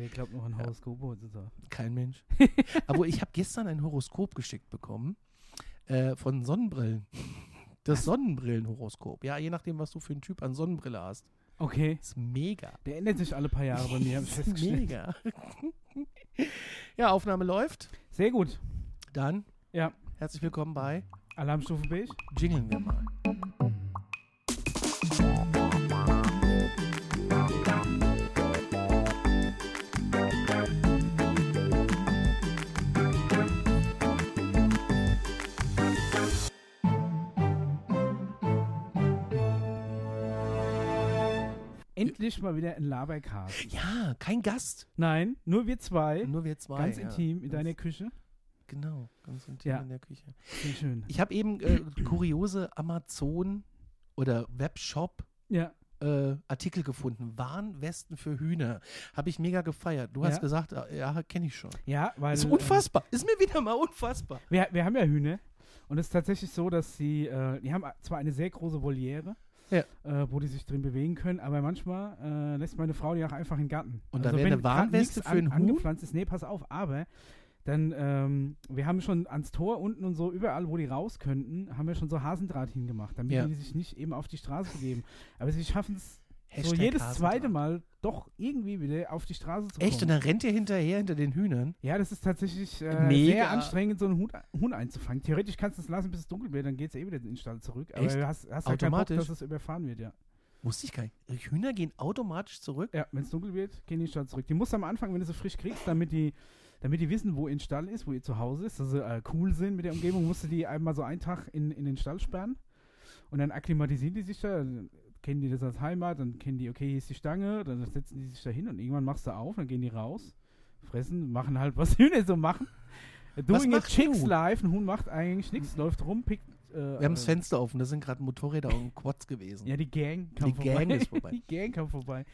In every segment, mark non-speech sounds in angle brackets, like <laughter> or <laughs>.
Wer glaubt noch an Ja. Horoskope heutzutage? Kein Mensch. Aber ich habe gestern ein Horoskop geschickt bekommen äh, von Sonnenbrillen. Das Sonnenbrillenhoroskop. Ja, je nachdem, was du für einen Typ an Sonnenbrille hast. Okay. Ist mega. Der ändert sich alle paar Jahre bei mir, Ist mega. ja, Aufnahme läuft. Sehr gut. Dann Ja. herzlich willkommen bei Alarmstufe beige. Jingeln wir mal. Endlich mal wieder ein Labercast. Ja, kein Gast. Nein, nur wir zwei. Nur wir zwei. ganz ja. intim in deiner Küche. Genau, ganz intim Ja. in der Küche. Sehr schön. Ich habe eben äh, kuriose Amazon oder Webshop Ja. äh, Artikel gefunden. Warnwesten für Hühner. Habe ich mega gefeiert. Du hast Ja. gesagt, äh, ja, kenne ich schon. Ja, weil. ist ähm, unfassbar. Ist mir wieder mal unfassbar. Wir, wir haben ja Hühner. Und es ist tatsächlich so, dass sie, äh, die haben zwar eine sehr große Voliere, Ja. äh, wo die sich drin bewegen können, aber manchmal äh, lässt meine Frau die auch einfach in den Garten. Und da wäre wenn eine Warnweste für einen Huhn? angepflanzt ist, nee, pass auf, aber dann, ähm, wir haben schon ans Tor unten und so, überall, wo die raus könnten, haben wir schon so Hasendraht hingemacht, damit Ja. die sich nicht eben auf die Straße begeben. Aber sie schaffen es so Hashtag jedes Hasendraht. zweite Mal doch irgendwie wieder auf die Straße zu kommen. Echt? Und dann rennt ihr hinterher hinter den Hühnern? Ja, das ist tatsächlich äh, Mega. sehr anstrengend, so einen Huhn, Huhn einzufangen. Theoretisch kannst du es lassen, bis es dunkel wird, dann geht es eh wieder in den Stall zurück. Aber Echt? du hast, hast halt keinen Bock, Automatisch? dass es überfahren wird, ja. Wusste ich gar nicht. Hühner gehen automatisch zurück? Ja, wenn es dunkel wird, gehen die in den Stall zurück. Die musst du am Anfang, wenn du sie frisch kriegst, damit die, damit die wissen, wo ihr Stall ist, wo ihr zu Hause ist, dass sie äh, cool sind mit der Umgebung, musst du die einmal so einen Tag in, in den Stall sperren. Und dann akklimatisieren die sich da, kennen die das als Heimat, dann kennen die, okay, hier ist die Stange, dann setzen die sich da hin und irgendwann machst du auf, dann gehen die raus, fressen, machen halt, <laughs> was Hühner so machen. Doing it macht ein chicks live, ein Huhn macht eigentlich nichts, läuft rum, pickt. Äh, Wir haben das äh, Fenster offen. Das sind gerade Motorräder und Quads gewesen. Ja, die Gang kam Die vorbei. Gang ist vorbei. <laughs> die Gang kam vorbei.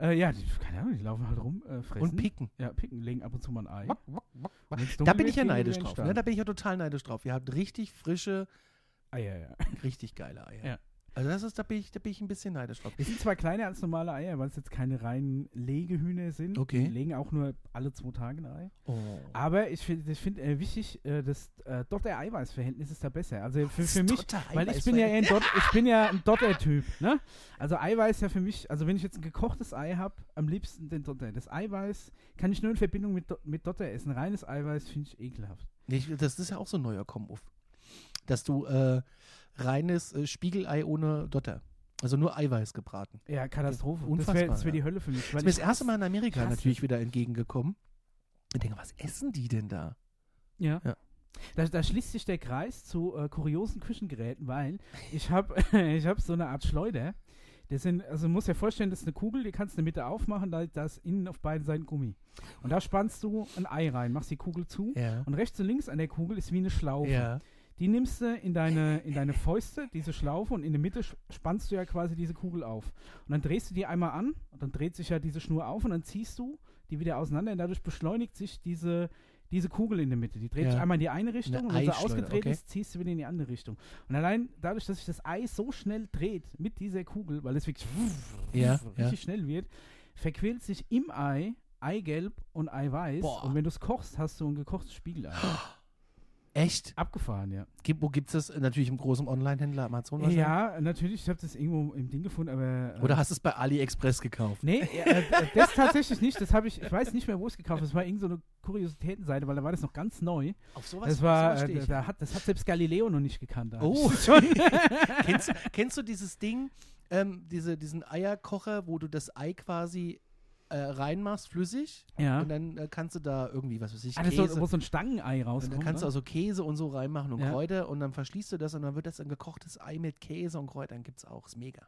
Äh, ja, die, keine Ahnung, die laufen halt rum, äh, fressen. und picken. Ja, picken, legen ab und zu mal ein Ei. Wack. Und wenn's Da bin ich ja neidisch drauf. Ne? Da bin ich ja total neidisch drauf. Ihr habt richtig frische, Eier, ja. <laughs> richtig geile Eier. Ja. Also das ist, da bin ich, da bin ich ein bisschen neidisch drauf. Die sind zwar kleiner als normale Eier, weil es jetzt keine reinen Legehühner sind. Okay. Die legen auch nur alle zwei Tage ein Ei. Oh. Aber ich finde ich find, äh, wichtig, äh, das äh, Dotter-Eiweiß-Verhältnis ist da besser. Also für, für mich, weil ich bin ja eher ein, Dot, ich bin ja ein Dotter-Typ, ne? Also Eiweiß ja für mich, also wenn ich jetzt ein gekochtes Ei habe, am liebsten den Dotter. Das Eiweiß kann ich nur in Verbindung mit, mit Dotter essen. Reines Eiweiß finde ich ekelhaft. Ich, das ist ja auch so ein neuer Kommen Dass du äh, reines äh, Spiegelei ohne Dotter. Also nur Eiweiß gebraten. Ja, Katastrophe. Unfassbar, das wäre das wär die Hölle für mich. Das weil ist mir das erste Mal in Amerika natürlich wieder entgegengekommen. Ich denke, was essen die denn da? Ja. Ja. Da, da schließt sich der Kreis zu äh, kuriosen Küchengeräten, weil <laughs> ich habe <laughs> ich hab so eine Art Schleuder. Das sind, also du musst dir vorstellen, das ist eine Kugel, die kannst du in der Mitte aufmachen, da da ist innen auf beiden Seiten Gummi. Und da spannst du ein Ei rein, machst die Kugel zu Ja. und rechts und links an der Kugel ist wie eine Schlaufe. Ja. Die nimmst du in deine, in deine Fäuste, diese Schlaufe, und in der Mitte spannst du ja quasi diese Kugel auf. Und dann drehst du die einmal an, und dann dreht sich ja diese Schnur auf, und dann ziehst du die wieder auseinander, und dadurch beschleunigt sich diese, diese Kugel in der Mitte. Die dreht Ja. sich einmal in die eine Richtung, Eine und wenn sie ausgedreht okay. ist, ziehst du wieder in die andere Richtung. Und allein dadurch, dass sich das Ei so schnell dreht mit dieser Kugel, weil es wirklich Ja, <laughs> richtig schnell wird, verquält sich im Ei Eigelb und Eiweiß. Boah. Und wenn du es kochst, hast du ein gekochtes Spiegelei. <gasps> Echt? Abgefahren, ja. Gibt, wo gibt es das? Natürlich im großen Online-Händler Amazon wahrscheinlich? Ja, natürlich, ich habe das irgendwo im Ding gefunden, aber. äh, Oder hast du es bei AliExpress gekauft? Nee, äh, äh, das tatsächlich nicht. Das habe ich, ich weiß nicht mehr, wo ich es gekauft habe. Das war irgendeine so eine Kuriositätenseite, weil da war das noch ganz neu. Auf sowas, Das war, sowas äh, da, hat, das hat selbst Galileo noch nicht gekannt. Oh. <laughs> schon. kennst, du- kennst du dieses Ding, ähm, diese, diesen Eierkocher, wo du das Ei quasi äh, reinmachst, flüssig? ja. Und dann äh, kannst du da irgendwie, was weiß ich, Ah, das Käse. so, wo so ein Stangenei und rauskommt. dann kannst du ne? also Käse und so reinmachen und Ja. Kräuter und dann verschließt du das und dann wird das ein gekochtes Ei mit Käse und Kräutern gibt's auch. Ist mega.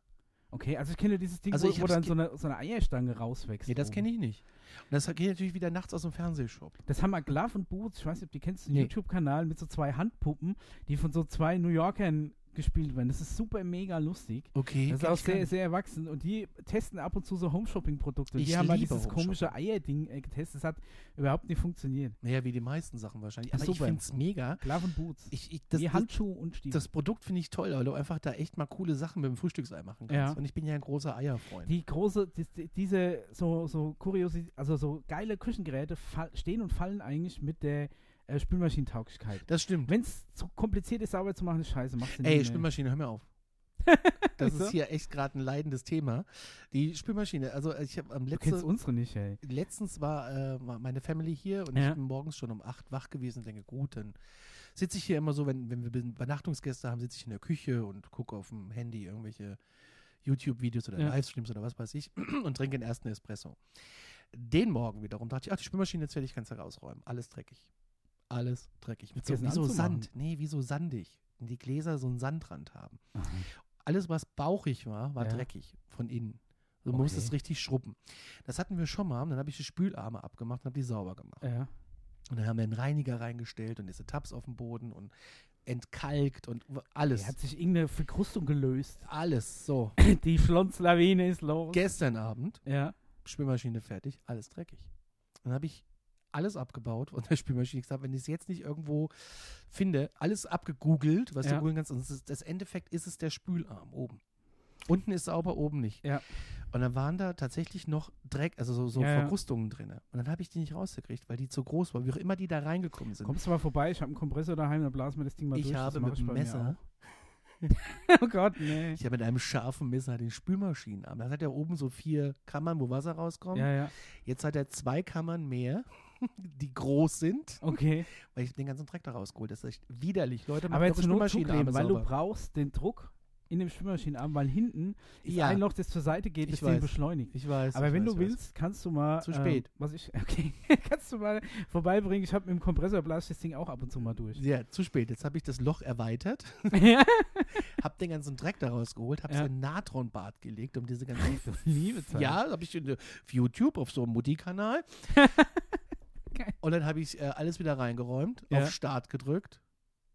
okay, also ich kenne dieses Ding, Also wo, ich wo dann so eine, so eine Eierstange rauswächst. Nee, das kenne ich nicht. Und das geht natürlich wieder nachts aus dem Fernsehshop. Das haben wir Glove und Boots, ich weiß nicht, ob die kennst, einen Nee. YouTube-Kanal mit so zwei Handpuppen, die von so zwei New Yorkern gespielt werden. Das ist super mega lustig. Okay. Das ist auch ich sehr, sehr erwachsen. Und die testen ab und zu so Home-Shopping-Produkte. Ich Die haben mal dieses komische Eierding äh, getestet. Das hat überhaupt nicht funktioniert. Naja, wie die meisten Sachen wahrscheinlich. Aber ich Super. finde es mega. Glove und Boots. Ich, ich, das, Wie das, Handschuh und Stiefel. das Produkt finde ich toll, weil du einfach da echt mal coole Sachen mit dem Frühstücksei machen kannst. Ja. Und ich bin ja ein großer Eierfreund. die große, die, die, diese so, so Kuriosi also so geile Küchengeräte stehen und fallen eigentlich mit der äh, Spülmaschinentauglichkeit. das stimmt. Wenn es zu kompliziert ist, sauber zu machen, ist scheiße. Nie Ey, mehr. Spülmaschine, hör mir auf. <laughs> Das ist hier echt gerade ein leidendes Thema. Die Spülmaschine, also ich habe am Du kennst letzten, unsere nicht, ey. letztens war äh, meine Family hier und Ja. ich bin morgens schon um acht wach gewesen und denke, gut, dann sitze ich hier immer so, wenn, wenn wir Übernachtungsgäste haben, sitze ich in der Küche und gucke auf dem Handy irgendwelche YouTube-Videos oder Ja. Livestreams oder was weiß ich <clears throat> und trinke den ersten Espresso. Den Morgen wiederum dachte ich, ach, die Spülmaschine jetzt fertig, kannst du rausräumen. Alles dreckig. Alles dreckig. Mit so, wie so. Sand. Nee, wie so sandig. Die Gläser so einen Sandrand haben. Aha. Alles, was bauchig war, war Ja. dreckig von innen. Du Okay. musstest richtig schrubben. Das hatten wir schon mal. Dann habe ich die Spülarme abgemacht und habe die sauber gemacht. Ja. Und dann haben wir einen Reiniger reingestellt und diese Tabs auf dem Boden und entkalkt und alles. Er hat sich irgendeine Verkrustung gelöst. Alles. So. <clears throat> Die Schlonzlawine ist los. Gestern Abend, ja. Spülmaschine fertig, alles dreckig. Dann habe ich alles abgebaut von der Spülmaschine. Ich gesagt, wenn ich es jetzt nicht irgendwo finde, alles abgegoogelt, was Ja. du googeln kannst. Und das, ist, das Endeffekt ist es der Spülarm oben. Unten ist sauber, oben nicht. Ja. Und dann waren da tatsächlich noch Dreck, also so, so Ja, ja. Verkrustungen drin. Und dann habe ich die nicht rausgekriegt, weil die zu groß waren, wie auch immer die da reingekommen sind. Kommst du mal vorbei? Ich habe einen Kompressor daheim, dann blasen wir das Ding mal ich durch. Habe mit ich dem bei mir Messer, <laughs> oh Gott, nee. ich habe mit einem scharfen Messer den Spülmaschinenarm. Da hat er oben so vier Kammern, wo Wasser rauskommt. Ja, ja. Jetzt hat er zwei Kammern mehr, <laughs> die groß sind, Okay. weil ich den ganzen Dreck da rausgeholt. Das ist echt widerlich. Leute, Aber jetzt nur zukleben, weil du sauber. brauchst den Druck in dem Spülmaschinenarm, weil hinten ist Ja. ein Loch, das zur Seite geht, Ich das den weiß. beschleunigt. Ich weiß. Aber ich wenn weiß, du willst, kannst du mal. Zu ähm, spät. was ich, <laughs> okay, kannst du mal vorbeibringen. Ich habe mit dem Kompressor das Ding auch ab und zu mal durch. Ja, zu spät. Jetzt habe ich das Loch erweitert, <laughs> ja. habe den ganzen Dreck da rausgeholt, habe es Ja. in ein Natronbad gelegt, um diese ganzen Liebe Zeit. Ja, habe ich in, auf YouTube auf so einem Mutti-Kanal. Geil. Und dann habe ich äh, alles wieder reingeräumt, Ja. auf Start gedrückt.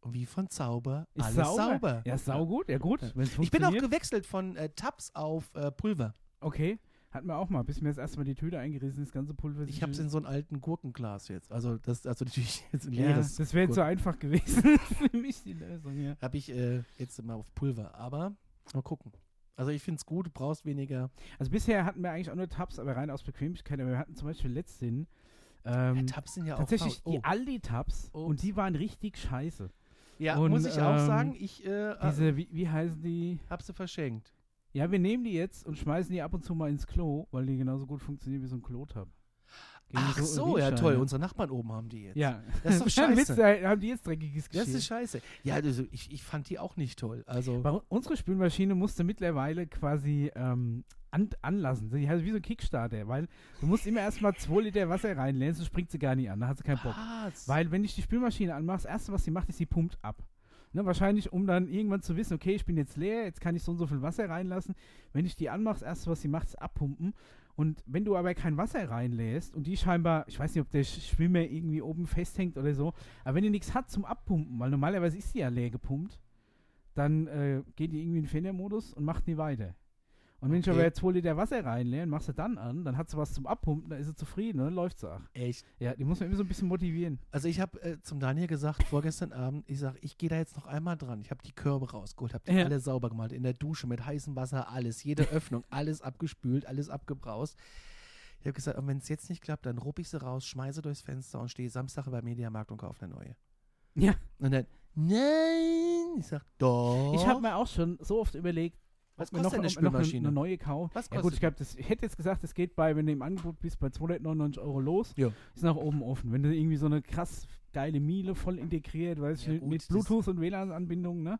Und wie von Zauber, Ist alles sauber. sauber. Ja, saugut. Ja, gut. Ich bin auch gewechselt von äh, Tabs auf äh, Pulver. Okay. Hatten wir auch mal, bis mir das erste Mal die Tüte eingerissen ist, das ganze Pulver. Ich habe es in so einem alten Gurkenglas jetzt. Also das also natürlich jetzt ein ja, leeres. Das wäre jetzt so einfach gewesen <laughs> für mich die Lösung, ja. Habe ich äh, jetzt mal auf Pulver. Aber mal gucken. Also ich finde es gut, du brauchst weniger. Also bisher hatten wir eigentlich auch nur Tabs, aber rein aus Bequemlichkeit. Aber wir hatten zum Beispiel letztens Ja, ähm, Tabs sind ja auch tatsächlich die Aldi-Tabs Ups. und die waren richtig scheiße. Ja, und, muss ich auch ähm, sagen, ich äh, Diese, wie, wie heißen die? hab sie verschenkt. Ja, wir nehmen die jetzt und schmeißen die ab und zu mal ins Klo, weil die genauso gut funktionieren wie so ein Klo-Tab. Ach so, ja Riechscheine. toll. Unsere Nachbarn oben haben die jetzt. Ja. Das ist doch <laughs> Witz, scheiße. da haben die jetzt dreckiges Das Geschirr. ist scheiße. Ja, also ich, ich fand die auch nicht toll. Also, Bei, unsere Spülmaschine musste mittlerweile quasi ähm, an, anlassen. Die hat wie so ein Kickstarter, weil du musst immer erstmal 2 Liter Wasser reinlehnen, sonst springt sie gar nicht an, da hat sie keinen Bock. was? Weil wenn ich die Spülmaschine anmache, das erste, was sie macht, ist, sie pumpt ab. Ne, wahrscheinlich, um dann irgendwann zu wissen, okay, ich bin jetzt leer, jetzt kann ich so und so viel Wasser reinlassen. Wenn ich die anmache, das erste, was sie macht, ist abpumpen. Und wenn du aber kein Wasser reinlässt und die scheinbar, ich weiß nicht, ob der Sch- Schwimmer irgendwie oben festhängt oder so, aber wenn die nichts hat zum Abpumpen, weil normalerweise ist sie ja leer gepumpt, dann äh, geht die irgendwie in den Fehlermodus und macht nie weiter. Und wenn ich Okay. aber 2 Liter Wasser reinleere und machst sie dann an, dann hat sie was zum Abpumpen, dann ist sie zufrieden und dann läuft sie auch. Echt? Ja, die muss man immer so ein bisschen motivieren. Also ich habe äh, zum Daniel gesagt, vorgestern Abend, ich sage, ich gehe da jetzt noch einmal dran. Ich habe die Körbe rausgeholt, habe die Ja. alle sauber gemacht, in der Dusche mit heißem Wasser, alles, jede <laughs> Öffnung, alles abgespült, alles abgebraust. Ich habe gesagt, und wenn es jetzt nicht klappt, dann rupp ich sie raus, schmeiße durchs Fenster und stehe Samstag beim Mediamarkt und kaufe eine neue. Ja. Und dann, nein, ich sag, doch. Ich habe mir auch schon so oft überlegt, Was mir noch, kostet eine mir noch eine, Spülmaschine? neue kaufe. Was Ja gut, kostet ich glaube, das- ich hätte jetzt gesagt, es geht bei, wenn du im Angebot bist, bei 299 Euro los. Ja. Ist nach oben offen. Wenn du irgendwie so eine krass geile Miele voll integriert, weiß ich Ja, gut, mit Bluetooth und WLAN-Anbindung, ne?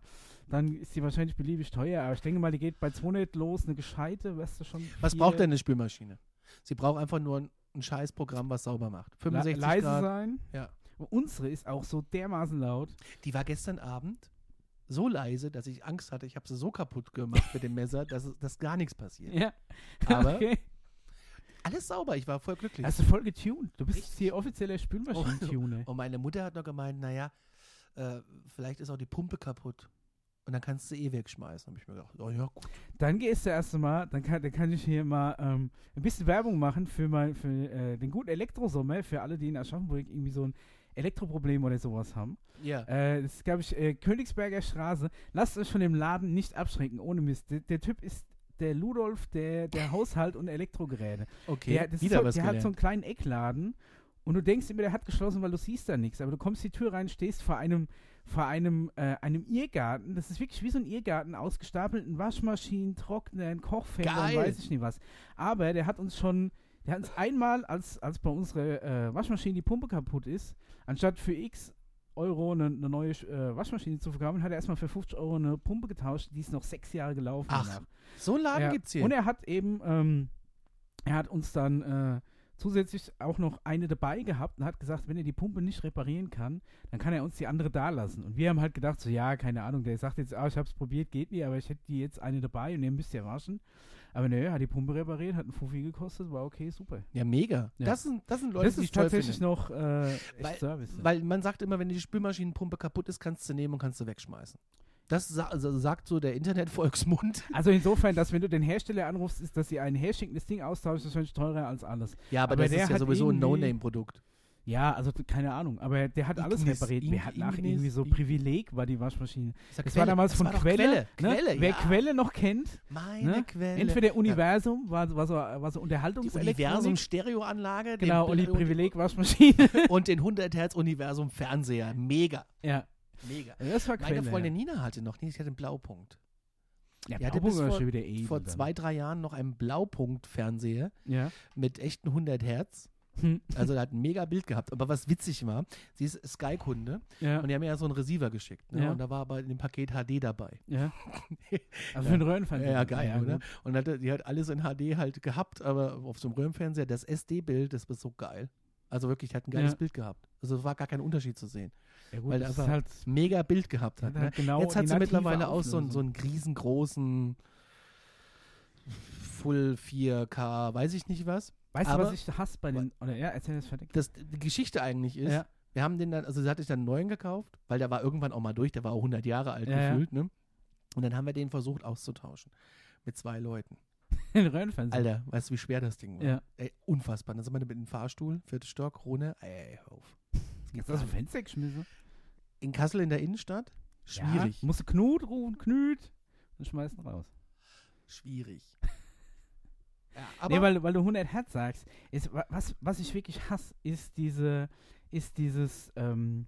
Dann ist die wahrscheinlich beliebig teuer. Aber ich denke mal, die geht bei 200 los, eine gescheite, weißt du schon. Was braucht denn eine Spülmaschine? Sie braucht einfach nur ein, ein Scheißprogramm, was sauber macht. Le 65 leise Grad. sein. Ja. Unsere ist auch so dermaßen laut. Die war gestern Abend so leise, dass ich Angst hatte, ich habe sie so kaputt gemacht mit dem Messer, dass, dass gar nichts passiert. Ja. Aber- okay. Alles sauber, ich war voll glücklich. Hast du voll getuned. Du bist Richtig. hier offizieller Spülmaschinen-Tuner. Und meine Mutter hat noch gemeint, naja, äh, vielleicht ist auch die Pumpe kaputt. und dann kannst du eh wegschmeißen. Habe ich mir gedacht, oh ja, gut. Dann gehst du erst mal, dann kann, dann kann ich hier mal ähm, ein bisschen Werbung machen für, mein, für äh, den guten Elektrosommer, für alle, die in Aschaffenburg irgendwie so ein Elektroproblem oder sowas haben. Ja. Äh, das ist, glaube ich, äh, Königsberger Straße. Lasst euch von dem Laden nicht abschrecken, ohne Mist. Der, der Typ ist der Ludolf der, der <laughs> Haushalt- und Elektrogeräte. Okay, Der, wieder so, was der hat gelernt. so einen kleinen Eckladen und du denkst immer, der hat geschlossen, weil du siehst da nichts. Aber du kommst die Tür rein, stehst vor einem, vor einem, äh, einem Irrgarten. Das ist wirklich wie so ein Irrgarten, ausgestapelten Waschmaschinen, Trocknern, Kochfeldern, Geil. weiß ich nicht was. Aber der hat uns schon, der hat uns einmal, als, als bei unserer äh, Waschmaschine die Pumpe kaputt ist, anstatt für x Euro eine, eine neue äh, Waschmaschine zu verkaufen, hat er erstmal für 50 Euro eine Pumpe getauscht, die ist noch sechs Jahre gelaufen. Ach, danach. so einen Laden Ja. gibt's hier. Und er hat eben, ähm, er hat uns dann äh, zusätzlich auch noch eine dabei gehabt und hat gesagt, wenn er die Pumpe nicht reparieren kann, dann kann er uns die andere da lassen. Und wir haben halt gedacht, so ja, keine Ahnung, der sagt jetzt, ah, ich habe es probiert, geht nicht, aber ich hätte die jetzt eine dabei und ihr müsst ja waschen. Aber nö, hat die Pumpe repariert, hat einen Fuffi gekostet, war okay, super. ja, mega. Ja. Das, sind, das sind Leute, das die ist toll tatsächlich finde. noch äh, echt Weil- Service. Weil man sagt immer, wenn die Spülmaschinenpumpe kaputt ist, kannst du nehmen und kannst du wegschmeißen. Das sa also sagt so der Internetvolksmund. <laughs> also insofern, dass wenn du den Hersteller anrufst, ist, dass sie ein herschickendes Ding austauschen, ist wahrscheinlich teurer als alles. Ja, aber, Aber das der ist ja sowieso ein No-Name-Produkt. Ja, also keine Ahnung, aber der hat alles Ignis, repariert. Wer hat nach irgendwie so Privileg war die Waschmaschine. Das Quelle. war damals Das von war Quelle. Quelle, ne? Quelle Wer ja. Quelle noch kennt, Meine ne? Quelle. entweder Universum, war, war so, war so die Unterhaltungselektronik. Universum-Stereoanlage. den Genau, und die Bild- Privileg-Waschmaschine. <laughs> Und den 100 Hertz Universum-Fernseher. Mega. ja, Mega. das war Quelle. Meine Freundin Nina hatte noch nie, sie hatte einen Blaupunkt. ja, die hatte bis vor- schon wieder edel Vor zwei, drei Jahren noch einen Blaupunkt-Fernseher Ja. mit echten 100 Hertz. <laughs> Also da hat ein mega Bild gehabt. Aber was witzig war, sie ist Sky-Kunde ja. und die haben mir ja so einen Receiver geschickt. Ne? Ja. Und da war aber in dem Paket HD dabei. ja. <laughs> Also Ja. für einen Röhrenfernseher. Ja, geil, oder? gut. Und hatte, die hat alles in HD halt gehabt, aber auf so einem Röhrenfernseher, das SD-Bild, das war so geil. Also wirklich, hat ein geiles Ja. Bild gehabt. Also war gar kein Unterschied zu sehen. Ja, gut, Weil das ist einfach halt, Mega Bild gehabt hat. Ne? halt genau Jetzt hat sie mittlerweile auch so, einen- so einen riesengroßen Full 4K, weiß ich nicht was. Weißt du, aber- was ich hasse bei den. Oder ja, erzähl das fertig. Das, die Geschichte eigentlich ist, Ja. wir haben den dann, also sie hatte ich dann einen neuen gekauft, weil der war irgendwann auch mal durch, der war auch 100 Jahre alt Ja, gefühlt, ne? Und dann haben wir den versucht auszutauschen. Mit zwei Leuten. <laughs> Den Röhrenfernseher. Alter, weißt du, wie schwer das Ding war? Ja. Ey, unfassbar. Dann sind wir mit dem Fahrstuhl, vierter Stock, runter. Ey, hör auf. Geht Hast du. Fenster geschmissen? In Kassel in der Innenstadt? Schwierig. Ja, musst du Knut rufen, Knut. Und schmeißen raus. Schwierig. Ja, nee, weil, weil du 100 Hertz sagst. Ist, wa- was, was ich wirklich hasse, ist diese, ist dieses, ähm,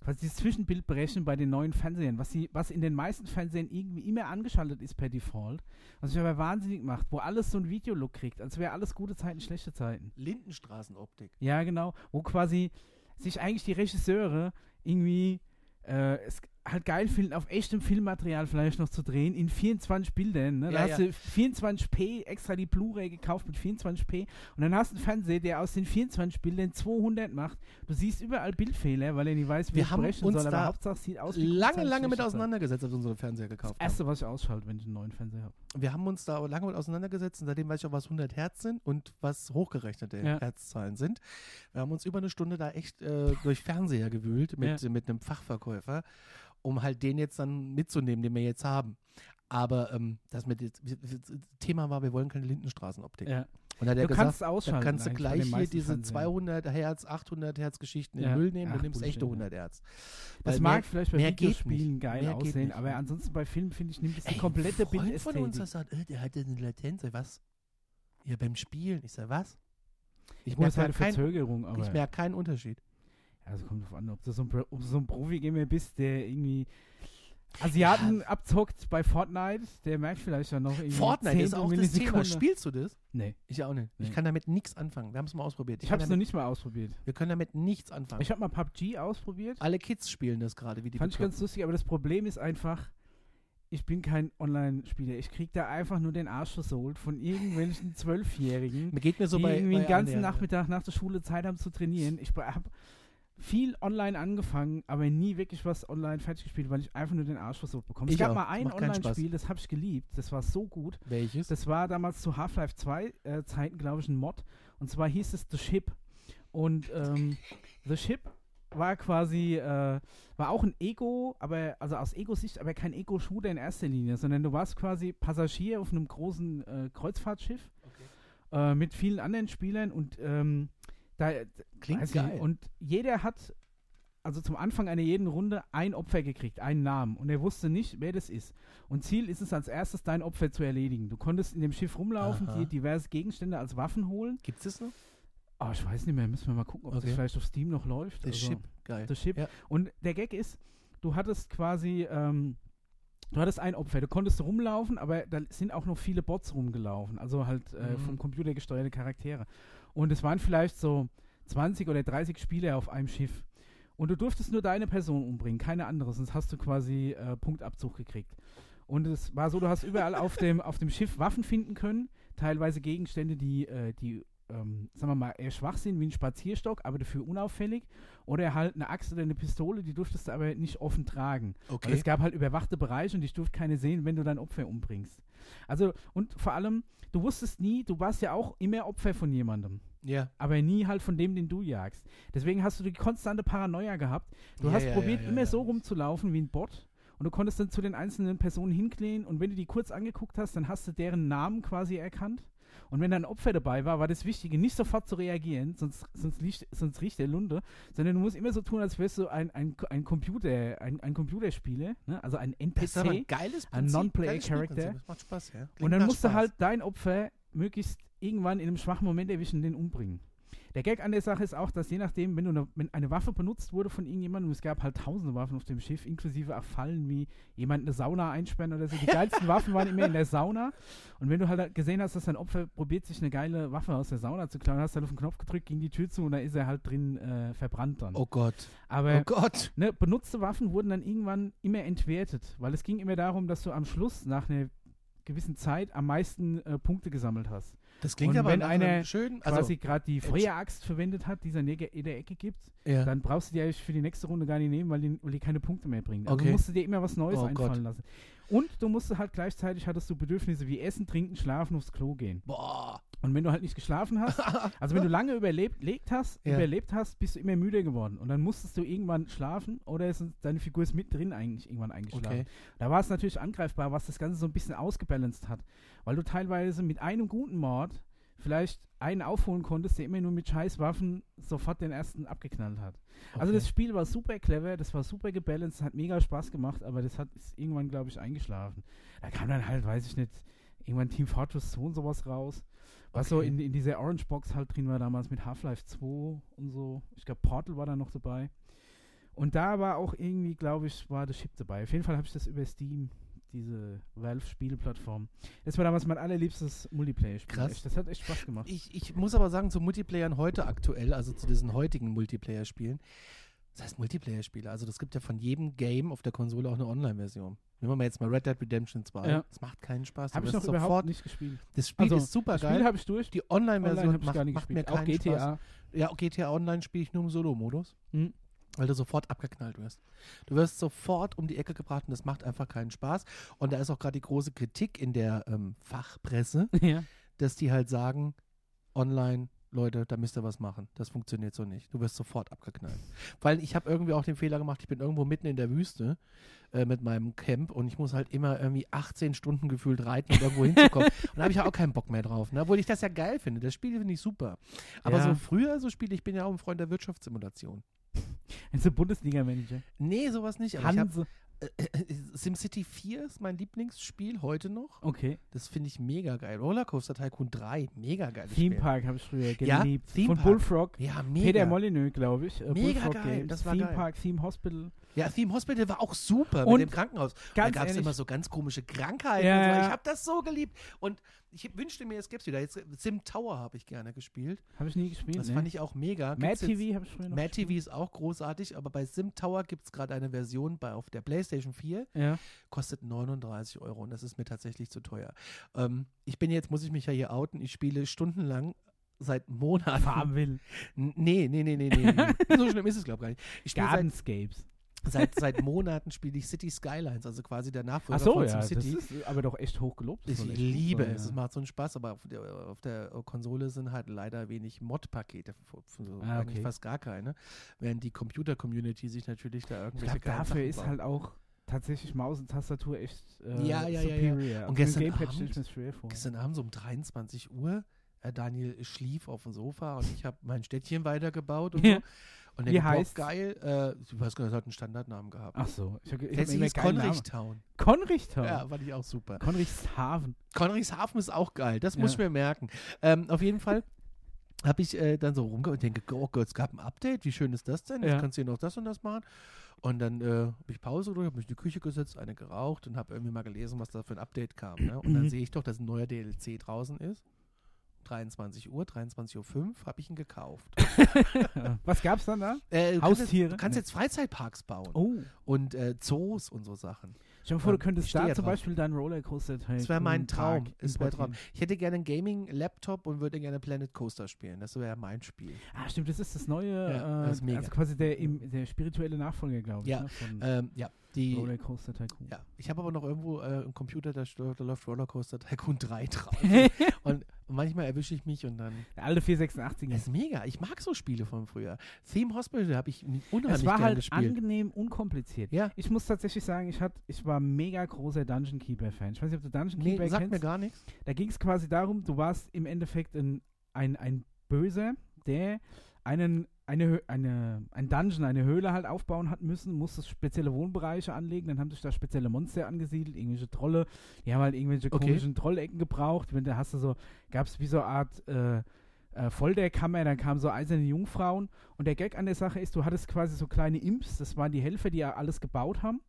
quasi dieses Zwischenbildberechnen bei den neuen Fernsehern, was, sie, was in den meisten Fernsehern irgendwie immer angeschaltet ist per Default, was mich aber wahnsinnig macht, wo alles so ein Videolook kriegt, als wäre alles gute Zeiten, schlechte Zeiten. Lindenstraßenoptik. Ja, genau, wo quasi sich eigentlich die Regisseure irgendwie äh, es halt geil finden, auf echtem Filmmaterial vielleicht noch zu drehen, in 24 Bildern. Ne? Da Ja, hast du 24p, extra die Blu-ray gekauft mit 24p und dann hast du einen Fernseher, der aus den 24 Bildern 200 macht. Du siehst überall Bildfehler, weil er nicht weiß, wie er haben uns soll, aber Hauptsache sieht aus wie Lange, lange mit auseinandergesetzt, als wir unseren Fernseher gekauft. Das Erste, was ich ausschalte, wenn ich einen neuen Fernseher habe. haben. Wir haben uns da lange mit auseinandergesetzt und seitdem weiß ich auch, was 100 Hertz sind und was hochgerechnete Ja. Hertzzahlen sind. Wir haben uns über eine Stunde da echt äh, durch Fernseher gewühlt mit, mit einem Fachverkäufer, um halt den jetzt dann mitzunehmen, den wir jetzt haben. Aber ähm, das mit jetzt, Thema war, wir wollen keine Lindenstraßenoptik. Ja. Und da hat er Du gesagt, kannst ausschalten. Dann kannst du gleich hier diese Fernsehern. 200 Hertz, 800 Hertz Geschichten in Ja. den Müll nehmen, du Ach, nimmst Bullshit, echte ja. 100 Hertz. Das Weil mag mehr- vielleicht bei Videospielen geil Mehr aussehen, aber ansonsten bei Filmen, finde ich, nimmt es die Ey, komplette Freund von Bildästhetik. uns hat gesagt, äh, der hatte eine Latenz. Was? Ja, beim Spielen. Ich sag, was? Ich das merke halt eine merk keinen Unterschied. Ja, es kommt drauf an, ob du so ein, ob du so ein Profi-Gamer bist, der irgendwie Asiaten abzockt bei Fortnite, der merkt vielleicht ja noch irgendwie Fortnite ist auch das Thema. Spielst du das? Nee, Ich auch nicht. Ich Nee. kann damit nichts anfangen. Wir haben es mal ausprobiert. ich kann habe es noch nicht mal ausprobiert. Wir können damit nichts anfangen. Ich habe mal PUBG ausprobiert, Alle Kids spielen das gerade, wie die fand ich Bekloppten. ganz lustig, aber das Problem ist einfach, ich bin kein Online-Spieler. Ich krieg da einfach nur den Arsch versohlt von irgendwelchen <laughs> Zwölfjährigen, Mir geht mir so die bei. irgendwie bei den ganzen annähernd, Nachmittag nach der Schule Zeit haben zu trainieren. Ich habe viel online angefangen, aber nie wirklich was online fertig gespielt, weil ich einfach nur den Arsch versucht bekomme. Es Ich gab auch. mal ein. Online-Spiel, das habe ich geliebt. Das war so gut. Welches? Das war damals zu Half-Life 2 äh, Zeiten, glaube ich, ein Mod. Und zwar hieß es The Ship. Und ähm, The Ship war quasi, äh, war auch ein Ego, aber, also aus Ego-Sicht, aber kein Ego-Shooter in erster Linie, sondern du warst quasi Passagier auf einem großen äh, Kreuzfahrtschiff äh, mit vielen anderen Spielern und ähm, da Klingt geil. Ich, und jeder hat also zum Anfang einer jeden Runde ein Opfer gekriegt, einen Namen. Und er wusste nicht, wer das ist. Und Ziel ist es als erstes, dein Opfer zu erledigen. Du konntest in dem Schiff rumlaufen, Aha. dir diverse Gegenstände als Waffen holen. Gibt es noch? Oh, ich weiß nicht mehr, müssen wir mal gucken, ob Okay. das vielleicht auf Steam noch läuft. Der Also, Chip. Geil. Ship. Ja. Und der Gag ist, du hattest quasi, ähm, du hattest ein Opfer, du konntest rumlaufen, aber da sind auch noch viele Bots rumgelaufen, also halt äh, Mhm. vom Computer gesteuerte Charaktere. Und es waren vielleicht so 20 oder 30 Spieler auf einem Schiff. Und du durftest nur deine Person umbringen, keine andere, sonst hast du quasi äh, Punktabzug gekriegt. Und es war so, du hast überall auf <laughs> dem, auf dem Schiff Waffen finden können, teilweise Gegenstände, die, äh, die ähm, sagen wir mal, eher schwach sind, wie ein Spazierstock, aber dafür unauffällig. Oder halt eine Axt oder eine Pistole, die durftest du aber nicht offen tragen. Weil Okay. es gab halt überwachte Bereiche und ich durfte keine sehen, wenn du dein Opfer umbringst. Also, und vor allem, du wusstest nie, du warst ja auch immer Opfer von jemandem. Ja. Aber nie halt von dem, den du jagst. Deswegen hast du die konstante Paranoia gehabt. Du Ja, hast ja, probiert, ja, immer so rumzulaufen wie ein Bot. Und du konntest dann zu den einzelnen Personen hinklären und wenn du die kurz angeguckt hast, dann hast du deren Namen quasi erkannt. Und wenn da ein Opfer dabei war, war das Wichtige, nicht sofort zu reagieren, sonst, sonst, liegt, sonst riecht der Lunde, sondern du musst immer so tun, als wärst du ein, ein, ein Computer, ein, ein Computerspieler, ne? also ein ein NPC. ein Prinzip. Non-Player geiles Character. Spielprinzip. Das macht Spaß, ja. Und dann musst du Spaß. halt dein Opfer möglichst irgendwann in einem schwachen Moment erwischen und den umbringen. Der Gag an der Sache ist auch, dass je nachdem, wenn, du eine, wenn eine Waffe benutzt wurde von irgendjemandem, es gab halt tausende Waffen auf dem Schiff, inklusive auch Fallen wie jemand eine Sauna einsperren oder so. Die <laughs> geilsten Waffen waren immer in der Sauna. Und wenn du halt gesehen hast, dass dein Opfer probiert, sich eine geile Waffe aus der Sauna zu klauen, hast du halt auf den Knopf gedrückt, ging die Tür zu und da ist er halt drin äh, verbrannt dann. Oh Gott. Aber Oh Gott. ne, benutzte Waffen wurden dann irgendwann immer entwertet, weil es ging immer darum, dass du am Schluss nach einer gewissen Zeit am meisten äh, Punkte gesammelt hast. Das klingt Und aber wenn einer schönen. Also, Quasi gerade die. Feueraxt verwendet hat, die es in der Ecke gibt, ja. dann brauchst du die eigentlich für die nächste Runde gar nicht nehmen, weil die, weil die keine Punkte mehr bringt. Also Okay. musst du dir immer was Neues Oh einfallen Gott. lassen. Und du musst halt gleichzeitig hattest du Bedürfnisse wie Essen, Trinken, Schlafen, aufs Klo gehen. Boah. Und wenn du halt nicht geschlafen hast, <laughs> also wenn du lange überlebt lebt hast, Ja. überlebt hast, bist du immer müde geworden. Und dann musstest du irgendwann schlafen oder ist deine Figur ist mit drin eigentlich irgendwann eingeschlafen. Okay. Da war es natürlich angreifbar, was das Ganze so ein bisschen ausgebalanced hat. Weil du teilweise mit einem guten Mord vielleicht einen aufholen konntest, der immer nur mit scheiß Waffen sofort den ersten abgeknallt hat. Also Okay. das Spiel war super clever, das war super gebalanced, hat mega Spaß gemacht, aber das hat irgendwann, glaube ich, eingeschlafen. Da kam dann halt, weiß ich nicht, irgendwann Team Fortress 2 und sowas raus. Was so Okay. in, in dieser Orange Box halt drin war damals mit Half-Life 2 und so. Ich glaube, Portal war da noch dabei. Und da war auch irgendwie, glaube ich, war das Chip dabei. Auf jeden Fall habe ich das über Steam, diese Valve-Spieleplattform. Das war damals mein allerliebstes Multiplayer-Spiel. Krass. Das hat echt Spaß gemacht. Ich, ich muss aber sagen, zu Multiplayern heute aktuell, also zu diesen heutigen Multiplayer-Spielen, das heißt Multiplayer-Spiele, also das gibt ja von jedem Game auf der Konsole auch eine Online-Version. Nehmen wir mal jetzt mal Red Dead Redemption 2. Ja. Das macht keinen Spaß. Habe ich noch wirst überhaupt sofort, nicht gespielt. das Spiel Also, ist super Das Spiel geil. habe ich durch. Die Online Online-Version habe ich macht, gar nicht macht mir gespielt. Auch keinen Spaß. GTA. Ja, GTA Online spiele ich nur im Solo-Modus, Hm. weil du sofort abgeknallt wirst. Du wirst sofort um die Ecke gebracht und das macht einfach keinen Spaß. Und da ist auch gerade die große Kritik in der ähm, Fachpresse, <laughs> ja. dass die halt sagen, online, Leute, da müsst ihr was machen. Das funktioniert so nicht. Du wirst sofort abgeknallt. Weil ich habe irgendwie auch den Fehler gemacht, ich bin irgendwo mitten in der Wüste äh, mit meinem Camp und ich muss halt immer irgendwie 18 Stunden gefühlt reiten, um irgendwo hinzukommen. <laughs> und da habe ich ja auch keinen Bock mehr drauf. Ne? Obwohl ich das ja geil finde. Das Spiel finde ich super. Aber Ja. so früher so Spiele, ich bin ja auch ein Freund der Wirtschaftssimulation. Also Bundesliga-Manager. Nee, sowas nicht. Aber ich hab, Hanse. <laughs> SimCity 4 ist mein Lieblingsspiel heute noch. Okay. Das finde ich mega geil. Rollercoaster Tycoon 3, mega geil. Theme Park habe ich früher Ja, geliebt. Theme Von Park. Bullfrog. Ja, mega. Peter Molyneux, glaube ich. Äh, Mega Bullfrog geil, Games. das war Theme geil. Park, Theme Hospital. Ja, Theme Hospital war auch super Und mit dem Krankenhaus. da gab es immer so ganz komische Krankheiten. Ja, so. Ich habe das so geliebt. Und ich wünschte mir, es gäbe es wieder. Jetzt, Sim Tower habe ich gerne gespielt. habe ich nie gespielt. Das ne? fand ich auch mega. Mad Gibt's TV habe ich früher noch Mad TV ist auch großartig, aber bei Sim Tower gibt es gerade eine Version bei, auf der PlayStation 4. Ja. Kostet 39 Euro und das ist mir tatsächlich zu teuer. Ähm, ich bin jetzt, muss ich mich ja hier outen, ich spiele stundenlang seit Monaten. Farmville. Nee, nee, nee, nee, nee. <laughs> so schlimm ist es, glaube ich, gar nicht. Ich Gardenscapes. Seit, seit Monaten spiele ich City Skylines, also quasi der Nachfolger Ach so, von ja, das SimCity. ist aber doch echt hoch gelobt. Ich liebe gut es, sein, es macht so einen Spaß, aber auf der, auf der Konsole sind halt leider wenig Mod-Pakete, so Ah, eigentlich okay. fast gar keine, während die Computer-Community sich natürlich da Ich irgendwelche glaube, geilen dafür ist halt auch tatsächlich Maus und Tastatur echt äh, Ja, ja, ja, ja. superior. Und gestern ich Abend- das. Gestern Abend so um 23 Uhr, äh, Daniel schlief auf dem Sofa und ich habe mein Städtchen weitergebaut und Ja. <laughs> so. Und der Wie heißt's? geil, äh, du hast gesagt, hat einen Standardnamen gehabt. Ach so, ich habe ich hab hieß. Konrichtown. Konrichtown. Ja, fand ich auch super. Konrichshafen. Konrichshafen ist auch geil, das muss Ja. ich mir merken. Ähm, auf jeden Fall habe ich äh, dann so rumgegangen und denke, oh Gott, es gab ein Update, wie schön ist das denn? Jetzt Ja. kannst du hier noch das und das machen. Und dann äh, habe ich Pause gedrückt, habe mich in die Küche gesetzt, eine geraucht und habe irgendwie mal gelesen, was da für ein Update kam. Ne? Und dann <clears throat> sehe ich doch, dass ein neuer DLC draußen ist. 23 Uhr, 23.05 Uhr habe ich ihn gekauft. <laughs> Was gab's dann da? Äh, du kannst Haustiere? Jetzt, du kannst jetzt Freizeitparks bauen Oh. und äh, Zoos und so Sachen. Dir vor, du Ähm, könntest ich da zum drauf. Beispiel deinen Rollercoaster Das wäre mein Traum. Das wär Traum. Ich hätte gerne einen Gaming-Laptop und würde gerne Planet Coaster spielen. Das wäre mein Spiel. Ah, stimmt, das ist das neue, Ja, äh, das ist mega. also quasi der, im, der spirituelle Nachfolger, glaube ich, Ja, ne, Ähm, ja, die. Rollercoaster Tycoon. Ja, ich habe aber noch irgendwo äh, einen Computer, da, da läuft Rollercoaster Tycoon 3 <laughs> drauf. und manchmal erwische ich mich und dann. Der alte 486er. Das ist mega. Ich mag so Spiele von früher. Theme Hospital habe ich unheimlich Es war halt gespielt. angenehm unkompliziert. Ja. Ich muss tatsächlich sagen, ich, hat, ich war mega großer Dungeon Keeper-Fan. Ich weiß nicht, ob du Dungeon Nee, Keeper sagt mir kennst. gar nichts. Da ging es quasi darum, du warst im Endeffekt ein, ein, ein Böser, der einen, eine, eine, ein Dungeon, eine Höhle halt aufbauen hat müssen, musstest spezielle Wohnbereiche anlegen, dann haben sich da spezielle Monster angesiedelt, irgendwelche Trolle, die haben halt irgendwelche Okay. komischen Trollecken gebraucht. Wenn da hast du so, gab es wie so eine Art äh, äh, Folterkammer, dann kamen so eiserne Jungfrauen und der Gag an der Sache ist, du hattest quasi so kleine Imps, das waren die Helfer, die ja alles gebaut haben.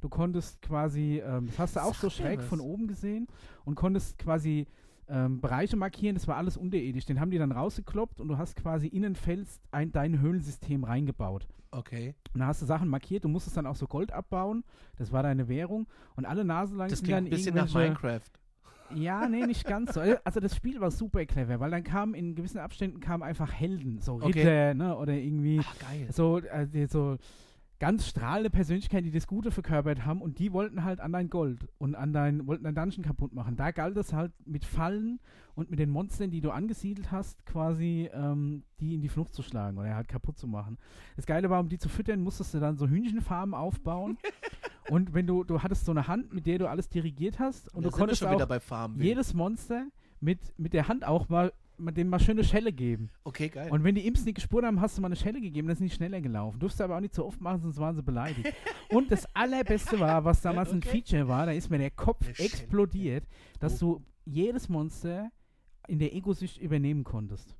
Du konntest quasi, ähm, das hast du auch so Sagt mir schräg was. von oben gesehen und konntest quasi ähm, Bereiche markieren, das war alles unterirdisch. Den haben die dann rausgekloppt und du hast quasi in den Fels ein, dein Höhlensystem reingebaut. Okay. Und da hast du Sachen markiert, du musstest dann auch so Gold abbauen, das war deine Währung. Und alle Nase lang Das klingt dann ein bisschen nach Minecraft. ja, nee, nicht ganz so. <laughs> Also das Spiel war super clever, weil dann kamen in gewissen Abständen kamen einfach Helden, so Okay. Ritter, ne, oder irgendwie Ach, geil. so, die, so ganz strahlende Persönlichkeiten, die das Gute verkörpert haben und die wollten halt an dein Gold und an dein, wollten dein Dungeon kaputt machen. Da galt es halt mit Fallen und mit den Monstern, die du angesiedelt hast, quasi ähm, die in die Flucht zu schlagen oder halt kaputt zu machen. Das Geile war, um die zu füttern, musstest du dann so Hühnchenfarmen aufbauen. <laughs> und wenn du, du hattest so eine Hand, mit der du alles dirigiert hast und Da du konntest schon auch wieder bei Farm. jedes Monster mit, mit der Hand auch mal dem mal schöne Schelle geben. Okay, geil. Und wenn die Imps nicht gespurt haben, hast du mal eine Schelle gegeben, dann sind die schneller gelaufen. Durfst du aber auch nicht so oft machen, sonst waren sie beleidigt. <laughs> Und das allerbeste war, was damals ein Okay. Feature war, da ist mir der Kopf Eine Schelle, explodiert, dass Oh. du jedes Monster in der Ego-Sicht übernehmen konntest.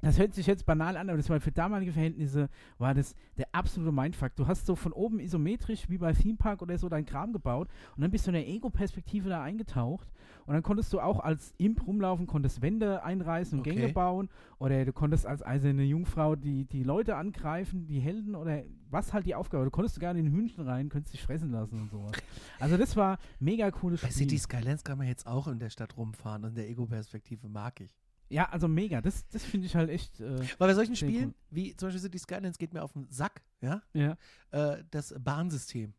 Das hört sich jetzt banal an, aber das war für damalige Verhältnisse war das der absolute Mindfuck. Du hast so von oben isometrisch wie bei Theme Park oder so dein Kram gebaut und dann bist du in der Ego-Perspektive da eingetaucht und dann konntest du auch als Imp rumlaufen, konntest Wände einreißen und Okay. Gänge bauen oder du konntest als eiserne Jungfrau die, die Leute angreifen, die Helden oder was halt die Aufgabe. Du konntest sogar in den Hühnchen rein, könntest dich fressen lassen und sowas. Also das war mega cooles Bei Spiel. City Skylines kann man jetzt auch in der Stadt rumfahren und der Ego-Perspektive mag ich. Ja, also mega. Das, das finde ich halt echt. Äh, Weil bei solchen Spielen, cool. wie zum Beispiel City Skylines, geht mir auf den Sack, ja, ja. äh, das Bahnsystem.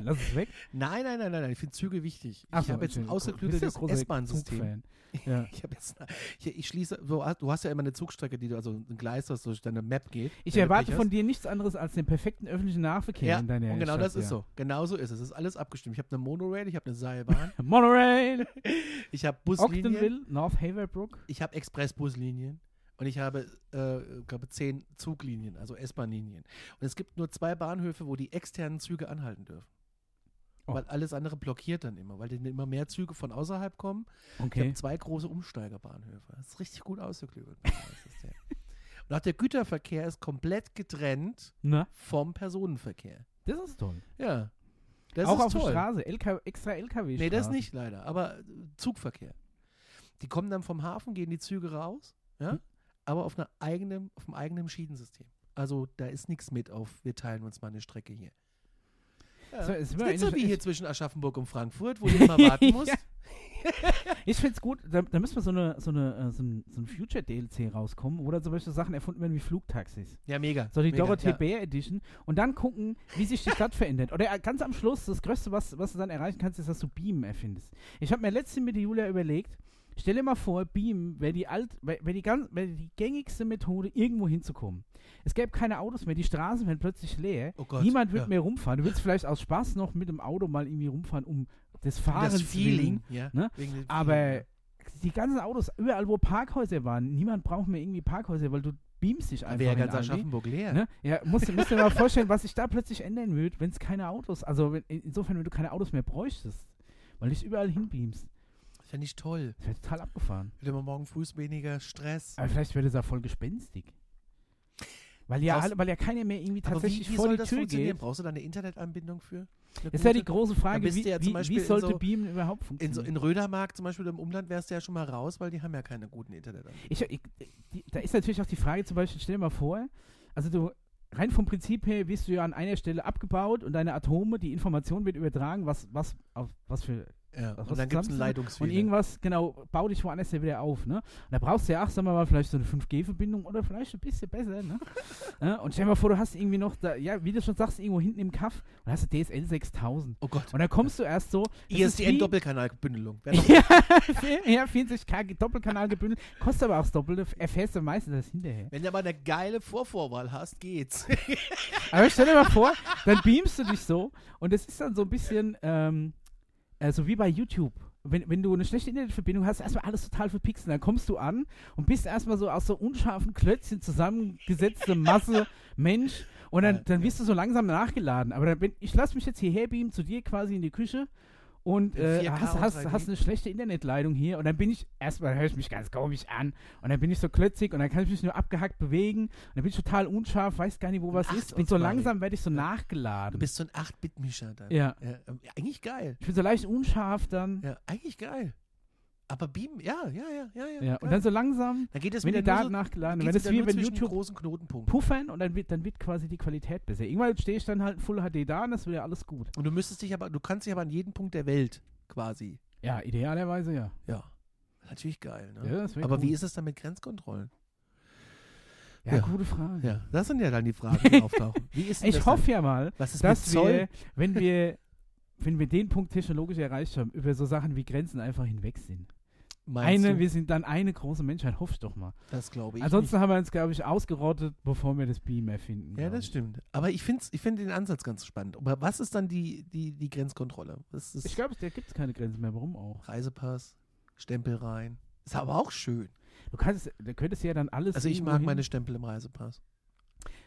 Lass es weg. Nein, nein, nein, nein, nein, ich finde Züge wichtig. Ach ich so, habe jetzt ein ausgeklügeltes S-Bahn-System. <laughs> Ja. Ich jetzt, ich, ich schließe, du hast, du hast ja immer eine Zugstrecke, die du, also ein Gleis, das durch deine Map geht. Ich erwarte von dir nichts anderes als den perfekten öffentlichen Nahverkehr Ja, in deiner und genau Stadt, das ist ja. so. Genau so ist es. Es ist alles abgestimmt. Ich habe eine Monorail, ich habe eine Seilbahn, <laughs> Monorail, ich habe Buslinien, Ogdenville, North Haverbrook. ich habe Expressbuslinien und ich habe, äh, glaube zehn Zuglinien, also S-Bahn-Linien. Und es gibt nur zwei Bahnhöfe, wo die externen Züge anhalten dürfen. Oh. Weil alles andere blockiert dann immer, weil dann immer mehr Züge von außerhalb kommen. Ich Okay. habe zwei große Umsteigerbahnhöfe. Das ist richtig gut ausgeklügelt. Der- Und auch der Güterverkehr ist komplett getrennt Na, vom Personenverkehr. das ist toll. Ja. Das Auch ist auf der toll. Straße, LK, extra LKW. Nee, das nicht leider, aber äh, Zugverkehr. Die kommen dann vom Hafen, gehen die Züge raus, ja, Hm. aber auf, einer eigenen, auf einem eigenen Schienensystem. Also da ist nichts mit auf, wir teilen uns mal eine Strecke hier. Ja. So, es ist nicht so wie hier zwischen Aschaffenburg und Frankfurt, wo <laughs> du immer warten musst. Ja. ich find's gut, da, da müssen wir so eine, so eine, äh, so ein, so ein Future-DLC rauskommen, wo dann zum Beispiel Sachen erfunden werden wie Flugtaxis. Ja, mega. So die mega, Dorothee ja. Bär Edition und dann gucken, wie sich die Stadt <laughs> verändert. Oder äh, ganz am Schluss, das Größte, was, was du dann erreichen kannst, ist, dass du Beamen erfindest. Ich habe mir letztens mit Julia überlegt, stell dir mal vor, Beamen wäre die, alt, wär, wär die, ganz- wär die gängigste Methode, irgendwo hinzukommen. Es gäbe keine Autos mehr, die Straßen wären plötzlich leer. Oh Gott, Niemand wird ja. mehr rumfahren. Du willst vielleicht aus Spaß noch mit dem Auto mal irgendwie rumfahren, um des Und Fahrens das Feeling, ja. ne? wegen Aber Feeling, die ganzen Autos, überall wo Parkhäuser waren, niemand braucht mehr irgendwie Parkhäuser, weil du beamst dich einfach wäre ganz. Aschaffenburg leer. Ne? Ja, musst, musst dir mal <laughs> vorstellen, was sich da plötzlich ändern würde, wenn es keine Autos, also wenn, insofern, wenn du keine Autos mehr bräuchtest, weil du dich überall hinbeamst. Fände ich toll. Das wäre total abgefahren. Hätte man morgen früh weniger Stress. Aber vielleicht wäre das ja voll gespenstig. Weil ja, alle, weil ja keiner mehr irgendwie Aber wie, tatsächlich wie vor soll die das Tür funktionieren? geht. Brauchst du da eine Internetanbindung für? Eine Das ist ja die große Frage, wie, ja wie, wie in sollte so- Beamen überhaupt In, funktionieren? so, in Rödermark zum Beispiel im Umland wärst du ja schon mal raus, weil die haben ja keine guten Internetanbindungen. Da ist natürlich auch die Frage zum Beispiel, stell dir mal vor, also du, rein vom Prinzip her wirst du ja an einer Stelle abgebaut und deine Atome, die Information wird übertragen, was, was, auf, was für, Ja. Und dann gibt es einen Leitungsfehler. und irgendwas, genau, bau dich woanders ja wieder auf, ne? Und da brauchst du ja, ach, sagen wir mal, vielleicht so eine 5G-Verbindung oder vielleicht ein bisschen besser, ne? <laughs> ja, und stell dir mal vor, du hast irgendwie noch, da, ja, wie du schon sagst, irgendwo hinten im Kaff und hast du DSL 6000. oh Gott. Und dann kommst du erst so, das doch- <laughs> ja, <laughs> ja, 40k Doppelkanal gebündelt, kostet aber auch das Doppelte, erfährst du meistens das hinterher. Wenn du aber eine geile Vorvorwahl hast, geht's. Aber stell dir mal vor, dann beamst du dich so und es ist dann so ein bisschen ähm, so wie bei YouTube. Wenn, wenn du eine schlechte Internetverbindung hast, erstmal alles total verpixelt. Dann kommst du an und bist erstmal so aus so unscharfen Klötzchen zusammengesetzte <laughs> Masse Mensch und dann, dann wirst du so langsam nachgeladen. Aber dann, bin, ich lasse mich jetzt hierher beamen zu dir quasi in die Küche und äh, 4K hast, hast, 3D. hast eine schlechte Internetleitung hier und dann bin ich, erstmal höre ich mich ganz komisch an und dann bin ich so klötzig und dann kann ich mich nur abgehackt bewegen und dann bin ich total unscharf, weiß gar nicht, wo was ist und so langsam werde ich so Ja. nachgeladen. Du bist so ein 8-Bit-Mischer dann. ja. Ja, ähm, eigentlich geil. Ich bin so leicht unscharf dann. Ja, eigentlich geil. Aber Beam, ja, ja, ja, ja, ja. Und dann so langsam, dann geht es wenn die Daten so, nachgeladen werden, das wie wenn YouTube großen Knotenpunkten. puffern und dann wird, dann wird quasi die Qualität besser. Irgendwann stehe ich dann halt Full HD da und das wird ja alles gut. Und du müsstest dich aber, du kannst dich aber an jeden Punkt der Welt quasi. Ja, idealerweise ja. Ja. Natürlich geil, ne? Ja, aber cool. wie ist es dann mit Grenzkontrollen? Ja, Ja. gute Frage. Ja, das sind ja dann die Fragen, die auftauchen. <laughs> Wie ist denn Ich hoffe ja mal, Dann? Was ist dass wir, wenn wir, wenn wir den Punkt technologisch erreicht haben, über so Sachen wie Grenzen einfach hinweg sind. Meinst Eine, du? wir sind dann eine große Menschheit, hoffe ich doch mal. Das glaube ich. Ansonsten haben wir uns, glaube ich, ausgerottet, bevor wir das Beam erfinden. nicht. Ja, das ich. stimmt. Aber ich finde ich find den Ansatz ganz spannend. Aber was ist dann die, die, die Grenzkontrolle? Das ist Ich glaube, da gibt es keine Grenzen mehr. Warum auch? Reisepass, Stempel rein. Ist aber auch schön. Du kannst, du könntest ja dann alles. Also ich mag hin- meine Stempel im Reisepass.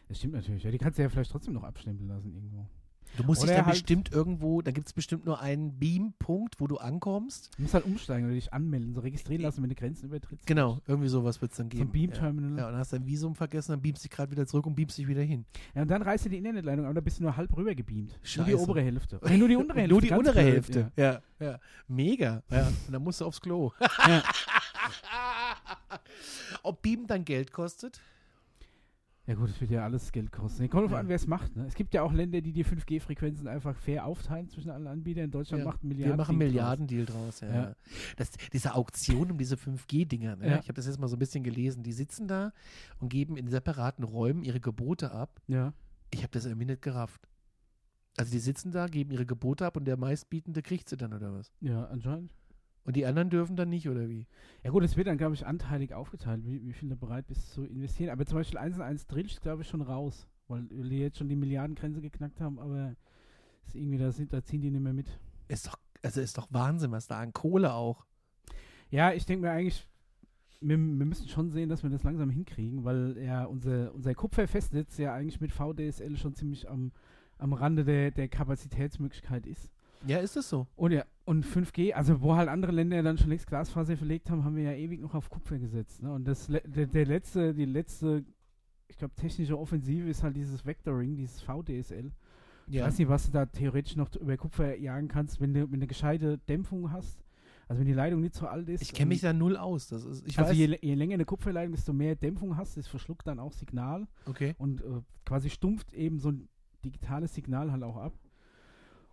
Das stimmt natürlich. Ja, die kannst du ja vielleicht trotzdem noch abstempeln lassen irgendwo. Du musst dich Oder dann halt- bestimmt irgendwo, da gibt es bestimmt nur einen Beam-Punkt, wo du ankommst. Du musst halt umsteigen oder dich anmelden, so registrieren lassen, wenn du Grenzen übertrittst. Genau, irgendwie sowas wird es dann geben. ein Beam-Terminal. Ja. Ja. ja, und dann hast du dein Visum vergessen, dann beamst dich gerade wieder zurück und beamst dich wieder hin. und dann reißt du die Internetleitung, aber da bist du nur halb rüber gebeamt. Nur die Scheiße. obere Hälfte. Oder nur die <laughs> untere Hälfte. Nur die untere blöd, Hälfte. Ja. ja, Mega. Ja. Und dann musst du aufs Klo. Ja. <laughs> Ob Beam dann Geld kostet? Ja gut, das wird ja alles Geld kosten. Nee, kommt drauf Ja. an, wer es macht. Ne? Es gibt ja auch Länder, die die 5G-Frequenzen einfach fair aufteilen zwischen allen Anbietern. In Deutschland Ja. macht ein Wir Milliarden. machen Milliardendeal draus. Ja. Ja. Das, diese Auktion um diese 5G-Dinger, ne? Ich habe das jetzt mal so ein bisschen gelesen, die sitzen da und geben in separaten Räumen ihre Gebote ab. Ja. Ich habe das irgendwie nicht gerafft. Also die sitzen da, geben ihre Gebote ab und der meistbietende kriegt sie dann oder was? ja, anscheinend. Und die anderen dürfen dann nicht oder wie? Ja gut, es wird dann, glaube ich, anteilig aufgeteilt, wie, wie viel du bereit bist zu investieren. Aber zum Beispiel 1 und 1 Drills, glaube ich, schon raus. Weil wir jetzt schon die Milliardengrenze geknackt haben, aber ist irgendwie, da, sind, da ziehen die nicht mehr mit. Ist doch, also ist doch Wahnsinn, was da an Kohle auch. Ja, ich denke mir eigentlich, wir, wir müssen schon sehen, dass wir das langsam hinkriegen, weil ja unser, unser Kupferfestnetz ja eigentlich mit VDSL schon ziemlich am, am Rande der, der Kapazitätsmöglichkeit ist. Ja, ist es so. Und ja, und 5G, also wo halt andere Länder dann schon längst Glasfaser verlegt haben, haben wir ja ewig noch auf Kupfer gesetzt. Ne? Und das le- der, der letzte, die letzte, ich glaube, technische Offensive ist halt dieses Vectoring, dieses VDSL. Ich Ja. weiß nicht, was du da theoretisch noch über Kupfer jagen kannst, wenn du, wenn du gescheite Dämpfung hast. Also wenn die Leitung nicht so alt ist. Ich kenne mich und- da null aus. Das ist, ich also weiß. je, je länger eine Kupferleitung, desto mehr Dämpfung hast, das verschluckt dann auch Signal okay. und äh, quasi stumpft eben so ein digitales Signal halt auch ab.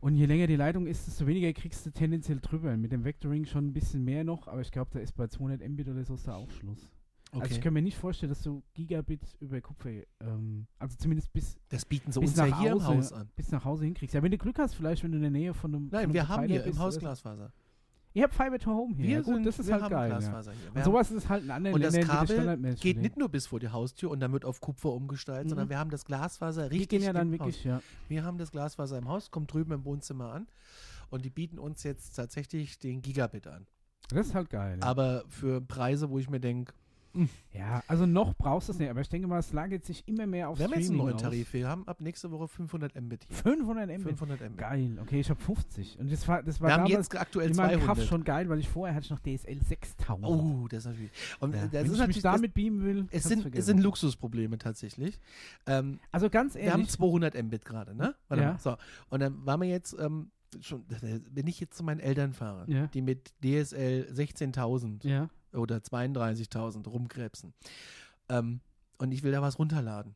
Und je länger die Leitung ist, desto weniger kriegst du tendenziell drüber. Mit dem Vectoring schon ein bisschen mehr noch, aber ich glaube, da ist bei 200 Mbit oder so ist da auch Schluss. Also ich kann mir nicht vorstellen, dass du Gigabit über Kupfer, ähm, also zumindest bis Das bieten sie bis uns ja nach hier im Hause- Haus an. bis nach Hause hinkriegst. Ja, wenn du Glück hast, vielleicht, wenn du in der Nähe von einem. von Nein, einem wir haben hier im Haus. Glasfaser. Ihr habt Fiber to Home hier. Wir ja, gut, sind, das ist wir halt haben geil. Ja. Glasfaser hier. Wir Und sowas ist halt in anderen Und das Ländern, wie Kabel geht nicht nur bis vor die Haustür und dann wird auf Kupfer umgestaltet, Mhm. sondern wir haben das Glasfaser die richtig gehen ja dann wirklich, ja. Wir haben das Glasfaser im Haus, kommt drüben im Wohnzimmer an und die bieten uns jetzt tatsächlich den Gigabit an. Das ist halt geil. Ja. Aber für Preise, wo ich mir denke, ja, also noch brauchst du es nicht, aber ich denke mal, es lagert sich immer mehr auf wir haben jetzt einen neuen. Tarif. Wir haben ab nächste Woche 500 Mbit hier. 500 Mbit. 500 Mbit. Geil. Okay, ich habe 50. Und das war, das war Wir haben jetzt aktuell in meinem Kaff 200. schon geil, weil ich vorher hatte ich noch DSL 6000. Oh, das ist natürlich. Und ja. das Wenn ist ich mich natürlich das, damit beamen will, es sind, vergessen. es sind Luxusprobleme tatsächlich. Ähm, also ganz wir haben ehrlich, 200 Mbit gerade, ne? Warte Ja. mal. So. Und dann waren wir jetzt ähm, schon, <laughs> wenn ich jetzt zu meinen Eltern fahre, Ja. die mit DSL 16.000 ja, oder 32.000 rumkrebsen ähm, und ich will da was runterladen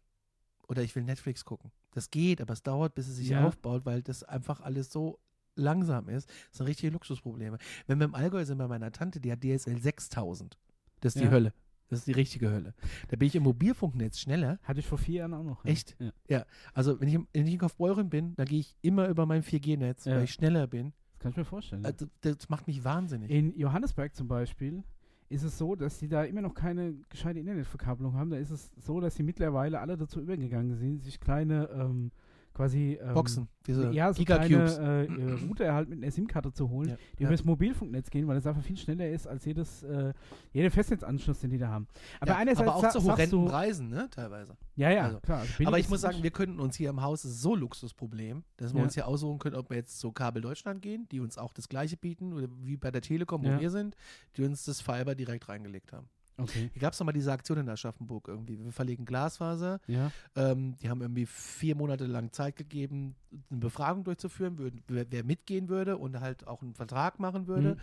oder ich will Netflix gucken. Das geht, aber es dauert, bis es sich Ja. aufbaut, weil das einfach alles so langsam ist. Das sind richtige Luxusprobleme. Wenn wir im Allgäu sind bei meiner Tante, die hat DSL 6000. Das ist die Ja. Hölle. Das ist die richtige Hölle. Da bin ich im Mobilfunknetz schneller. hatte ich vor vier Jahren auch noch. ja. Echt? Ja. Also wenn ich, wenn ich in Kaufbeuren bin, dann gehe ich immer über mein 4G-Netz, Ja. weil ich schneller bin. Das kann ich mir vorstellen. Das, das macht mich wahnsinnig. In Johannesburg zum Beispiel ist es so, dass die da immer noch keine gescheite Internetverkabelung haben. Da ist es so, dass sie mittlerweile alle dazu übergegangen sind, sich kleine ähm, quasi ähm, Boxen, diese ja, so Gigacubes. kleine äh, äh, Router halt mit einer SIM-Karte zu holen, Ja, die ja. über das Mobilfunknetz gehen, weil das einfach viel schneller ist als jedes, äh, jeder Festnetzanschluss, den die da haben. Aber ja, einerseits aber auch zu horrenden Preisen, ne, teilweise. ja, ja, Also, klar. also Aber ich muss es sagen, wir könnten uns hier im Haus, ist so ein Luxusproblem, dass wir uns hier aussuchen können, ob wir jetzt zu Kabel Deutschland gehen, die uns auch das Gleiche bieten, oder wie bei der Telekom, wo wir sind, die uns das Fiber direkt reingelegt haben. Okay, Hier gab es nochmal diese Aktion in Aschaffenburg irgendwie. Wir verlegen Glasfaser. ja. Ähm, die haben irgendwie vier Monate lang Zeit gegeben, eine Befragung durchzuführen, würden, wer, wer mitgehen würde und halt auch einen Vertrag machen würde. Mhm.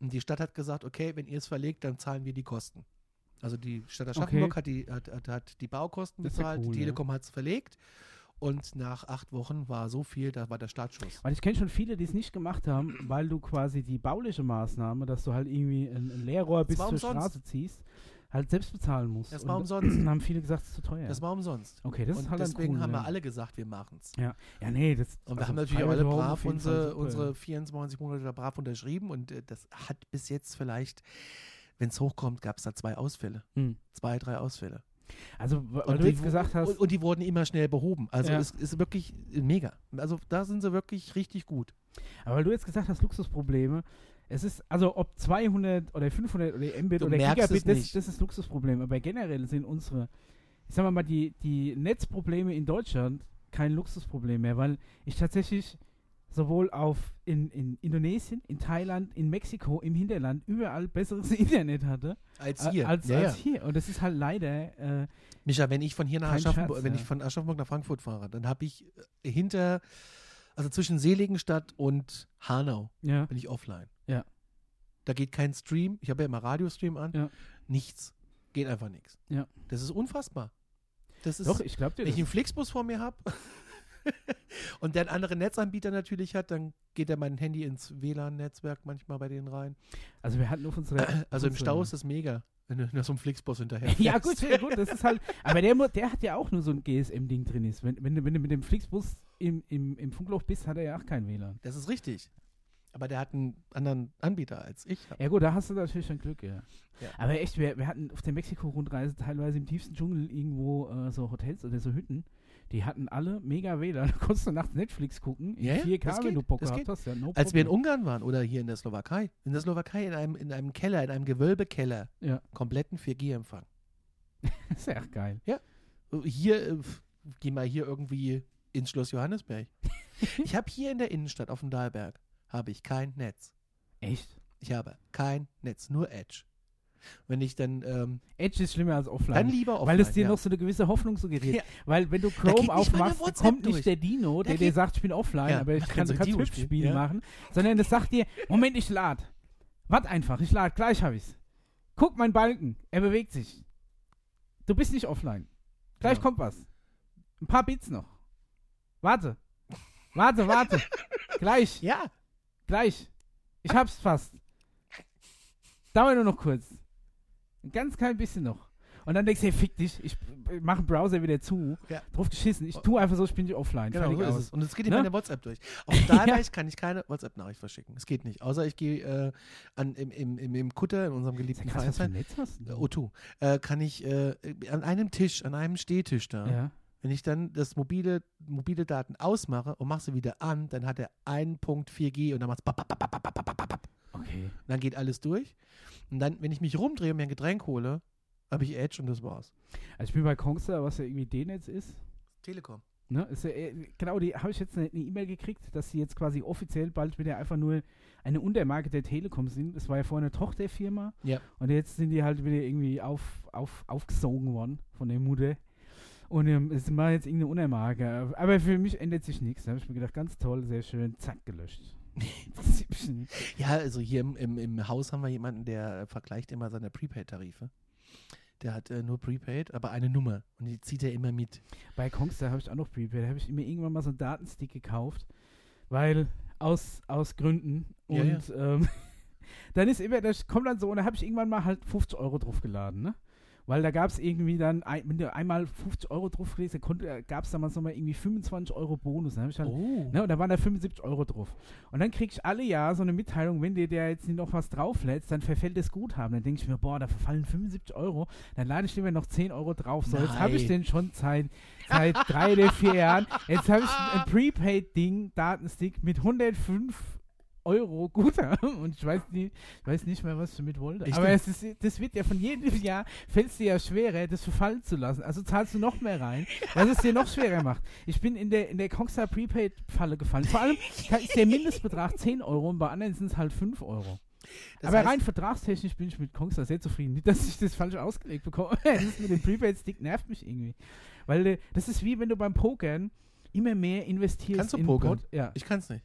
Und die Stadt hat gesagt, okay, wenn ihr es verlegt, dann zahlen wir die Kosten. Also die Stadt Aschaffenburg hat, die, hat, hat, hat die Baukosten ist ja bezahlt, cool, die ja. Telekom hat es verlegt. Und nach acht Wochen war so viel, da war der Startschuss. Weil ich kenne schon viele, die es nicht gemacht haben, weil du quasi die bauliche Maßnahme, dass du halt irgendwie ein, ein Leerrohr bis zur umsonst. Straße ziehst, halt selbst bezahlen musst. Das war Und umsonst. Dann <clears throat> haben viele gesagt, es ist zu teuer. Das war umsonst. okay, das und ist halt deswegen cool, haben ja. wir alle gesagt, wir machen es. Ja, ja nee, das. Und wir also haben natürlich alle brav unsere, unsere 24 Monate brav unterschrieben und äh, das hat bis jetzt vielleicht, wenn es hochkommt, gab es da zwei Ausfälle. Hm. Zwei, drei Ausfälle. Also, weil Und du die jetzt gesagt hast, Und, und die wurden immer schnell behoben. Also Ja. es ist wirklich mega. Also da sind sie wirklich richtig gut. aber weil du jetzt gesagt hast, Luxusprobleme, es ist, also ob 200 oder 500 oder Mbit Du oder Gigabit, das, das ist Luxusproblem. Aber generell sind unsere, ich sag mal, mal die, die Netzprobleme in Deutschland kein Luxusproblem mehr, weil ich tatsächlich sowohl auf in, in Indonesien, in Thailand, in Mexiko, im Hinterland überall besseres <laughs> Internet hatte Als äh, hier. als, ja, als ja. hier. Und das ist halt leider, äh, Micha, wenn ich von hier nach Aschaffenburg, Scherz, wenn ja. ich von Aschaffenburg nach Frankfurt fahre, dann habe ich äh, hinter, also zwischen Seligenstadt und Hanau bin ich offline. Ja. Da geht kein Stream. Ich habe ja immer Radiostream an. Nichts. Geht einfach nichts. Ja. Das ist unfassbar. Das ist, Doch, ich glaube dir wenn ich einen Flixbus vor mir habe <laughs> <laughs> und der einen anderen Netzanbieter natürlich hat, dann geht er mein Handy ins WLAN-Netzwerk manchmal bei denen rein. Also wir hatten auf unsere... <clears throat> Also im Stau ist das mega, wenn du nach so einem Flixbus hinterher <laughs> Ja, gut, ja, gut, das ist halt. Aber der, der hat ja auch nur so ein GSM-Ding drin ist. Wenn, wenn, du, wenn du mit dem Flixbus im, im, im Funkloch bist, hat er ja auch kein WLAN. Das ist richtig. Aber der hat einen anderen Anbieter als ich. hab. Ja, gut, da hast du natürlich dann Glück, ja. Ja. Aber echt, wir, wir hatten auf der Mexiko-Rundreise teilweise im tiefsten Dschungel irgendwo äh, so Hotels oder so Hütten. Die hatten alle mega WLAN. <laughs> Da konntest du nachts Netflix gucken. Ja, ja, 4K, das wenn du Bock gehabt hast. Ja, no Als wir in. Ungarn waren oder hier in der Slowakei. In der Slowakei in einem, in einem Keller, in einem Gewölbekeller. Ja. Kompletten 4G-Empfang. Das <laughs> ist ja echt geil. Hier, äh, geh mal hier irgendwie ins Schloss Johannesberg. <laughs> ich habe hier in der Innenstadt auf dem Dahlberg, habe ich kein Netz. Echt? Ich habe kein Netz, nur Edge. Wenn ich dann, ähm, Edge ist schlimmer als offline. dann lieber offline. weil es dir ja. noch so eine gewisse Hoffnung suggeriert. Ja. Weil wenn du Chrome aufmachst, kommt durch. nicht der Dino, der dir sagt, ich bin offline, Ja, aber ich kann kann so spielen, ja. machen. Sondern es sagt dir, Moment, ich lad. Wart einfach, ich lad, gleich hab ich's. Guck, mein Balken, er bewegt sich. Du bist nicht offline. Gleich kommt was. Ein paar Bits noch. Warte. Warte, warte. <laughs> Gleich, Ja. gleich. Ich hab's fast. Dauert nur noch kurz. Ein ganz klein bisschen noch. Und dann denkst du, hey, fick dich, ich mache den Browser wieder zu. Ja. Drauf geschissen. Ich tue einfach so, ich bin offline. Genau, so ist es. Und es geht in Ne? meine WhatsApp durch. Auf <laughs> Starlight Ja. kann ich keine WhatsApp-Nachricht verschicken. Es geht nicht. Außer ich gehe äh, an, im, im, im, im Kutter in unserem geliebten was Verein. Netz hast du? O2, äh, kann ich äh, an einem Tisch, an einem Stehtisch da, Ja. wenn ich dann das mobile, mobile Daten ausmache und mache sie wieder an, dann hat er 1.4G und dann macht es Okay. dann geht alles durch. Und dann, wenn ich mich rumdrehe und mir ein Getränk hole, habe ich Edge und das war's. Also ich bin bei Kongstar, was ja irgendwie D-Netz ist. Telekom. Ne? Ist ja, äh, genau, die habe ich jetzt eine E-Mail gekriegt, dass sie jetzt quasi offiziell bald wieder einfach nur eine Untermarke der Telekom sind. Das war ja vorher eine Tochterfirma. Ja. Und jetzt sind die halt wieder irgendwie auf, auf, aufgesogen worden von der Mutter. Und ähm, es war jetzt irgendeine Untermarke. Aber für mich ändert sich nichts. Da habe ich mir gedacht, ganz toll, sehr schön, zack, gelöscht. <laughs> Ja, also hier im, im, im Haus haben wir jemanden, der äh, vergleicht immer seine Prepaid-Tarife. Der hat äh, nur Prepaid, aber eine Nummer. Und die zieht er immer mit. Bei Kongstar habe ich auch noch Prepaid. Da habe ich mir irgendwann mal so einen Datenstick gekauft, weil aus, aus Gründen. Ja, Und Ähm, <laughs> dann ist immer, das kommt dann so, und da habe ich irgendwann mal halt 50 Euro drauf geladen, ne? Weil da gab es irgendwie dann, wenn du einmal 50 Euro drauf gelesen gab es damals nochmal irgendwie 25 Euro Bonus. Dann ich halt Oh. Ne, und da waren da 75 Euro drauf. Und dann krieg ich alle Jahr so eine Mitteilung, wenn dir der jetzt nicht noch was drauflädst, dann verfällt das Guthaben. Dann denke ich mir, boah, da verfallen 75 Euro, dann lade ich lieber noch 10 Euro drauf. So, jetzt habe ich Nein. den schon seit, seit drei oder vier Jahren. Jetzt habe ich ein Prepaid-Ding, Datenstick mit 105 Euro Guthaben und ich weiß, nie, ich weiß nicht mehr, was ich damit wollte. Ich Aber es ist, das wird ja von jedem <laughs> Jahr, fällt es dir ja schwerer, das verfallen zu lassen. Also zahlst du noch mehr rein, was es dir noch schwerer macht. Ich bin in der, in der Kongstar Prepaid-Falle gefallen. Vor allem ist der Mindestbetrag 10 Euro und bei anderen sind es halt 5 Euro. Das Aber heißt, rein vertragstechnisch bin ich mit Kongstar sehr zufrieden. Nicht, dass ich das falsch ausgelegt bekomme. <laughs> das ist mit dem Prepaid-Stick nervt mich irgendwie. Weil äh, das ist wie wenn du beim Pokern immer mehr investierst Kannst du in pokern? Ja. ich kann es nicht.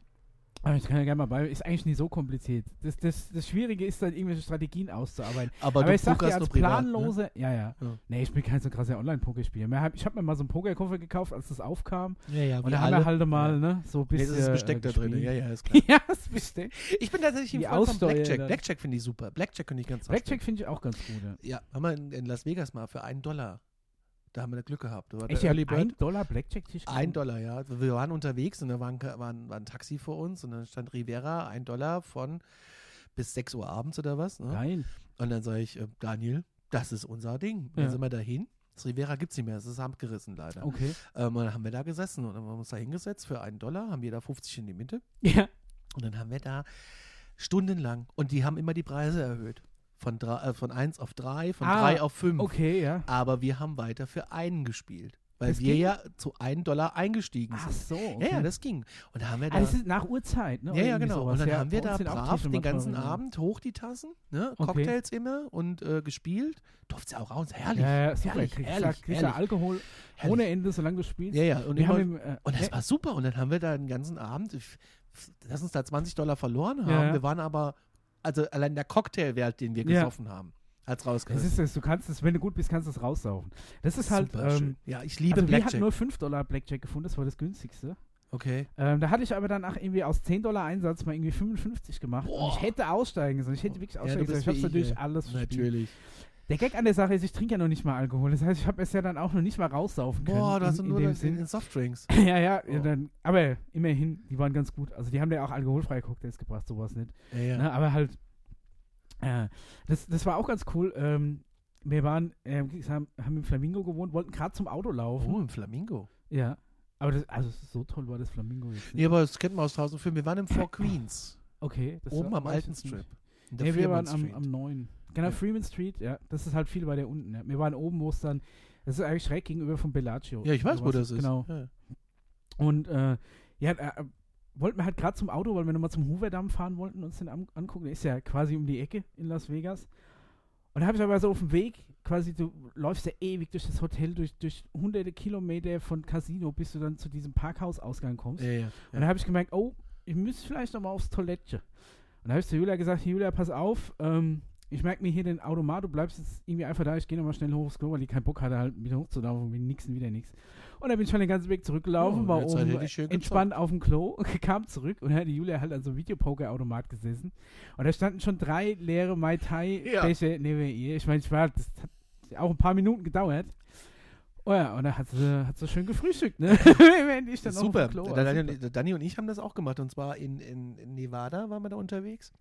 Aber ich kann ja gerne mal bei. Ist eigentlich nicht so kompliziert. Das, das, das Schwierige ist dann, irgendwelche Strategien auszuarbeiten. Aber, Aber, du ich sag dir, als privat, ne? planlose. Ja, ja, Ja. Nee, ich bin kein so krasser. Hab- Ich habe mir mal so einen Pokerkoffer gekauft, als das aufkam. Ja, ja, Und da haben wir halt mal, Ja. ne, so ein Nee, bisschen. das ist Besteck äh, da drin. Ja, ja, ist <laughs> klar. ja, das Besteck. Ich bin tatsächlich Die Freund von Blackjack. dann. Blackjack finde ich super. Blackjack finde ich ganz Blackjack finde ich auch ganz gut. Ja. Ja, haben wir in, in Las Vegas mal für einen Dollar. Da haben wir Glück gehabt. Da Echt, Early Bird. ein Dollar Blackjack-Tisch Ein Dollar, ja. Also Wir waren unterwegs und da war ein, war, war ein Taxi vor uns und dann stand Rivera, ein Dollar von bis 6 Uhr abends oder was. Ne? Geil. Und dann sage ich, äh, Daniel, das ist unser Ding. Ja. Dann sind wir dahin. Das Rivera gibt es nicht mehr, es ist abgerissen leider. Okay. Ähm, und dann haben wir da gesessen und dann haben wir uns da hingesetzt für einen Dollar, haben jeder 50 in die Mitte. Ja. Und dann haben wir da stundenlang und die haben immer die Preise erhöht. Von, drei, äh, von 1 auf 3, von Ah, 3 auf 5. Okay, ja. Aber wir haben weiter für einen gespielt. Weil Das wir ging? ja zu 1 Dollar eingestiegen Ach sind. so. Okay. Ja, ja, das ging. Und da haben wir da. ah, das ist nach Uhrzeit, ne? ja, ja, genau. sowas. Und dann Ja, haben wir da brav den ganzen ja. Abend hoch die Tassen, ne? Okay. Cocktails immer und äh, gespielt. Durfte ja auch raus. Herrlich. Ja, ja, super. herrlich, kriegst, herrlich, kriegst herrlich. Alkohol herrlich. ohne Ende, solange du spielst. Ja, ja. Und, Wir immer, haben im, äh, und das war super. Und dann haben wir da den ganzen Abend, lass uns da 20 Dollar verloren haben. Wir waren aber, also allein der Cocktailwert, den wir Ja. gesoffen haben, als das rausgerissen. ist es, du kannst es, wenn du gut bist, kannst du es raussaufen. Das ist halt, ähm, Ja, ich liebe also wir hatten Blackjack. nur 5 Dollar Blackjack gefunden, das war das günstigste. Okay. Ähm, da hatte ich aber dann auch irgendwie aus 10 Dollar Einsatz mal irgendwie 55 gemacht. Ich hätte aussteigen sollen. Ich hätte wirklich Ja, aussteigen du sollen. Ich habe natürlich ich, alles verspielt. Natürlich. Der Gag an der Sache ist, ich trinke ja noch nicht mal Alkohol. Das heißt, ich habe es ja dann auch noch nicht mal raussaufen können. Boah, du hast in, nur in in, in. Softdrinks. <laughs> ja, ja, ja Oh. dann, aber immerhin, die waren ganz gut. Also die haben ja auch alkoholfreie Cocktails gebracht, sowas nicht. Ja, ja. Ne, aber halt, äh, das, das war auch ganz cool. Ähm, wir waren, äh, haben, haben im Flamingo gewohnt, wollten gerade zum Auto laufen. Oh, im Flamingo. Ja. Aber das, also so toll war das Flamingo jetzt Nee, nicht. aber das kennt man aus tausend Filmen. Wir waren im Four <coughs> Queens. Okay. Das oben am alten. Strip. Nee, wir waren am, am 9. Genau, Ja. Freeman Street, ja. Das ist halt viel weiter unten. Ja. Wir waren oben, wo es dann, das ist eigentlich schräg gegenüber von Bellagio. Ja, ich weiß, wo das ist. Genau. Ja. Und äh, ja, äh, wollten wir halt gerade zum Auto, weil wir nochmal zum Hoover-Damm fahren wollten, uns den an, angucken. Der ist ja quasi um die Ecke in Las Vegas. Und da habe ich aber so auf dem Weg, quasi, du läufst ja ewig durch das Hotel, durch, durch hunderte Kilometer von Casino, bis du dann zu diesem Parkhausausgang kommst. Ja, ja, Und da habe ich gemerkt, oh, ich müsste vielleicht nochmal aufs Toilette. Und da habe ich zu Julia gesagt, Julia, pass auf, ähm, ich merke mir hier den Automat, du bleibst jetzt irgendwie einfach da, ich gehe nochmal schnell hoch aufs Klo, weil ich keinen Bock hatte, halt wieder hochzulaufen, wie nix und wieder nix. Und dann bin ich schon den ganzen Weg zurückgelaufen, Oh, war oben entspannt auf dem Klo, <laughs> kam zurück und hat die Julia halt an so einem Videopoker-Automat gesessen. Und da standen schon drei leere Mai Tai-Becher neben ihr. Ich meine, ich war, das hat auch ein paar Minuten gedauert. Oh ja, und da hat sie, hat sie schön gefrühstückt, ne? <laughs> Super. Dani, der Dani und ich haben das auch gemacht. Und zwar in, in, in Nevada waren wir da unterwegs.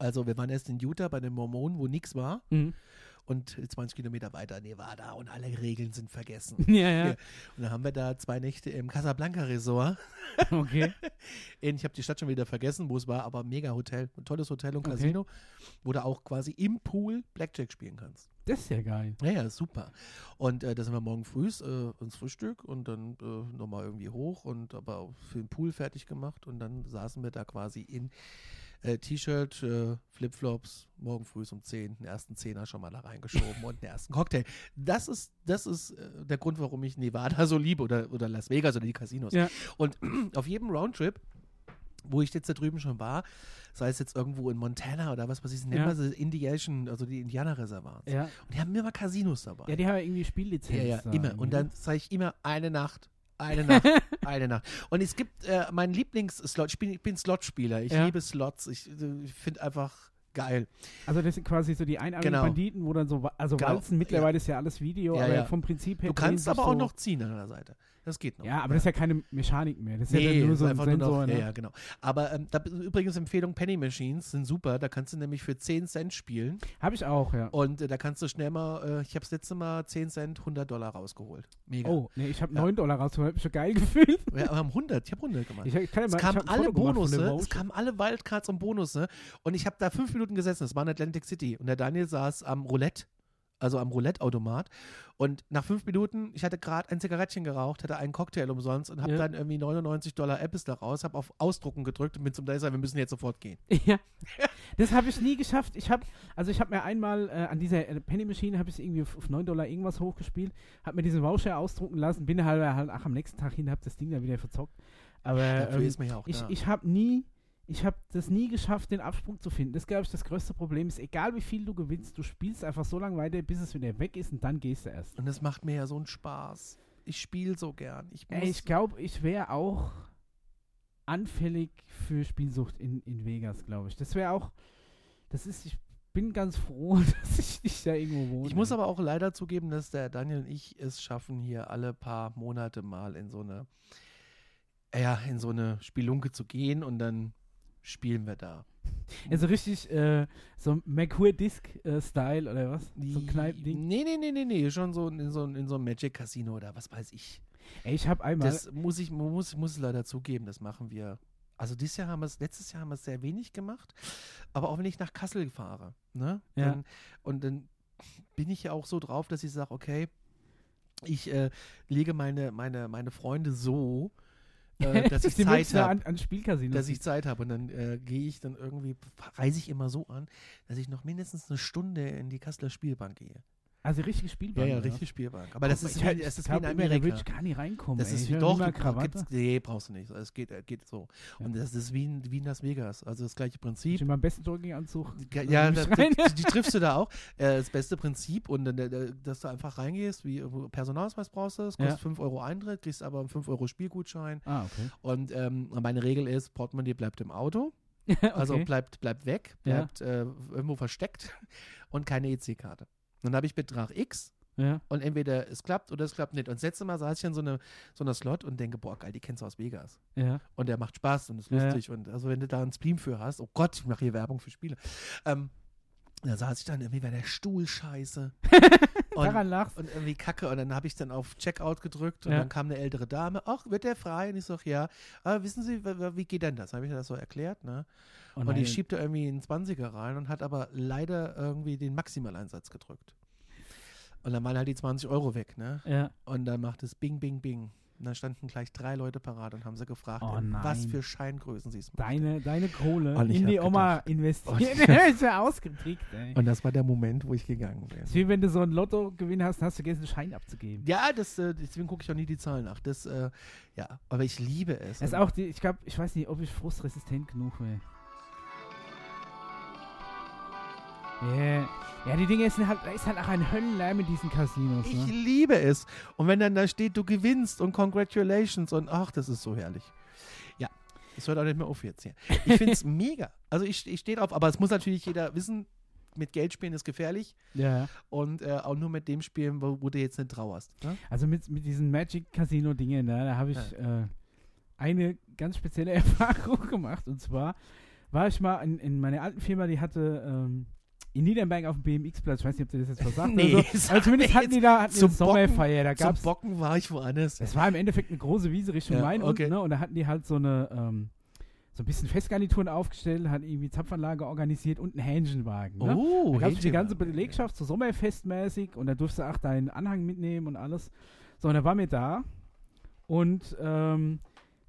Also wir waren erst in Utah bei den Mormonen, wo nichts war. Mhm. Und 20 Kilometer weiter Nevada und alle Regeln sind vergessen. <laughs> Ja, ja. Und dann haben wir da zwei Nächte im Casablanca Resort. okay. <laughs> Ich habe die Stadt schon wieder vergessen, wo es war, aber mega Hotel. Ein tolles Hotel und Okay. Casino, wo du auch quasi im Pool Blackjack spielen kannst. Das ist ja geil. Ja, ja, super. Und äh, da sind wir morgen früh äh, ins Frühstück und dann äh, nochmal irgendwie hoch und aber für den Pool fertig gemacht und dann saßen wir da quasi in äh, T-Shirt, äh, Flipflops, morgen früh um 10, den ersten Zehner schon mal da reingeschoben und den ersten Cocktail. Das ist, das ist äh, der Grund, warum ich Nevada so liebe oder, oder Las Vegas oder die Casinos. Ja. Und <clears throat> auf jedem Roundtrip, wo ich jetzt da drüben schon war, sei es jetzt irgendwo in Montana oder was weiß ich, nennen Ja. wir sie Indiation, also die Indianerreservats. Ja. Und die haben immer Casinos dabei. Ja, die haben ja irgendwie Spiellizenz. Ja, ja, immer. Und dann sage ich immer eine Nacht, eine Nacht, <laughs> eine Nacht. Und es gibt äh, meinen Lieblingsslot. Ich bin, ich bin Slotspieler. Ich Ja. liebe Slots. Ich, äh, ich finde einfach geil. Also das sind quasi so die einarmigen Genau. Banditen, wo dann so, also Genau. Walzen, mittlerweile ist ja alles Video, Ja, aber ja. vom Prinzip her. Du kannst aber auch so, noch ziehen an der Seite. Das geht noch. Ja, aber das ist ja keine Mechanik mehr. Das ist ja Nee, dann nur so ein Sensor. nur noch, ne? ja, ja, genau. Aber ähm, da, übrigens Empfehlung, Penny Machines sind super. Da kannst du nämlich für 10 Cent spielen. Habe ich auch, ja. Und äh, da kannst du schnell mal, äh, ich habe das letzte Mal 10 Cent, 100 Dollar rausgeholt. Mega. Oh, nee, ich habe Ja. 9 Dollar rausgeholt, hab mich schon geil <laughs> gefühlt. Ja, aber haben 100, ich habe 100 gemacht. Ich, ich ja Es mal, ich kamen alle Bonusse, es kamen alle Wildcards und Bonusse und ich habe da fünf Minuten gesessen, das war in Atlantic City und der Daniel saß am Roulette, also am Roulette-Automat und nach fünf Minuten, ich hatte gerade ein Zigarettchen geraucht, hatte einen Cocktail umsonst und habe Ja. dann irgendwie 99 Dollar Apples da raus, habe auf Ausdrucken gedrückt und bin zum gesagt, wir müssen jetzt sofort gehen. <laughs> Ja, das habe ich nie geschafft. Ich habe, also ich habe mir einmal äh, an dieser äh, Penny Machine habe ich irgendwie auf, auf 9 Dollar irgendwas hochgespielt, habe mir diesen Voucher ausdrucken lassen, bin halt, halt ach, am nächsten Tag hin, habe das Ding dann wieder verzockt. Aber Dafür ähm, ist man ja auch ich, da. ich habe nie, ich habe das nie geschafft, den Absprung zu finden. Das glaube ich das größte Problem ist, egal wie viel du gewinnst, du spielst einfach so lange weiter, bis es wieder weg ist und dann gehst du erst. und das macht mir ja so einen Spaß. Ich spiele so gern. Ich Ey, ich glaube, ich wäre auch anfällig für Spielsucht in, in Vegas, glaube ich. Das wäre auch, das ist, ich bin ganz froh, <laughs> dass ich nicht da irgendwo wohne. Ich muss aber auch leider zugeben, dass der Daniel und ich es schaffen, hier alle paar Monate mal in so eine, ja, in so eine Spielunke zu gehen und dann spielen wir da. Also richtig, äh, so McCour-Disc-Style oder was? So ein Kneipending. Nee, nee, nee, nee, nee, schon so in so, in so einem Magic Casino oder was weiß ich. Ey, ich habe einmal, Das muss ich, muss, muss leider zugeben, das machen wir. Also dieses Jahr haben wir es, letztes Jahr haben wir es sehr wenig gemacht, aber auch wenn ich nach Kassel fahre, ne? Ja. Dann, und dann bin ich ja auch so drauf, dass ich sage, okay, ich äh, lege meine, meine, meine Freunde so, äh, dass ich Zeit habe. an, an Spielcasinos. Dass ich Zeit habe und dann äh, gehe ich dann irgendwie, reise ich immer so an, dass ich noch mindestens eine Stunde in die Kasseler Spielbank gehe. Also richtig Spielbahn. Ja, ja, oder richtig was? Spielbank. Aber das ist, ich, wie, das ist wie in Amerika. würde ich gar nicht reinkommen. Das ist Ich wie doch, Krawatte. nee, brauchst du nicht. Es geht, äh, geht so. Ja. Und das ist wie in, wie in Las Vegas. Also das gleiche Ich Prinzip. in meinem besten Jogginganzug. Ja, ja <laughs> mich da, rein. die, die triffst du da auch. Äh, das beste Prinzip und dann, äh, dass du einfach reingehst, wie Personalausweis brauchst du, es Ja. kostet 5 Euro Eintritt, kriegst aber einen 5 Euro Spielgutschein. Ah, okay. Und ähm, meine Regel ist, Portemonnaie bleibt im Auto, <laughs> also okay. bleibt, bleibt weg, Ja. bleibt äh, irgendwo versteckt <laughs> und keine EC-Karte. Dann habe ich Betrag X ja. und entweder es klappt oder es klappt nicht. Und das letzte Mal saß ich in so, eine, so einer Slot und denke, boah, geil, die kennst du aus Vegas. Ja. Und der macht Spaß und ist Ja. lustig. Und also wenn du da einen Spleen für hast, oh Gott, ich mache hier Werbung für Spiele. Ähm, da saß ich dann irgendwie, war der Stuhl scheiße. <laughs> Daran lachst und irgendwie kacke. Und dann habe ich dann auf Checkout gedrückt und Ja. dann kam eine ältere Dame. Ach, wird der frei? Und ich sag, ja. Aber wissen Sie, wie geht denn das? Habe ich das so erklärt, ne? Oh und die schiebt da irgendwie einen 20er rein und hat aber leider irgendwie den Maximaleinsatz gedrückt. Und dann waren halt die 20 Euro weg, ne? Ja. Und dann macht es Bing, Bing, Bing. Und dann standen gleich drei Leute parat und haben sie gefragt, Oh was für Scheingrößen sie es machen. Deine, deine Kohle in die Oma Das <laughs> ist ja ausgetrickt, ey. Und das war der Moment, wo ich gegangen bin. Das ist wie wenn du so ein Lottogewinn hast, hast du vergessen, einen Schein abzugeben. Ja, das, äh, deswegen gucke ich auch nie die Zahlen nach. Das, äh, ja, aber ich liebe es. Das ist auch die, ich glaube, ich weiß nicht, ob ich frustresistent genug wäre. Yeah. Ja, die Dinge sind halt, da ist halt auch ein Höllenlärm in diesen Casinos. Ich Ne? liebe es. Und wenn dann da steht, du gewinnst und congratulations und ach, das ist so herrlich. Ja, das hört auch nicht mehr auf jetzt hier. Ich finde es <laughs> mega. Also ich, ich stehe drauf, aber es muss natürlich jeder wissen, mit Geld spielen ist gefährlich Ja. und äh, auch nur mit dem spielen, wo, wo du jetzt nicht trauerst. Ne? Also mit, mit diesen Magic Casino Dingen, ne, da habe ich äh, eine ganz spezielle <laughs> Erfahrung gemacht. Und zwar war ich mal in, in meiner alten Firma, die hatte ähm, in Niedernberg auf dem BMX-Platz, ich weiß nicht, ob du das jetzt versagt <laughs> Nee, oder so. Aber zumindest hatten die da hatten zum eine Sommerfeier. Da Zum gab's, Bocken war ich woanders. es war im Endeffekt eine große Wiese Richtung Ja, Main okay. unten, ne? Und da hatten die halt so eine ähm, so ein bisschen Festgarnituren aufgestellt, hatten irgendwie Zapfanlage organisiert und einen Hähnchenwagen. Ne? Oh, Da gab es die ganze Belegschaft so sommerfestmäßig und da durfst du auch deinen Anhang mitnehmen und alles. So, und da war mir da und ähm,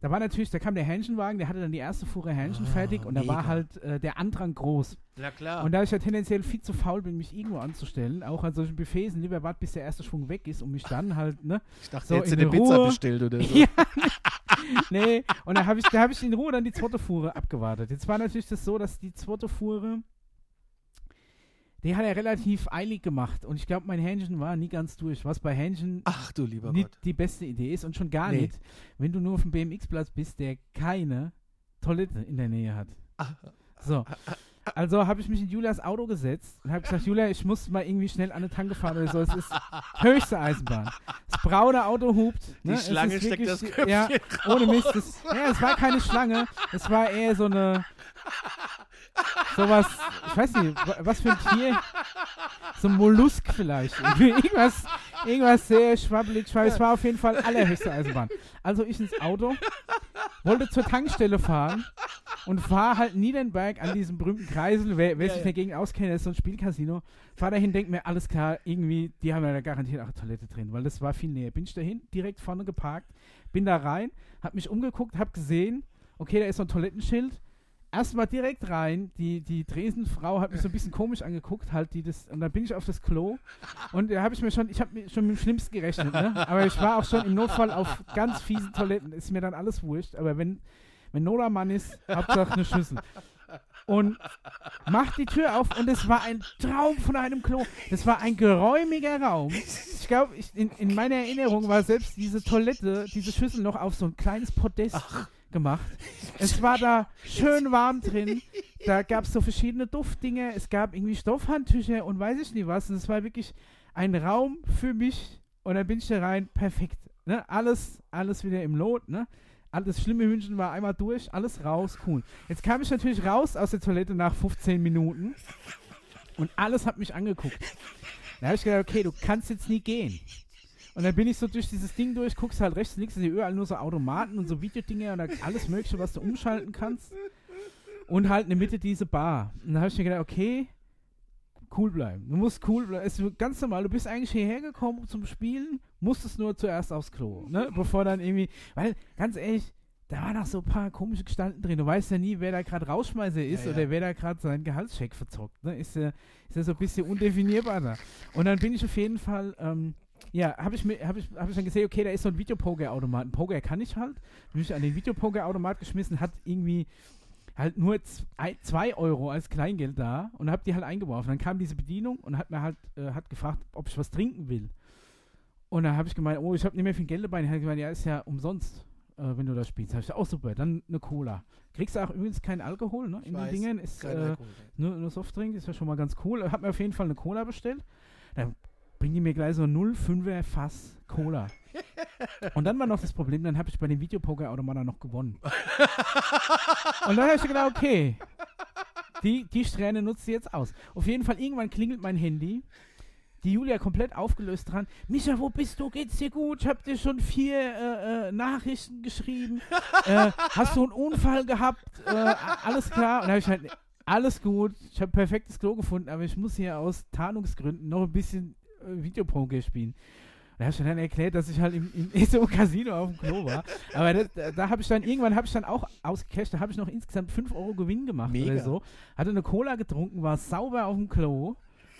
da war natürlich, da kam der Hähnchenwagen, der hatte dann die erste Fuhre Hähnchen Ah, fertig und da war mega. halt äh, der Andrang groß. Ja, klar. Und da ich ja tendenziell viel zu faul bin, mich irgendwo anzustellen, auch an solchen Buffets, lieber wart, bis der erste Schwung weg ist, um mich dann halt, ne? ich dachte, so jetzt in eine der Pizza Ruhe. bestellt oder so. <laughs> Ja, nee, und da habe ich, da hab ich in Ruhe dann die zweite Fuhre abgewartet. Jetzt war natürlich das so, dass die zweite Fuhre, die hat er relativ eilig gemacht. Und ich glaube, mein Hähnchen war nie ganz durch, was bei Hähnchen Ach du lieber nicht Gott. die beste Idee ist und schon gar Nee. nicht, wenn du nur auf dem BMX-Platz bist, der keine Toilette in der Nähe hat. Ach, So. Also habe ich mich in Julias Auto gesetzt und habe gesagt, Julia, ich muss mal irgendwie schnell an eine Tanke fahren oder so. Es ist <laughs> höchste Eisenbahn. Das braune Auto hupt. Ne? Die Schlange steckt wirklich- das Köpfchen Ja, raus. ohne Mist. Das, ja, es war keine Schlange. Es war eher so eine. <laughs> Sowas, ich weiß nicht, wa- was für ein Tier. So ein Mollusk vielleicht. irgendwas, irgendwas sehr schwabbelig. Es war auf jeden Fall allerhöchste Eisenbahn. Also ich ins Auto, wollte zur Tankstelle fahren und fahre halt Niedernberg an diesem berühmten Kreisel. Wer, wer Ja, sich ja. dagegen auskennt, das ist so ein Spielcasino. Fahr dahin, denk mir, alles klar, irgendwie, die haben ja da garantiert auch eine Toilette drin, weil das war viel näher. Bin ich dahin, direkt vorne geparkt, bin da rein, hab mich umgeguckt, hab gesehen, okay, da ist so ein Toilettenschild. Erstmal direkt rein, die, die Dresenfrau hat mich so ein bisschen komisch angeguckt, halt die das, und dann bin ich auf das Klo und da habe ich mir schon, ich habe mir schon mit dem Schlimmsten gerechnet, ne? Aber ich war auch schon im Notfall auf ganz fiesen Toiletten, ist mir dann alles wurscht, aber wenn, wenn Nora Mann ist, Hauptsache eine Schüssel. Und macht die Tür auf und es war ein Traum von einem Klo. Es war ein geräumiger Raum. Ich glaube, in, in meiner Erinnerung war selbst diese Toilette, diese Schüssel noch auf so ein kleines Podest gemacht. Es war da schön warm drin. Da gab es so verschiedene Duftdinge. Es gab irgendwie Stoffhandtücher und weiß ich nicht was. Und es war wirklich ein Raum für mich. Und dann bin ich da rein. Perfekt. Ne? Alles, alles wieder im Lot. Ne? Alles schlimme München war einmal durch, alles raus, cool. Jetzt kam ich natürlich raus aus der Toilette nach 15 Minuten und alles hat mich angeguckt. Da habe ich gedacht, okay, du kannst jetzt nie gehen. Und dann bin ich so durch dieses Ding durch, guckst halt rechts und links, sind überall nur so Automaten und so Videodinger und alles Mögliche, was du umschalten kannst. Und halt in der Mitte diese Bar. Und dann habe ich mir gedacht, okay, cool bleiben. Du musst cool bleiben. Es ist ganz normal. Du bist eigentlich hierher gekommen zum Spielen, musstest nur zuerst aufs Klo, ne? Bevor dann irgendwie, weil, ganz ehrlich, da waren noch so ein paar komische Gestalten drin. Du weißt ja nie, wer da gerade Rausschmeißer ist Ja, ja. oder wer da gerade seinen Gehaltscheck verzockt. Ne? Ist, ja, ist ja so ein bisschen undefinierbar da. Und dann bin ich auf jeden Fall, ähm, ja, habe ich, mir- hab ich, hab ich dann gesehen, okay, da ist so ein Videopoker-Automat. Ein Poker kann ich halt. Bin ich an den Videopoker-Automat geschmissen, hat irgendwie halt nur 2 Euro als Kleingeld da und habe die halt eingeworfen. Dann kam diese Bedienung und hat mir halt äh, hat gefragt, ob ich was trinken will. Und dann habe ich gemeint, oh, ich habe nicht mehr viel Geld dabei. Und er hat gemeint, ja, ist ja umsonst, äh, wenn du das spielst. Hab ich gesagt, oh super, dann eine Cola. Kriegst du auch übrigens keinen Alkohol, ne? In den weiß, Dingen ist äh, nur, nur Softdrink, ist ja schon mal ganz cool. Hab mir auf jeden Fall eine Cola bestellt. Dann bringen die mir gleich so ein 0,5er Fass Cola. Und dann war noch das Problem, dann habe ich bei dem Videopoker-Automaten noch gewonnen. Und dann habe ich gedacht, okay, die, die Strähne nutzt sie jetzt aus. Auf jeden Fall, irgendwann klingelt mein Handy. Die Julia komplett aufgelöst dran. Micha, wo bist du? Geht's dir gut? Ich habe dir schon vier äh, äh, Nachrichten geschrieben. äh, hast du einen Unfall gehabt? Äh, alles klar. Und da habe ich halt, alles gut. Ich habe perfektes Klo gefunden, aber ich muss hier aus Tarnungsgründen noch ein bisschen Videopoker spielen. Da habe ich dann erklärt, dass ich halt im, im, <laughs> so Casino auf dem Klo war. Aber das, da, da habe ich dann, irgendwann habe ich dann auch ausgecasht, da habe ich noch insgesamt 5 Euro Gewinn gemacht Mega. oder so. Hatte eine Cola getrunken, war sauber auf dem Klo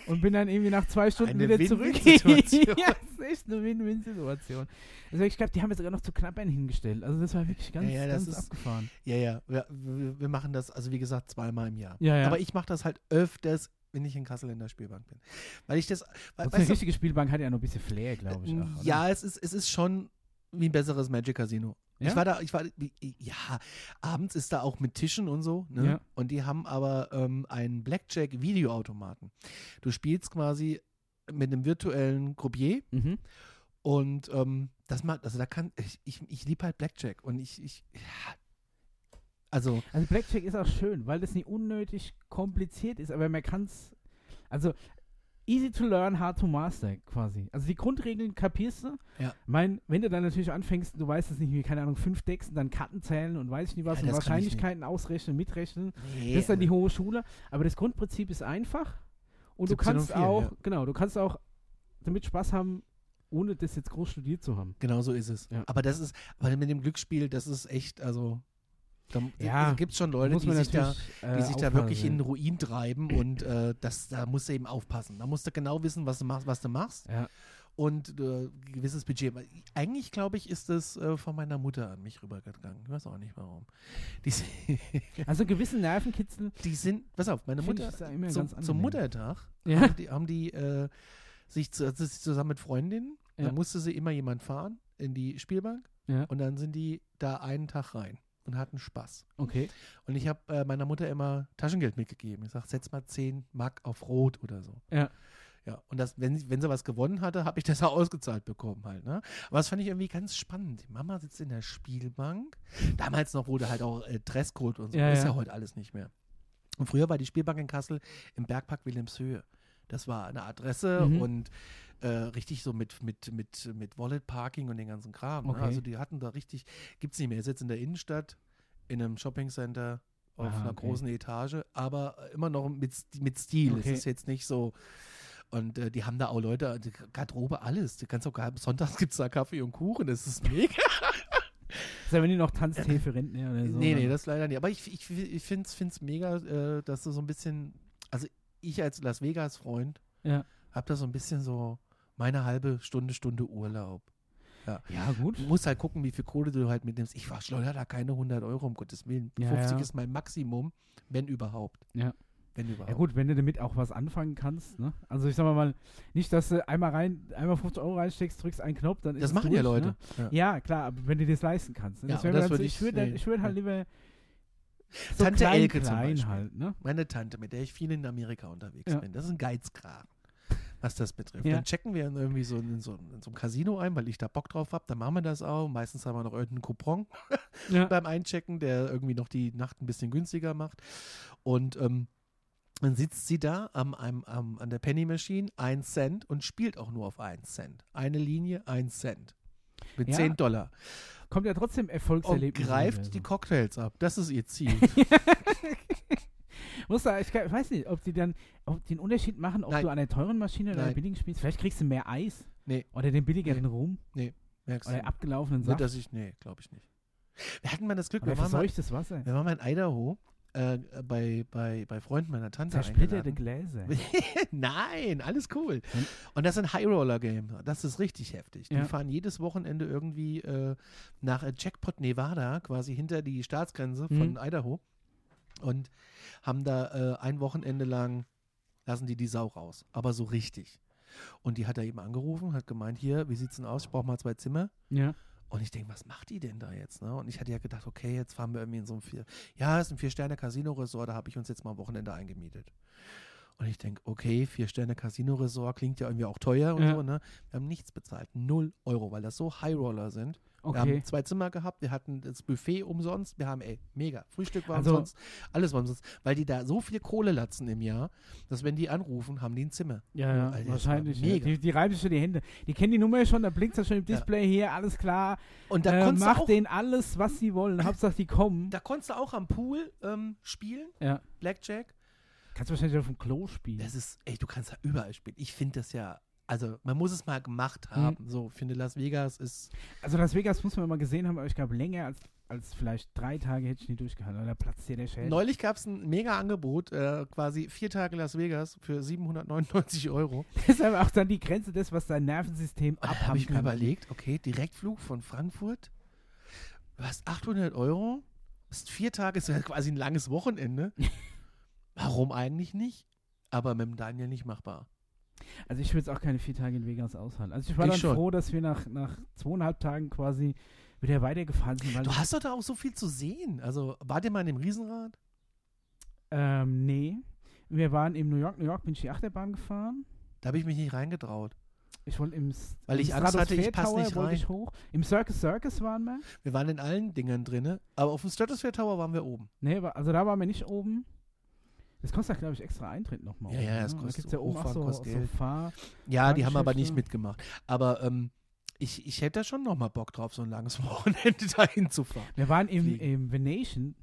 und bin dann irgendwie nach zwei Stunden Eine wieder zurück. <laughs> Win-Win-Situation. ja, das ist echt eine Win-Win-Situation. Also ich glaube, die haben jetzt sogar noch zu knapp einen hingestellt. Also das war wirklich ganz, Ja, ja, das ganz ist- abgefahren. Ja, ja, wir, wir wir machen das, also wie gesagt, zweimal im Jahr. Ja, ja. Aber ich mache das halt öfters wenn ich in Kassel in der Spielbank bin. Weil ich das. Weil, eine richtige Spielbank hat ja noch ein bisschen Flair, glaube ich. Auch, ja, es ist, es ist schon wie ein besseres Magic Casino. Ja? Ich war da, ich war, ja, abends ist da auch mit Tischen und so, ne? Ja. Und die haben aber ähm, einen Blackjack-Videoautomaten. Du spielst quasi mit einem virtuellen Croupier mhm. und ähm, das macht, also da kann, ich, ich, ich liebe halt Blackjack und ich, ich, ja, also, also Blackjack ist auch schön, weil das nicht unnötig kompliziert ist, aber man kann es. Also easy to learn, hard to master quasi. Also die Grundregeln kapierst du. Ja. Ich meine, wenn du dann natürlich anfängst, du weißt es nicht, wie, keine Ahnung, fünf Decks und dann Karten zählen und weiß ich nicht was ja, und Wahrscheinlichkeiten ausrechnen, mitrechnen. Nee, das ist dann die hohe Schule. Aber das Grundprinzip ist einfach. Und du kannst 4, auch, ja. genau, du kannst auch damit Spaß haben, ohne das jetzt groß studiert zu haben. Genau so ist es. Ja. Aber das ist, weil mit dem Glücksspiel, das ist echt, also da ja, gibt es schon Leute, die sich, da, äh, die sich da wirklich in den Ruin treiben und äh, das, da musst du eben aufpassen. Da musst du genau wissen, was du machst. Was du machst. Ja. Und äh, gewisses Budget. Eigentlich, glaube ich, ist das äh, von meiner Mutter an mich rübergegangen. Ich weiß auch nicht warum. <laughs> also gewisse Nervenkitzel. Die sind, pass auf, meine Mutter zum, zum, Muttertag ja. haben die, haben die äh, sich zu, also zusammen mit Freundinnen, ja. da musste sie immer jemand fahren in die Spielbank und dann sind die da einen Tag rein und hatten Spaß. Okay. Und ich habe äh, meiner Mutter immer Taschengeld mitgegeben. Ich sage, setz mal 10 Mark auf Rot oder so. Ja. Ja, und das, wenn, wenn sie was gewonnen hatte, habe ich das auch <laughs> ausgezahlt bekommen halt. Ne? Aber das fand ich irgendwie ganz spannend. Die Mama sitzt in der Spielbank. Damals noch wurde halt auch äh, Dresscode und so. Ja, ist ja. ja heute alles nicht mehr. Und früher war die Spielbank in Kassel im Bergpark Wilhelmshöhe. Das war eine Adresse mhm. und äh, richtig so mit, mit, mit, mit Wallet Parking und den ganzen Kram. Okay. Ne? Also die hatten da richtig, gibt es nicht mehr. Ist jetzt in der Innenstadt, in einem Shoppingcenter auf ah, einer okay. großen Etage, aber immer noch mit, mit Stil. Okay. Es ist jetzt nicht so. Und äh, die haben da auch Leute, die Garderobe, alles. Die kannst auch, sonntags gibt es da Kaffee und Kuchen, das ist mega. <laughs> Ist ja, wenn die noch Tanztee für Rentner oder so. Nee, nee, das leider nicht. Aber ich, ich, ich finde es mega, äh, dass du so ein bisschen, also ich als Las Vegas-Freund ja. habe da so ein bisschen so meine halbe Stunde, Stunde Urlaub. Ja. ja, gut. Du musst halt gucken, wie viel Kohle du halt mitnimmst. Ich verschleudere da keine 100 Euro, um Gottes Willen. Ja, 50 ja. ist mein Maximum, wenn überhaupt. Ja. Wenn überhaupt. Ja gut, wenn du damit auch was anfangen kannst, ne? Also ich sag mal, nicht, dass du einmal rein, einmal 50 Euro reinsteckst, drückst einen Knopf, dann das ist machen durch, ja Leute. Ne? Ja. ja. klar, aber wenn du das leisten kannst. Ne? Ja, das das würde ich, ich, würd, ich würd halt lieber so Tante klein, Elke klein zum Beispiel. halt, ne? Meine Tante, mit der ich viel in Amerika unterwegs Ja. bin. Das ist ein Geizkram, was das betrifft. Ja. Dann checken wir irgendwie so in, so in so einem Casino ein, weil ich da Bock drauf habe. Dann machen wir das auch. Meistens haben wir noch irgendeinen Coupon Ja. <laughs> beim Einchecken, der irgendwie noch die Nacht ein bisschen günstiger macht. Und ähm, dann sitzt sie da am, am, am, an der Penny Machine, 1 Cent und spielt auch nur auf 1 Cent. Eine Linie, 1 Cent. Mit Ja. 10 Dollar. Kommt ja trotzdem Und Erfolgserlebnis. greift die Cocktails ab. Das ist ihr Ziel. <laughs> Muss da, ich weiß nicht, ob die dann ob einen Unterschied machen, ob Nein. du an der teuren Maschine oder an der Nein. billigen spielst. Vielleicht kriegst du mehr Eis. Nee. Oder den billigeren Rum. Merkst Oder du? abgelaufenen Nicht, Saft. dass ich, nee, glaube ich nicht. Wir hatten mal das Glück, Oder wir waren mal, verseuchtes Wasser. wir waren mal in Idaho äh, bei, bei, bei Freunden meiner Tante Zersplitterte. Gläser. <laughs> Nein, alles cool. Hm. Und das ist ein High Roller Game. Das ist richtig heftig. Die Ja. fahren jedes Wochenende irgendwie äh, nach äh, Jackpot Nevada, quasi hinter die Staatsgrenze von Mhm. Idaho. Und haben da äh, ein Wochenende lang, lassen die die Sau raus. Aber so richtig. Und die hat er eben angerufen, hat gemeint, hier, wie sieht's denn aus? Ich brauche mal zwei Zimmer. Ja. Und ich denke, was macht die denn da jetzt? Ne? Und ich hatte ja gedacht, okay, jetzt fahren wir irgendwie in so ein vier, ja, es ist ein Vier-Sterne-Casino-Resort, da habe ich uns jetzt mal am Wochenende eingemietet. Und ich denke, okay, Vier-Sterne-Casino-Resort klingt ja irgendwie auch teuer und Ja. so, ne? Wir haben nichts bezahlt, null Euro, weil das so High-Roller sind. Wir Okay. haben zwei Zimmer gehabt, wir hatten das Buffet umsonst, wir haben, ey, mega, Frühstück war Also- umsonst, alles war umsonst, weil die da so viel Kohle latzen im Jahr, dass wenn die anrufen, haben die ein Zimmer. Ja, ja, Alter, wahrscheinlich. Ja. mega. Die, die reiben sich schon die Hände. Die kennen die Nummer schon, da blinkt das schon im Ja. Display hier, alles klar. Und da äh, konntest du macht auch denen alles, was sie wollen. <laughs> Hauptsache, die kommen. Da konntest du auch am Pool ähm, spielen, Ja. Blackjack. Kannst du wahrscheinlich auf dem Klo spielen. Das ist, ey, du kannst da überall spielen. Ich finde das ja, also man muss es mal gemacht haben. So, ich finde Las Vegas ist, Also Las Vegas muss man mal gesehen haben, aber ich glaube, länger als, als vielleicht drei Tage hätte ich nie durchgehalten. Oder platzt dir der Schädel. neulich gab es ein mega Angebot, äh, quasi vier Tage Las Vegas für 799 Euro. <laughs> Das ist aber auch dann die Grenze des, was dein Nervensystem da habe abhaben ich mir überlegt, okay, Direktflug von Frankfurt, was, 800 Euro? Ist vier Tage, ist ja quasi ein langes Wochenende. <laughs> Warum eigentlich nicht? aber mit dem Daniel nicht machbar. Also ich würde es auch keine vier Tage in Vegas aushalten. Also ich war Ich dann schon. froh, dass wir nach, nach zweieinhalb Tagen quasi wieder weitergefahren sind. Du hast doch da auch so viel zu sehen. Also, wart ihr mal in dem Riesenrad? ähm, nee. Wir waren in New York. New York bin ich die Achterbahn gefahren. Da habe ich mich nicht reingetraut. Ich wollte im Weil im ich Angst hatte, ich Stratosphere pass Tower nicht wollte rein. Ich hoch. Im Circus Circus waren wir. Wir waren in allen Dingen drinne, aber auf dem Stratosphere Tower waren wir oben. Nee, also da waren wir nicht oben. Das kostet, glaube ich, extra Eintritt nochmal. Ja, ja, das ne? Da kostet- gibt's ja Hochfahren so, kostet so Geld. Fahr Ja, die haben aber nicht mitgemacht. Aber ähm, ich, ich hätte da schon nochmal Bock drauf, so ein langes <laughs> Wochenende dahin zu fahren. Wir waren im, im Venetian.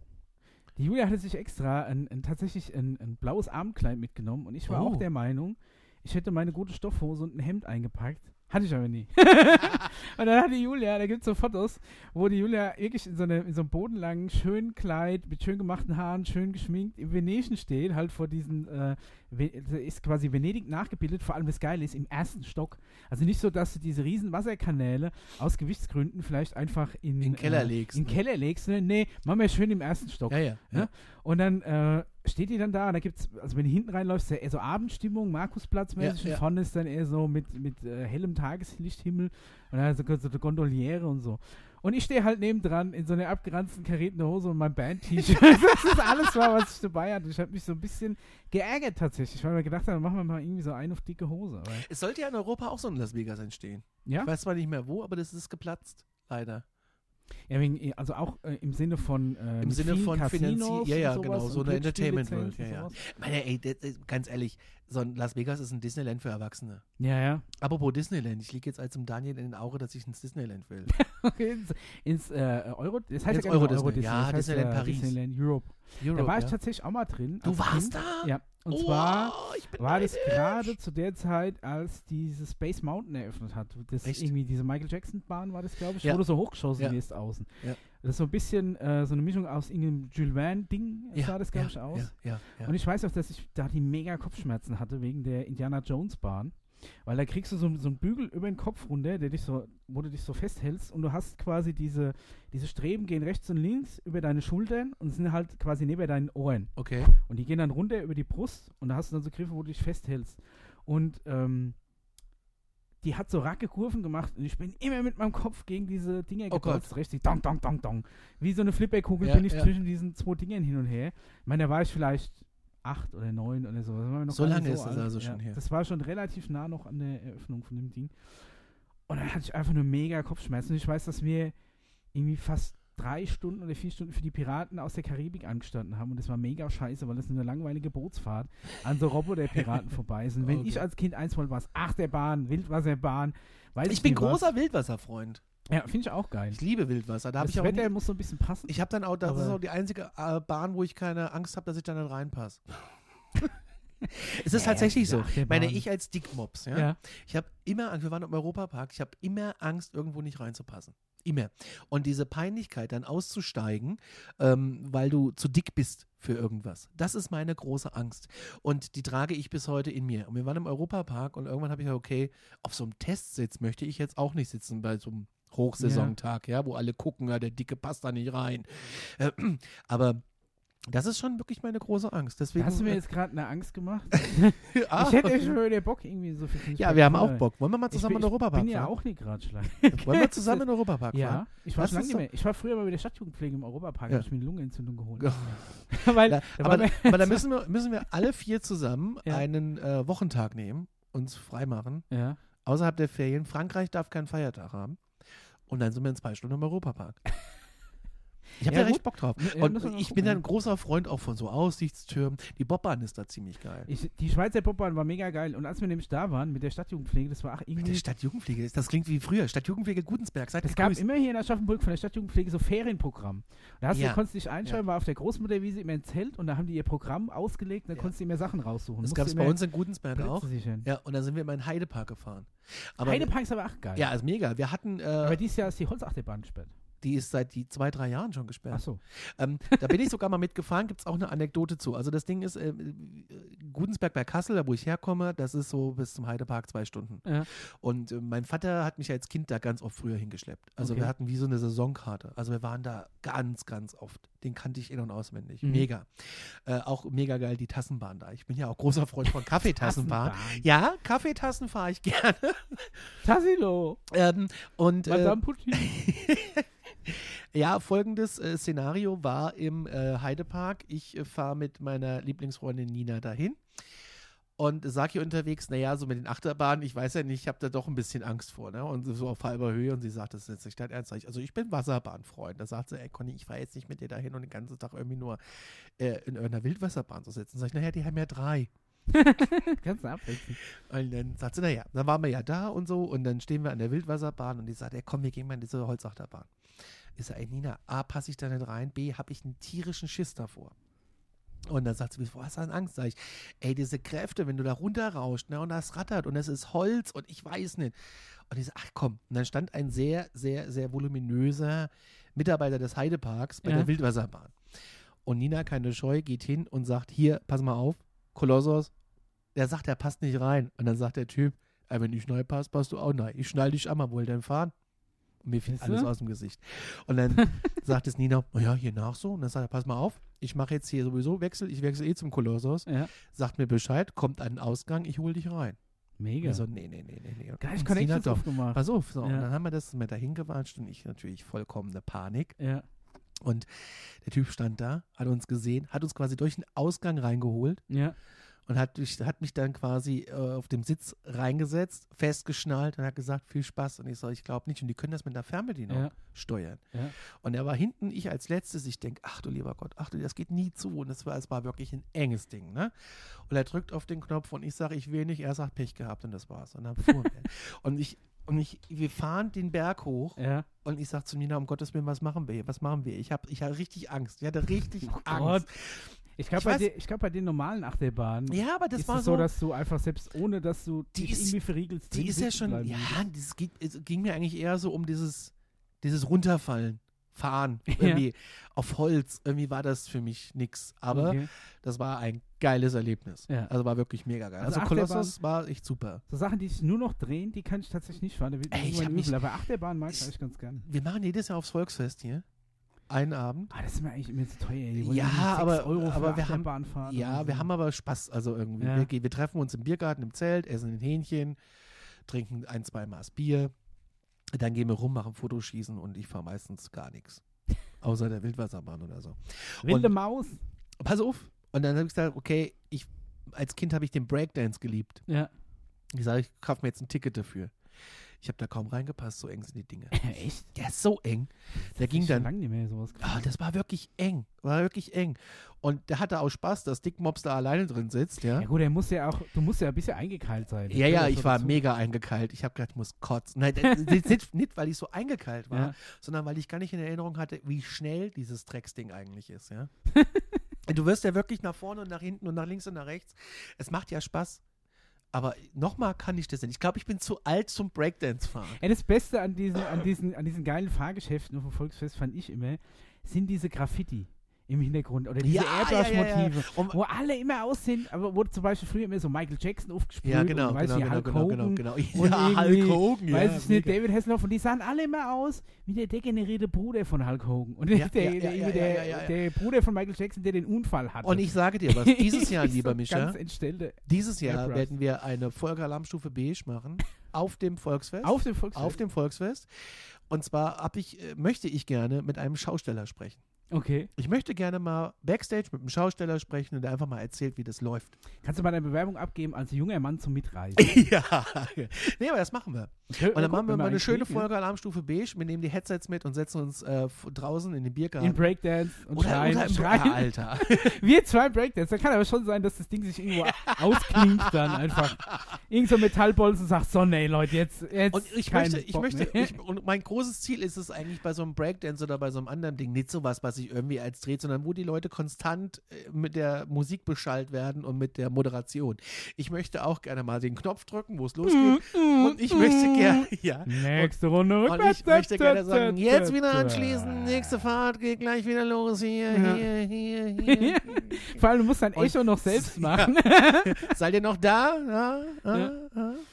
Die Julia hatte sich extra ein, ein, tatsächlich ein, ein blaues Abendkleid mitgenommen und ich war Oh. auch der Meinung, ich hätte meine gute Stoffhose und ein Hemd eingepackt. Hatte ich aber nie. <laughs> und dann hat die Julia, da gibt es so Fotos, wo die Julia wirklich in so, eine, in so einem bodenlangen, schönen Kleid, mit schön gemachten Haaren, schön geschminkt, im Venetian steht, halt vor diesen, äh, ist quasi Venedig nachgebildet, vor allem das Geile ist, im ersten Stock. Also nicht so, dass du diese riesen Wasserkanäle aus Gewichtsgründen vielleicht einfach in, In den Keller äh, legst, In ne? Keller legst, ne? Nee, machen wir schön im ersten Stock. Ja, ja. ja. Ne? Und dann äh, steht die dann da, und da gibt's, also wenn du hinten reinläufst, ist ja eher so Abendstimmung, Markusplatz-mäßig, Ja, und ja. vorne ist dann eher so mit, mit äh, hellem Tageslichthimmel und dann so, so eine Gondoliere und so. Und ich stehe halt nebendran in so einer abgeranzten karierten Hose und meinem Band-T-Shirt. <laughs> das ist alles war, was ich dabei hatte. Ich habe mich so ein bisschen geärgert tatsächlich, weil wir gedacht haben, machen wir mal irgendwie so eine auf dicke Hose. Es sollte ja in Europa auch so ein Las Vegas entstehen. ja? Ich weiß zwar nicht mehr wo, aber das ist geplatzt. Leider. Ja wegen, also auch äh, im Sinne von äh, Im Sinne von Casinos Finanzi- und ja, ja, genau, so eine Entertainment World, ja, ja. Meine, ey, das, das, ganz ehrlich, so ein Las Vegas ist ein Disneyland für Erwachsene. Ja, ja. Apropos Disneyland, ich liege jetzt als im Daniel in den Auge, dass ich ins Disneyland will. <laughs> ins, ins äh, Euro, das heißt Ins ja nicht Euro mehr Disney. Ja, das heißt Disneyland Paris. Disneyland Europe. Europe, da war ich tatsächlich auch mal drin. Du warst Kind. da? Ja. Und Oh, zwar war das gerade zu der Zeit, als diese Space Mountain eröffnet hat. Das Echt? irgendwie diese Michael Jackson Bahn war das, glaube ich, Ja. wo du so hochgeschossen Ja. wirst außen. Ja. Das ist so ein bisschen äh, so eine Mischung aus irgendeinem Jules Verne Ding ja, sah das, glaube ich, aus. Und ich weiß auch, dass ich da die mega Kopfschmerzen hatte wegen der Indiana Jones Bahn. Weil da kriegst du so, so einen Bügel über den Kopf runter, der dich so, wo du dich so festhältst und du hast quasi diese, diese Streben gehen rechts und links über deine Schultern und sind halt quasi neben deinen Ohren. okay. Und die gehen dann runter über die Brust und da hast du dann so Griffe, wo du dich festhältst. Und ähm, die hat so racke Kurven gemacht und ich bin immer mit meinem Kopf gegen diese Dinger Oh gedotzt, richtig. Dong, dong, dong, dong. Wie so eine Flipperkugel Ja, bin ich ja. zwischen diesen zwei Dingern hin und her. Ich meine, da war ich vielleicht acht oder neun oder so. Das So lange ist das alt. also schon her. Das war schon relativ nah noch an der Eröffnung von dem Ding. Und dann hatte ich einfach nur mega Kopfschmerzen. Und ich weiß, dass wir irgendwie fast drei Stunden oder vier Stunden für die Piraten aus der Karibik angestanden haben. Und das war mega scheiße, weil das eine langweilige Bootsfahrt an so Roboter-Piraten <laughs> vorbei ist. Und wenn Okay. ich als Kind eins wollte, war es Achterbahn, Wildwasserbahn, weiß ich, Ich bin nicht was. großer Wildwasserfreund. Ja, finde ich auch geil. Ich liebe Wildwasser. Da das ich Wetter nie, muss so ein bisschen passen. Ich habe dann auch, das ist auch die einzige äh, Bahn, wo ich keine Angst habe, dass ich da nicht reinpasse. <laughs> es ist Ja, tatsächlich diese so. Meine, Achterbahn. ich als Dickmops, ja, ja. ich habe immer Angst, wir waren im Europapark, ich habe immer Angst, irgendwo nicht reinzupassen. Immer. Und diese Peinlichkeit, dann auszusteigen, ähm, weil du zu dick bist für irgendwas, das ist meine große Angst. Und die trage ich bis heute in mir. Und wir waren im Europapark und irgendwann habe ich gesagt, okay, auf so einem Testsitz möchte ich jetzt auch nicht sitzen bei so einem Hochsaisontag, ja, wo alle gucken, ja, der Dicke passt da nicht rein. Äh, aber das ist schon wirklich meine große Angst. Deswegen, Hast du mir äh, jetzt gerade eine Angst gemacht? ah, <laughs> ich hätte schon wieder Bock, irgendwie so viel ja, wir haben auch Bock. Wollen wir mal zusammen ich in bin, den Europapark Ich bin ja fahren? auch nicht gerade schlecht. <laughs> Wollen wir zusammen in den Europapark fahren? Ja, ich war lange nicht mehr. Ich war früher mal mit der Stadtjugendpflege im Europapark, Ja. habe ich mir eine Lungenentzündung geholt. Ja. <laughs> Weil, Ja, da aber, wir- aber da müssen wir, müssen wir alle vier zusammen Ja. einen äh, Wochentag nehmen, uns freimachen. ja. Außerhalb der Ferien. Frankreich darf keinen Feiertag haben. Und dann sind wir in zwei Stunden im Europapark. Ich habe Ja, da recht Bock drauf. Ja, Und ich gucken, bin ja. ein großer Freund auch von so Aussichtstürmen. Die Bobbahn ist da ziemlich geil. Ich, die Schweizer Popbahn war mega geil. Und als wir nämlich da waren mit der Stadtjugendpflege, das war Mit irgendwie. der Stadtjugendpflege, das klingt wie früher. Stadtjugendpflege Gutensberg. Seid Es gab immer hier in Aschaffenburg von der Stadtjugendpflege so Ferienprogramm. Da hast Ja. du, konntest dich einschreiben, war auf der Großmutterwiese immer ein Zelt und da haben die ihr Programm ausgelegt und da Ja. konntest du immer Sachen raussuchen. Das gab es bei uns in Gutensberg Plätze auch. Ja, und dann sind wir immer in Heidepark gefahren. Aber, Heidepark ist aber auch geil. Ja, ist mega. Wir hatten. Äh, Aber dieses Jahr ist die Holzachterbahn gesperrt. Die ist seit die zwei, drei Jahren schon gesperrt. Ach so. Ähm, da bin ich sogar mal mitgefahren, gibt es auch eine Anekdote zu. Also das Ding ist, äh, Gudensberg bei Kassel, da wo ich herkomme, das ist so bis zum Heidepark zwei Stunden. Ja. Und äh, mein Vater hat mich als Kind da ganz oft früher hingeschleppt. Also Okay. wir hatten wie so eine Saisonkarte. Also wir waren da ganz, ganz oft. Den kannte ich in- und auswendig. Mhm. Mega. Äh, auch mega geil die Tassenbahn da. Ich bin ja auch großer Freund von <laughs> Kaffeetassenbahn. Tassenbahn. Ja, Kaffeetassen fahre ich <laughs> gerne. Tassilo. ähm, und äh, Madame Putin. <laughs> ja, folgendes äh, Szenario war im äh, Heidepark. Ich äh, fahre mit meiner Lieblingsfreundin Nina dahin und sage ihr unterwegs, naja, so mit den Achterbahnen, ich weiß ja nicht, ich habe da doch ein bisschen Angst vor, ne? Und so auf halber Höhe und sie sagt, das ist jetzt nicht dein Ernst. Also ich bin Wasserbahnfreund. Da sagt sie, ey Conny, ich fahre jetzt nicht mit dir dahin und den ganzen Tag irgendwie nur äh, in irgendeiner Wildwasserbahn zu sitzen. Sag ich, naja, die haben ja drei. <laughs> Ganz abwechselnd. Und dann sagt sie, naja, dann waren wir ja da und so und dann stehen wir an der Wildwasserbahn und die sagt, ey, komm, wir gehen mal in diese Holzachterbahn. Ich sage, ey Nina, A, passe ich da nicht rein, B, habe ich einen tierischen Schiss davor. Und dann sagt sie, wieso hast du denn Angst? Sag ich, ey, diese Kräfte, wenn du da runterrauscht, ne, und das rattert und es ist Holz und ich weiß nicht. Und ich sage, ach komm. Und dann stand ein sehr, sehr, sehr voluminöser Mitarbeiter des Heideparks bei Ja. der Wildwasserbahn. Und Nina, keine Scheu, geht hin und sagt, hier, pass mal auf, Kolossos, der sagt, er passt nicht rein. Und dann sagt der Typ, ey, wenn ich neu passt, passt du auch neu. Ich schnall dich an, mal wohl denn fahren. Und mir fiel Siehste? alles aus dem Gesicht. Und dann <laughs> sagt es Nina, na ja, hier nach so. Und dann sagt er, pass mal auf, ich mache jetzt hier sowieso Wechsel, ich wechsle eh zum Kolossos. Ja. Sagt mir Bescheid, kommt den Ausgang, ich hole dich rein. Mega. Ich so, nee, nee, nee, nee, nee. Gleich Und Connections aufgemacht. pass auf. So. Und Ja. dann haben wir das mit dahin gewatscht und ich natürlich vollkommene Panik. Ja. Und der Typ stand da, hat uns gesehen, hat uns quasi durch den Ausgang reingeholt Ja. Und hat, mich- hat mich dann quasi äh, auf dem Sitz reingesetzt, festgeschnallt und hat gesagt, viel Spaß. Und ich so, ich glaube nicht. Und die können das mit einer Fernbedienung Ja. steuern. Ja. Und er war hinten, ich als letztes. Ich denke, ach du lieber Gott, ach du, das geht nie zu. Und es war, es war wirklich ein enges Ding. Ne? Und er drückt auf den Knopf und ich sage, ich will nicht. Er sagt, Pech gehabt und das war's. Und dann fuhren wir. <laughs> Und ich, und ich, wir fahren den Berg hoch Ja. und ich sage zu Nina, um Gottes Willen, was machen wir hier? Was machen wir? Ich habe ich hab richtig Angst. Ich hatte richtig Oh Angst. Ich glaube, Ich bei, ich glaub, bei den normalen Achterbahnen Ja, aber das ist war es so, so, dass du einfach selbst ohne, dass du Die dich ist- irgendwie verriegelst. die ist ja schon, ja, das ging, es ging mir eigentlich eher so um dieses, dieses Runterfallen, Fahren, <laughs> irgendwie auf Holz. Irgendwie war das für mich nix. Aber Okay. das war ein geiles Erlebnis. Ja. Also war wirklich mega geil. Also Also, Kolossos war echt super. So Sachen, die sich nur noch drehen, die kann ich tatsächlich nicht fahren. Da Ey, ich mich-. Aber Achterbahn mag ich ich- eigentlich ganz gerne. Wir machen jedes Jahr aufs Volksfest hier. Einen Abend. Ah, das ist mir eigentlich immer zu teuer. ey. Ja, aber- aber wir haben-. Ja, oder wir so. haben aber Spaß. Also irgendwie. Ja. Wir, wir treffen uns im Biergarten im Zelt, essen ein Hähnchen, trinken ein, zwei Maß Bier. Dann gehen wir rum, machen Fotoschießen und ich fahre meistens gar nichts. <laughs> Außer der Wildwasserbahn oder so. Wilde und- Maus. Pass auf. Und dann habe ich gesagt, okay, ich, als Kind habe ich den Breakdance geliebt. Ja. Ich sage, ich kaufe mir jetzt ein Ticket dafür. Ich habe da kaum reingepasst, so eng sind die Dinge. <laughs> Echt? Der ist so eng. Der ging dann lange nicht mehr sowas Ah, das war wirklich eng. War wirklich eng. Und der hatte auch Spaß, dass Dick Mops da alleine drin sitzt, ja. Ja gut, er muss ja auch, du musst ja ein bisschen eingekeilt sein. Ja, ja, ich war dazu. mega eingekeilt. Ich habe gedacht, ich muss kotzen. Nein, nicht, <laughs> nicht, weil ich so eingekeilt war, Ja. sondern weil ich gar nicht in Erinnerung hatte, wie schnell dieses Drecksding eigentlich ist, ja. <laughs> du wirst ja wirklich nach vorne und nach hinten und nach links und nach rechts. Es macht ja Spaß. Aber nochmal kann ich das nicht. Ich glaube, ich bin zu alt zum Breakdance fahren. Ja, das Beste an diesen, an diesen, an diesen geilen Fahrgeschäften auf dem Volksfest fand ich immer, sind diese Graffiti im Hintergrund oder diese Ja, ja, ja, ja. Wo alle immer aussehen, aber wo zum Beispiel früher immer so Michael Jackson aufgesprüht Ja, genau, und weiß genau, nicht, genau, Hulk genau, Hogan genau, genau. und <laughs> Ja, Hulk Hogan, weiß ich nicht. David Hasselhoff und die sahen alle immer aus wie der degenerierte Bruder von Hulk Hogan und der, Bruder von Michael Jackson, der den Unfall hatte. Und ich sage dir was, dieses Jahr, <laughs> Ich lieber entstellte. Dieses Jahr werden wir eine Folge Alarmstufe Beige machen auf dem Volksfest. Auf dem Volksfest. auf dem Volksfest. Und zwar ich, äh, möchte ich gerne mit einem Schausteller sprechen. Okay. Ich möchte gerne mal Backstage mit einem Schausteller sprechen und der einfach mal erzählt, wie das läuft. Kannst du mal eine Bewerbung abgeben als junger Mann zum Mitreisen? <laughs> ja. Nee, aber das machen wir. Und dann machen wir mal eine schöne Folge Alarmstufe Beige. Wir nehmen die Headsets mit und setzen uns äh, draußen in den Biergarten. In Breakdance und oder, schreien. oder im schreien. Alter. <laughs> Wir zwei Breakdance. Da kann aber schon sein, dass das Ding sich irgendwo <laughs> ausklingt dann einfach. Irgend so ein Metallbolzen sagt, so, nee, Leute, jetzt, jetzt Und ich möchte, ich Bock möchte, ich, und mein großes Ziel ist es eigentlich bei so einem Breakdance oder bei so einem anderen Ding nicht sowas, was sich irgendwie als dreht, sondern wo die Leute konstant äh, mit der Musik beschallt werden und mit der Moderation. Ich möchte auch gerne mal den Knopf drücken, wo es losgeht. und ich möchte gerne, ja. Nächste Runde Und rückwärts. ich möchte gerne sagen, jetzt wieder anschließen, nächste Fahrt geht gleich wieder los, hier, Ja. hier, hier, hier. <laughs> Vor allem, du musst dein Und- Echo noch selbst <laughs> Ja. machen. Seid ihr noch da? Ja, ja,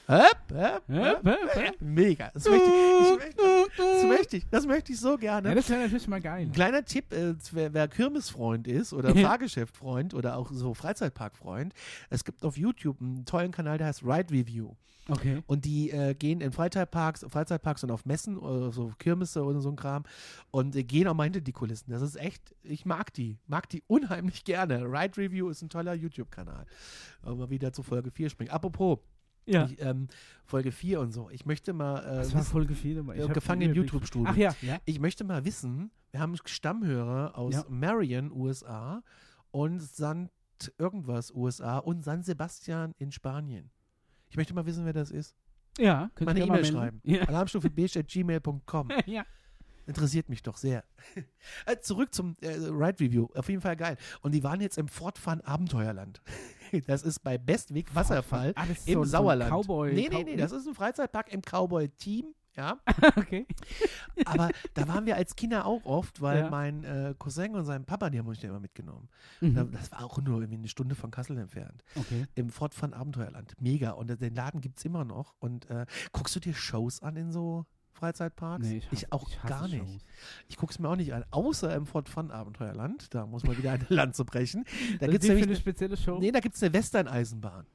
Ja. ja. Höp. höp, höp. Mega. Das möchte ich, ich das möchte ich, das möchte ich so Ja, gerne. das wäre natürlich mal geil. Ein kleiner Tipp, äh, wer, wer Kirmesfreund ist oder Ja. <laughs> Fahrgeschäftfreund oder auch so Freizeitparkfreund, es gibt auf YouTube einen tollen Kanal, der heißt Ride Review. Okay. Und die äh, gehen in Freizeitparks, Freizeitparks und auf Messen oder so Kirmesse oder so ein Kram und äh, gehen auch mal hinter die Kulissen. Das ist echt, ich mag die, mag die <laughs> unheimlich gerne. Ride Review ist ein toller YouTube-Kanal. Aber mal wieder zu Folge 4 springen. Apropos, Ja. ich, ähm, Folge 4 und so. Ich möchte mal äh, Das war wissen- Folge 4. aber ich äh, gefangen im YouTube-Studio. Ach ja, ja. Ich möchte mal wissen, wir haben Stammhörer aus Ja. Marion, USA und St. irgendwas, USA und San Sebastian in Spanien. Ich möchte mal wissen, wer das ist. Ja, könnt Meine ihr mal E-Mail schreiben. Ja. Alarmstufe.gmail.com. <laughs> ja. Interessiert mich doch sehr. <laughs> Äh, Zurück zum äh, Ride Review. Auf jeden Fall geil. Und die waren jetzt im Fortfahren Abenteuerland. <laughs> <laughs> Das ist bei Bestweg Wasserfall Ah, das ist im so, so ein Sauerland. Cowboy. nee, nee, nee, das ist ein Freizeitpark im Cowboy-Team. Ja, <laughs> okay. aber da waren wir als Kinder auch oft, weil Ja. mein äh, Cousin und sein Papa, die haben uns ja immer mitgenommen. Mhm. Da- Das war auch nur irgendwie eine Stunde von Kassel entfernt. Okay. Im Fortfahren Abenteuerland. Mega. Und den Laden gibt es immer noch. Und äh, guckst du dir Shows an in so Freizeitparks? Nee, ich, hasse, auch ich gar nicht. Shows. Ich gucke es mir auch nicht an, außer im Fort Fun Abenteuerland. Da muss man wieder eine Lanze brechen. Da gibt es die für nämlich eine spezielle Show. nee, da gibt's eine Western-Eisenbahn.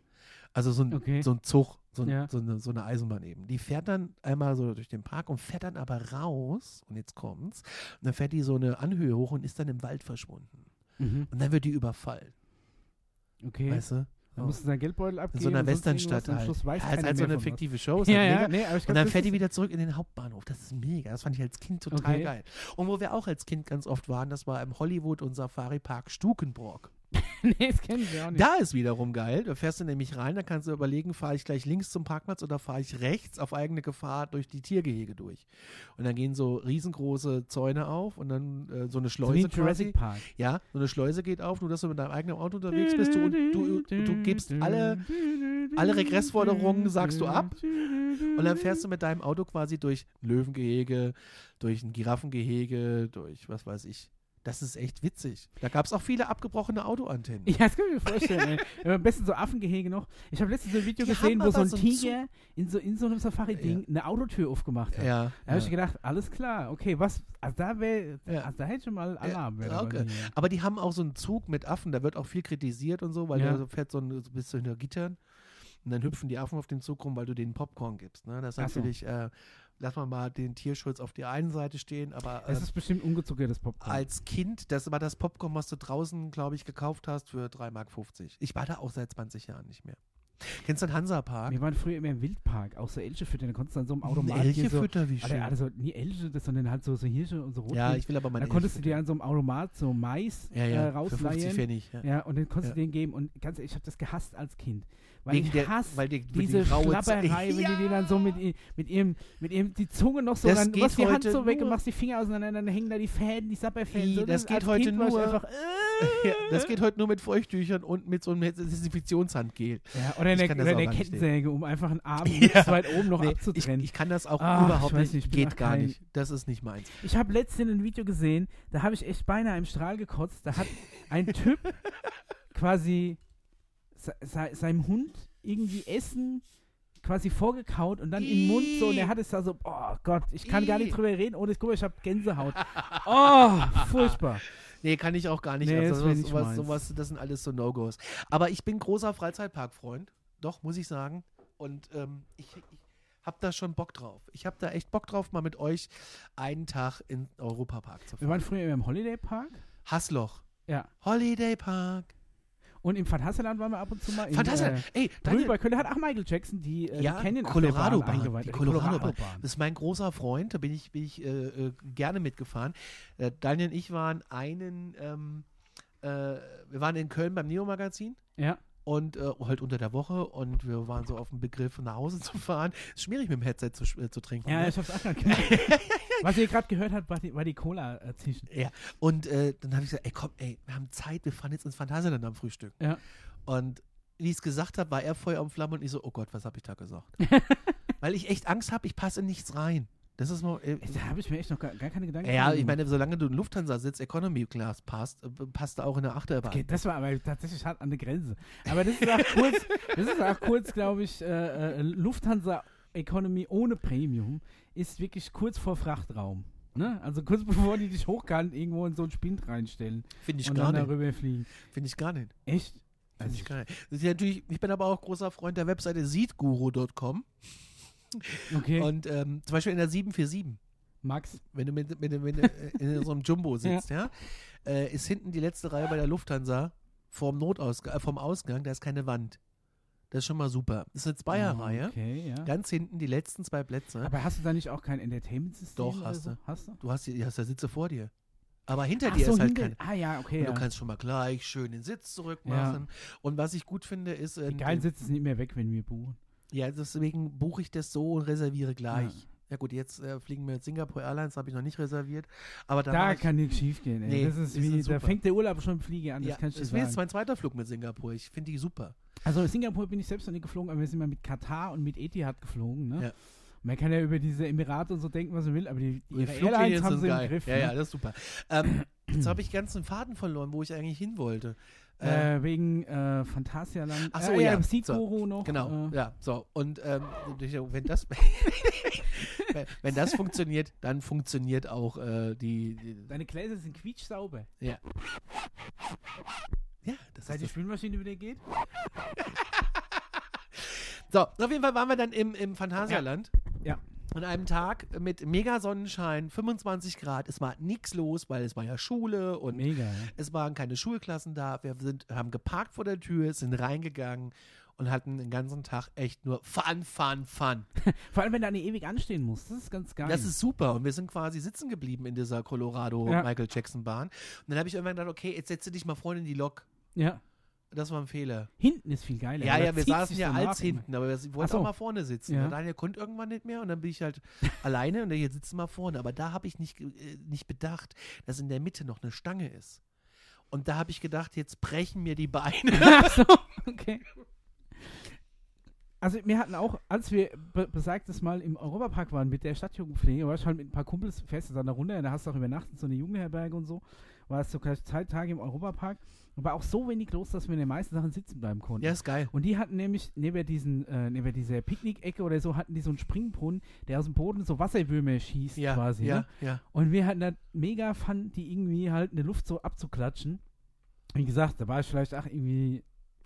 Also so ein, Okay. so ein Zug, so, ein, Ja. so, eine, so eine Eisenbahn eben. Die fährt dann einmal so durch den Park und fährt dann aber raus, und jetzt kommt's, und dann fährt die so eine Anhöhe hoch und ist dann im Wald verschwunden. Mhm. Und dann wird die überfallen, Okay. weißt du? Da So. musst du seinen Geldbeutel In abgeben. so einer Westernstadt halt. Schluss weiß Ja, halt so eine von was. fiktive Show. Ist Ja, ja, nee, Und dann fährt die wieder zurück in den Hauptbahnhof. Das ist mega. Das fand ich als Kind total Okay. geil. Und wo wir auch als Kind ganz oft waren, das war im Hollywood und Safari Park Stukenbrock. <laughs> nee, das kennen wir auch nicht. Da ist wiederum geil. Da fährst du nämlich rein, da kannst du überlegen, fahre ich gleich links zum Parkplatz oder fahre ich rechts auf eigene Gefahr durch die Tiergehege durch. Und dann gehen so riesengroße Zäune auf und dann äh, so eine so wie Schleuse Jurassic. Park. Ja, so eine Schleuse geht auf, nur dass du mit deinem eigenen Auto unterwegs bist du, und du, du, du gibst alle, alle Regressforderungen sagst du ab und dann fährst du mit deinem Auto quasi durch ein Löwengehege, durch ein Giraffengehege, durch was weiß ich. Das ist echt witzig. Da gab es auch viele abgebrochene Autoantennen. Ja, das kann ich mir vorstellen. Am <laughs> besten so Affengehege noch. Ich habe letztens ein Video Die gesehen, wo so ein so Tiger in so, in so einem Safari-Ding eine Autotür aufgemacht hat. Ja. Da habe ja. ich gedacht, alles klar, okay, was, also da wäre, Ja. also da hätte ich schon mal Alarm. Ja, okay. Aber die haben auch so einen Zug mit Affen, da wird auch viel kritisiert und so, weil Ja. da fährt so ein so du hinter Gittern und dann hüpfen die Affen auf den Zug rum, weil du denen Popcorn gibst. Ne? Das ist Ach so. natürlich, äh, lass mal mal den Tierschutz auf der einen Seite stehen, aber Es ähm, ist bestimmt ungezuckertes Popcorn. als Kind, das war das Popcorn, was du draußen, glaube ich, gekauft hast für 3,50 Mark. Ich war da auch seit 20 Jahren nicht mehr. Kennst du den Hansa-Park? Wir waren früher immer im Wildpark, auch so Elche füttern, da konntest du an so einem Automat Elche so, wie schön. also nie Elche, das, sondern halt so, so Hirsche und so Rotwild. ja, ich will aber meine da konntest du dir an so einem Automat so Mais füttern. ja, äh, ja, für 50 rausleihen. Pfennig. Ja. Ja, und dann konntest Ja. du den geben. Und ganz ehrlich, ich habe das gehasst als Kind. Weil Wegen ich der, hasse weil die, diese Schlapperei, wenn die, die dann so mit, mit, ihrem, mit ihrem, die Zunge noch so, Das dann machst die Hand so weg und machst die Finger auseinander, dann hängen da die Fäden, die Sapperfäden. So, das geht heute kind ich nur- Einfach, äh, <laughs> ja, das geht heute nur mit Feuchttüchern und mit so einem Desinfektionshandgel. ja, oder Ich eine, kann das oder eine Kettensäge, um einfach einen Arm <laughs> Ja. weit oben noch Nee, ich, abzutrennen. ich kann das auch Ah, überhaupt ich nicht. nicht, ich Geht gar kein- nicht. Das ist nicht meins. Ich habe letztens ein Video gesehen, da habe ich echt beinahe im Strahl gekotzt. Da hat ein Typ <laughs> quasi se se seinem Hund irgendwie Essen quasi vorgekaut und dann in den Mund so und er hat es da so, oh Gott, ich kann gar nicht drüber reden, ohne guck mal, ich habe Gänsehaut. <laughs> Oh, furchtbar. Nee, kann ich auch gar nicht. Nee, also sowas, sowas, sowas, das sind alles so No-Gos. Aber ich bin großer Freizeitpark-Freund. Doch, muss ich sagen. Und ähm, ich, ich habe da schon Bock drauf. Ich habe da echt Bock drauf, mal mit euch einen Tag in Europapark zu Wir fahren. waren früher im Holiday Park. Hassloch. Ja. Holiday Park. Und im Phantasialand waren wir ab und zu mal. In, Fantastisch. Äh, Ey, Daniel, bei Köln hat auch Michael Jackson die, äh, Ja, die Canyon Colorado Bahn, eingeweiht. die Äh, Colorado Bahn. Bahn. Das ist mein großer Freund, da bin ich, bin ich äh, äh, gerne mitgefahren. Äh, Daniel und ich waren einen, ähm, äh, wir waren in Köln beim Neo-Magazin Ja. Und äh, halt unter der Woche und wir waren so auf dem Begriff, nach Hause zu fahren. Ist schwierig mit dem Headset zu, äh, zu trinken. Ja, ne? ich hab's auch gerade. <laughs> Was ihr gerade gehört habt, war die, war die Cola äh, zischen. Ja, und äh, dann habe ich gesagt, ey komm, ey, wir haben Zeit, wir fahren jetzt ins Phantasialand am Frühstück. Ja. Und wie ich es gesagt habe, war er Feuer am Flamme und ich so, oh Gott, was habe ich da gesagt? <laughs> weil ich echt Angst habe, ich passe in nichts rein. Das ist nur. Äh, Da habe ich mir echt noch gar, gar keine Gedanken ja, ich meine, solange du in Lufthansa-Sitz Economy Class passt, äh, passt auch in der Achterbahn. Okay, das war aber tatsächlich hart an der Grenze. Aber das ist auch kurz, <laughs> das ist auch kurz, glaube ich, äh, äh, Lufthansa Economy ohne Premium ist wirklich kurz vor Frachtraum. Ne? Also kurz bevor die dich hochkant irgendwo in so einen Spind reinstellen Finde ich und gar dann nicht. darüber fliegen. Finde ich gar nicht. Echt? Finde ich gar nicht. Das ist ja natürlich, ich bin aber auch großer Freund der Webseite seedguru.com <laughs> Okay, und ähm, zum Beispiel in der 747. Max. wenn du mit, mit, mit, äh, in so einem Jumbo <laughs> sitzt, ja, äh, ist hinten die letzte Reihe bei der Lufthansa vom Notausgang, äh, vom Ausgang, da ist keine Wand. Das ist schon mal super. Das ist eine Zweierreihe. Okay, ja. Ganz hinten die letzten zwei Plätze. Aber hast du da nicht auch kein Entertainment-System? Doch, hast so? du. Hast du? Du hast, die, hast da Sitze vor dir. Aber hinter Ach dir so, ist halt hinter- kein. Ah ja, okay. Und Ja. du kannst schon mal gleich schön den Sitz zurückmachen. Und was ich gut finde, ist. Die geilen Sitze sind nicht mehr weg, wenn wir buchen. Ja, deswegen buche ich das so und reserviere gleich. Ja, gut, jetzt äh, fliegen wir mit Singapore Airlines, habe ich noch nicht reserviert. Aber Da ich, kann nichts schief gehen. Nee, das ist wie, da fängt der Urlaub schon im Fliege an, das ja, kann ich das wäre jetzt mein zweiter Flug mit Singapur. Ich finde die super. Also Singapur bin ich selbst noch nicht geflogen, aber wir sind mal mit Katar und mit Etihad geflogen. Ne? Ja. Man kann ja über diese Emirate und so denken, was man will, aber die, die Airlines haben sie geil. im Griff. Ja, ne? ja, das ist super. Ähm, jetzt habe ich ganz den Faden verloren, wo ich eigentlich hin wollte. Äh, Äh, wegen äh, Phantasialand. Ach so, äh, ja. Seedguru noch. genau, Äh, ja, so. Und ähm, wenn das <laughs> wenn- wenn das funktioniert, dann funktioniert auch äh, die, die Deine Gläser sind quietschsauber. ja. Ja, das Seit die. Spülmaschine wieder geht. <laughs> So, auf jeden Fall waren wir dann im, im Phantasialand. Ja. An einem Tag mit mega Sonnenschein, 25 Grad. Es war nichts los, weil es war ja Schule und Mega, es waren keine Schulklassen da. Wir sind, haben geparkt vor der Tür, sind reingegangen und hatten den ganzen Tag echt nur Fun, Fun, Fun. <laughs> Vor allem, wenn du da nicht ewig anstehen musst. Das ist ganz geil. Das ist super. Und wir sind quasi sitzen geblieben in dieser Colorado Ja. Michael Jackson Bahn. Und dann habe ich irgendwann gedacht, okay, jetzt setze dich mal vorne in die Lok. ja. Das war ein Fehler. Hinten ist viel geiler. Ja, ja, wir saßen ja als hinten, aber wir wollten so. auch mal vorne sitzen. Ja. Daniel konnte irgendwann nicht mehr und dann bin ich halt <laughs> alleine und dann hier sitzen wir vorne. Aber da habe ich nicht, äh, nicht bedacht, dass in der Mitte noch eine Stange ist. Und da habe ich gedacht, jetzt brechen mir die Beine. <laughs> So, <laughs> okay. Also wir hatten auch, als wir be besagtes Mal im Europapark waren mit der Stadtjugendpflege, war ich halt mit ein paar Kumpels fest dann da runter, da hast du auch übernachtet, so eine Jugendherberge und so, war es sogar zwei Tage im Europapark und war auch so wenig los, dass wir in den meisten Sachen sitzen bleiben konnten. ja, ist geil. Und die hatten nämlich neben diesen, äh, neben dieser Picknick-Ecke oder so, hatten die so einen Springbrunnen, der aus dem Boden so Wasserwürmer schießt Ja, quasi. ja, Ne? ja. Und wir hatten da mega Fun, die irgendwie halt in der Luft so abzuklatschen. Wie gesagt, da war ich vielleicht auch irgendwie,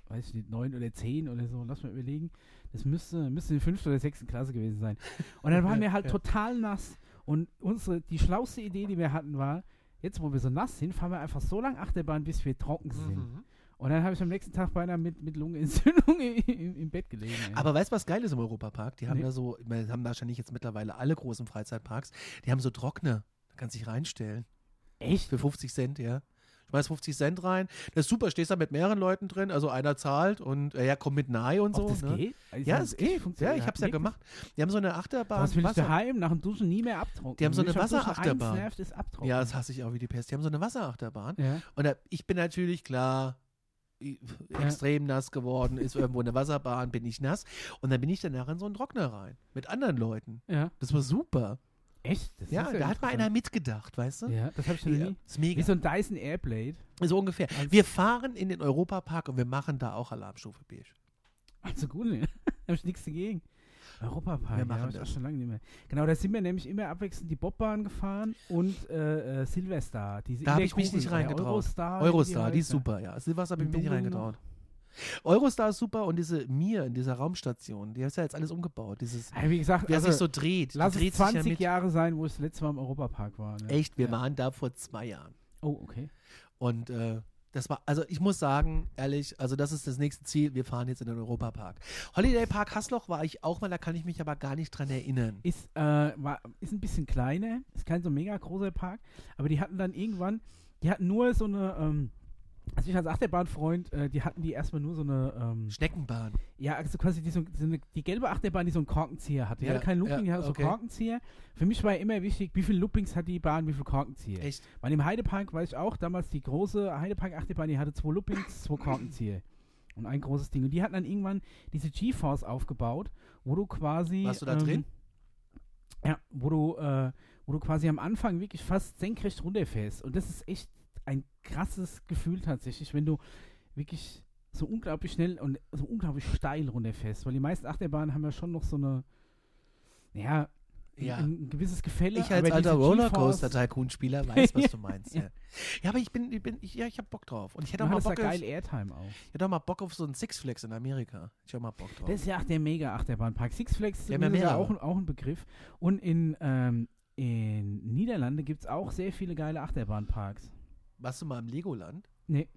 weiß ich nicht, neun oder zehn oder so, lass mal überlegen. Das müsste, müsste in der fünften oder sechsten Klasse gewesen sein. Und dann waren <laughs> wir halt Ja. total nass. Und unsere, die schlauste Idee, die wir hatten, war, jetzt wo wir so nass sind, fahren wir einfach so lange Achterbahn, bis wir trocken sind. Mhm. Und dann habe ich am nächsten Tag beinahe mit, mit Lungenentzündung <laughs> im, im, Bett gelegen. ey. Aber weißt du, was geil ist im Europapark? Die haben Nee. da so, meine, haben wahrscheinlich jetzt mittlerweile alle großen Freizeitparks, die haben so Trockner. Da kannst du dich reinstellen. echt? Für 50 Cent, ja. Schmeiß 50 Cent rein. Das ist super, stehst da mit mehreren Leuten drin, also einer zahlt und äh, ja, kommt mit nahe und so. Ob das ne? geht? Also Ja, es geht. Ja, ich hab's ja gemacht. Die haben so eine Achterbahn. Was will ich Wasser- daheim nach dem Duschen nie mehr abtrocknen? Die haben so eine Wasserachterbahn. Ja, das hasse ich auch wie die Pest. Die haben so eine Wasserachterbahn. Ja. Und da, ich bin natürlich klar extrem nass geworden, ist irgendwo eine Wasserbahn, bin ich nass. Und dann bin ich danach in so einen Trockner rein. Mit anderen Leuten. ja. Das war super. Echt? Das Ja, da hat mal einer mitgedacht, weißt du? Ja, das habe ich noch Ja, nie. ist Wie mega. so ein Dyson Airblade. So ungefähr. Also- Wir fahren in den Europapark und wir machen da auch Alarmstufe beige. Also gut, ne? <laughs> habe ich nichts dagegen. Europapark, Wir machen ja, ich auch das. schon lange nicht mehr. Genau, da sind wir nämlich immer abwechselnd die Bobbahn gefahren und äh, äh, Silverstar. Diese Da hab in der ich mich nicht oder reingetraut. Eurostar. wie Eurostar, die heißt, ist super, ja. Silvester habe ich mich nicht reingetraut. Eurostar ist super und diese Mir in dieser Raumstation, die ist ja jetzt alles umgebaut. Dieses, Ja, wie gesagt, wie er also, sich so dreht. Lass dreht es sich ja 20 mit. Jahre sein, wo ich das letzte Mal im Europapark war. Ne? Echt, wir ja. waren da vor zwei Jahren. Oh, okay. Und äh, das war, also ich muss sagen, ehrlich, also das ist das nächste Ziel. Wir fahren jetzt in den Europapark. Holiday Park Hasloch war ich auch mal, da kann ich mich aber gar nicht dran erinnern. Ist, äh, war, ist ein bisschen kleiner, ist kein so mega großer Park, aber die hatten dann irgendwann, die hatten nur so eine, ähm, also ich als Achterbahnfreund, äh, die hatten die erstmal nur so eine, ähm, Schneckenbahn. ja, also quasi die, so, so eine, die gelbe Achterbahn, die so einen Korkenzieher hatte. Die Ja, hatte keinen Looping, ja, die hatte okay. so Korkenzieher. Für mich war ja immer wichtig, wie viele Loopings hat die Bahn, wie viele Korkenzieher. Echt? Weil im Heidepark weiß ich auch, damals die große Heidepark-Achterbahn, die hatte zwei Loopings, zwei Korkenzieher. Und ein großes Ding. Und die hatten dann irgendwann diese GeForce aufgebaut, wo du quasi. Warst du da ähm, drin? Ja, wo du, äh, wo du quasi am Anfang wirklich fast senkrecht runterfährst. Und das ist echt ein krasses Gefühl tatsächlich, wenn du wirklich so unglaublich schnell und so unglaublich steil runterfährst. Weil die meisten Achterbahnen haben ja schon noch so eine, ja, Ja. ein, gewisses Gefälle. Ich als alter Rollercoaster-Tycoon-Spieler <laughs> weiß, was du meinst. ja. ja, aber ich bin, ich bin, ich, ja, ich hab Bock drauf. Und ich hätte auch mal Bock, auf, geil Airtime auch. ich hätte auch mal Bock auf so einen Six Flags in Amerika. Ich hab mal Bock drauf. Das ist ja auch der Mega-Achterbahnpark. Six Flags ist ja auch, ein- auch ein Begriff. Und in, ähm, in Niederlande gibt es auch sehr viele geile Achterbahnparks. Warst du mal im Legoland? Nee.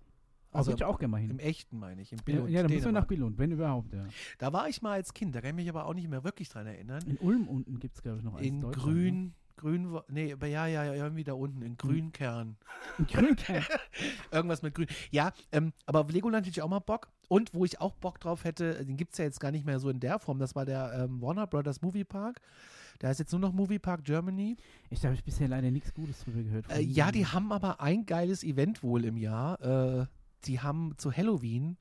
Also würde ich auch gerne mal hin. Im echten, meine ich. Im ja, Billund, ja, dann müssen wir nach. Billund, wenn überhaupt, ja. Da war ich mal als Kind, da kann ich mich aber auch nicht mehr wirklich dran erinnern. In Ulm unten gibt es, glaube ich, noch eins. In Grün, Grün, war- nee, aber ja, ja, ja, irgendwie da unten, in Grünkern. Ne? In Grünkern. <laughs> Irgendwas mit Grün. Ja, ähm, aber auf Legoland hätte ich auch mal Bock. Und wo ich auch Bock drauf hätte, den gibt es ja jetzt gar nicht mehr so in der Form, das war der ähm, Warner Brothers Movie Park. Da ist jetzt nur noch Movie Park Germany. Ich habe bisher leider nichts Gutes drüber gehört. Äh, ja, die haben aber ein geiles Event wohl im Jahr. Äh, die haben zu Halloween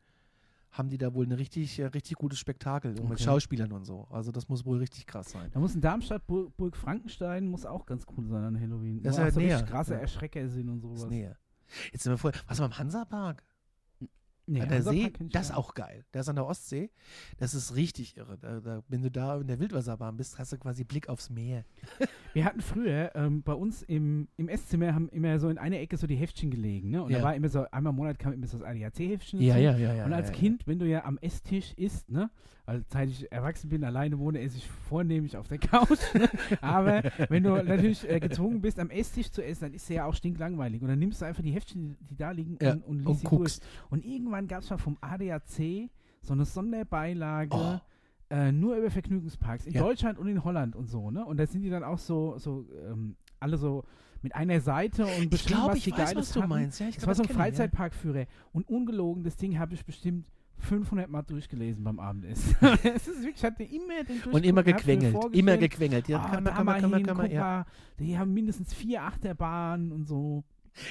haben die da wohl eine richtig, äh, richtig gutes Spektakel mit Okay. Schauspielern und so. Also das muss wohl richtig krass sein. Da muss in Darmstadt Burg, Burg Frankenstein muss auch ganz cool sein an Halloween. Das ist so näher, krasse ja. Erschrecker sind und sowas. ist näher. Jetzt sind wir vorher. Was war im Hansapark? Nee, an der See, das ist auch geil. Der ist an der Ostsee. Das ist richtig irre. Da, da, wenn du da in der Wildwasserbahn bist, hast du quasi Blick aufs Meer. <laughs> Wir hatten früher ähm, bei uns im, im Esszimmer haben immer so in einer Ecke so die Heftchen gelegen, ne? Und Ja. da war immer so, einmal im Monat kam immer so das ADAC-Heftchen. ja, dazu. ja. Und als Kind, wenn du ja am Esstisch isst, ne? Weil seit ich erwachsen bin, alleine wohne, esse ich vornehmlich auf der <laughs> Couch. ne? Aber wenn du natürlich äh, gezwungen bist, am Esstisch zu essen, dann ist es ja auch stinklangweilig. Und dann nimmst du einfach die Heftchen, die, da liegen, Ja, und, und liest Und sie guckst. durch. Und irgendwann gab es mal vom ADAC so eine Sonderbeilage. Oh. Äh, nur über Vergnügungsparks in Ja. Deutschland und in Holland und so, ne? Und da sind die dann auch so, so ähm, alle so mit einer Seite und glaube, was ich die weiß, Geiles was du hatten. meinst. Ja, ich Das glaub, war so ein ich, ja. Freizeitparkführer. Und ungelogen, das Ding habe ich bestimmt 500 Mal durchgelesen beim Abendessen. <laughs> es ist wirklich, ich hatte immer den Und immer gequengelt. Immer gequengelt. Ja, Ah, kann man, kann man, kann man, kann man, ja. die haben mindestens vier Achterbahnen und so.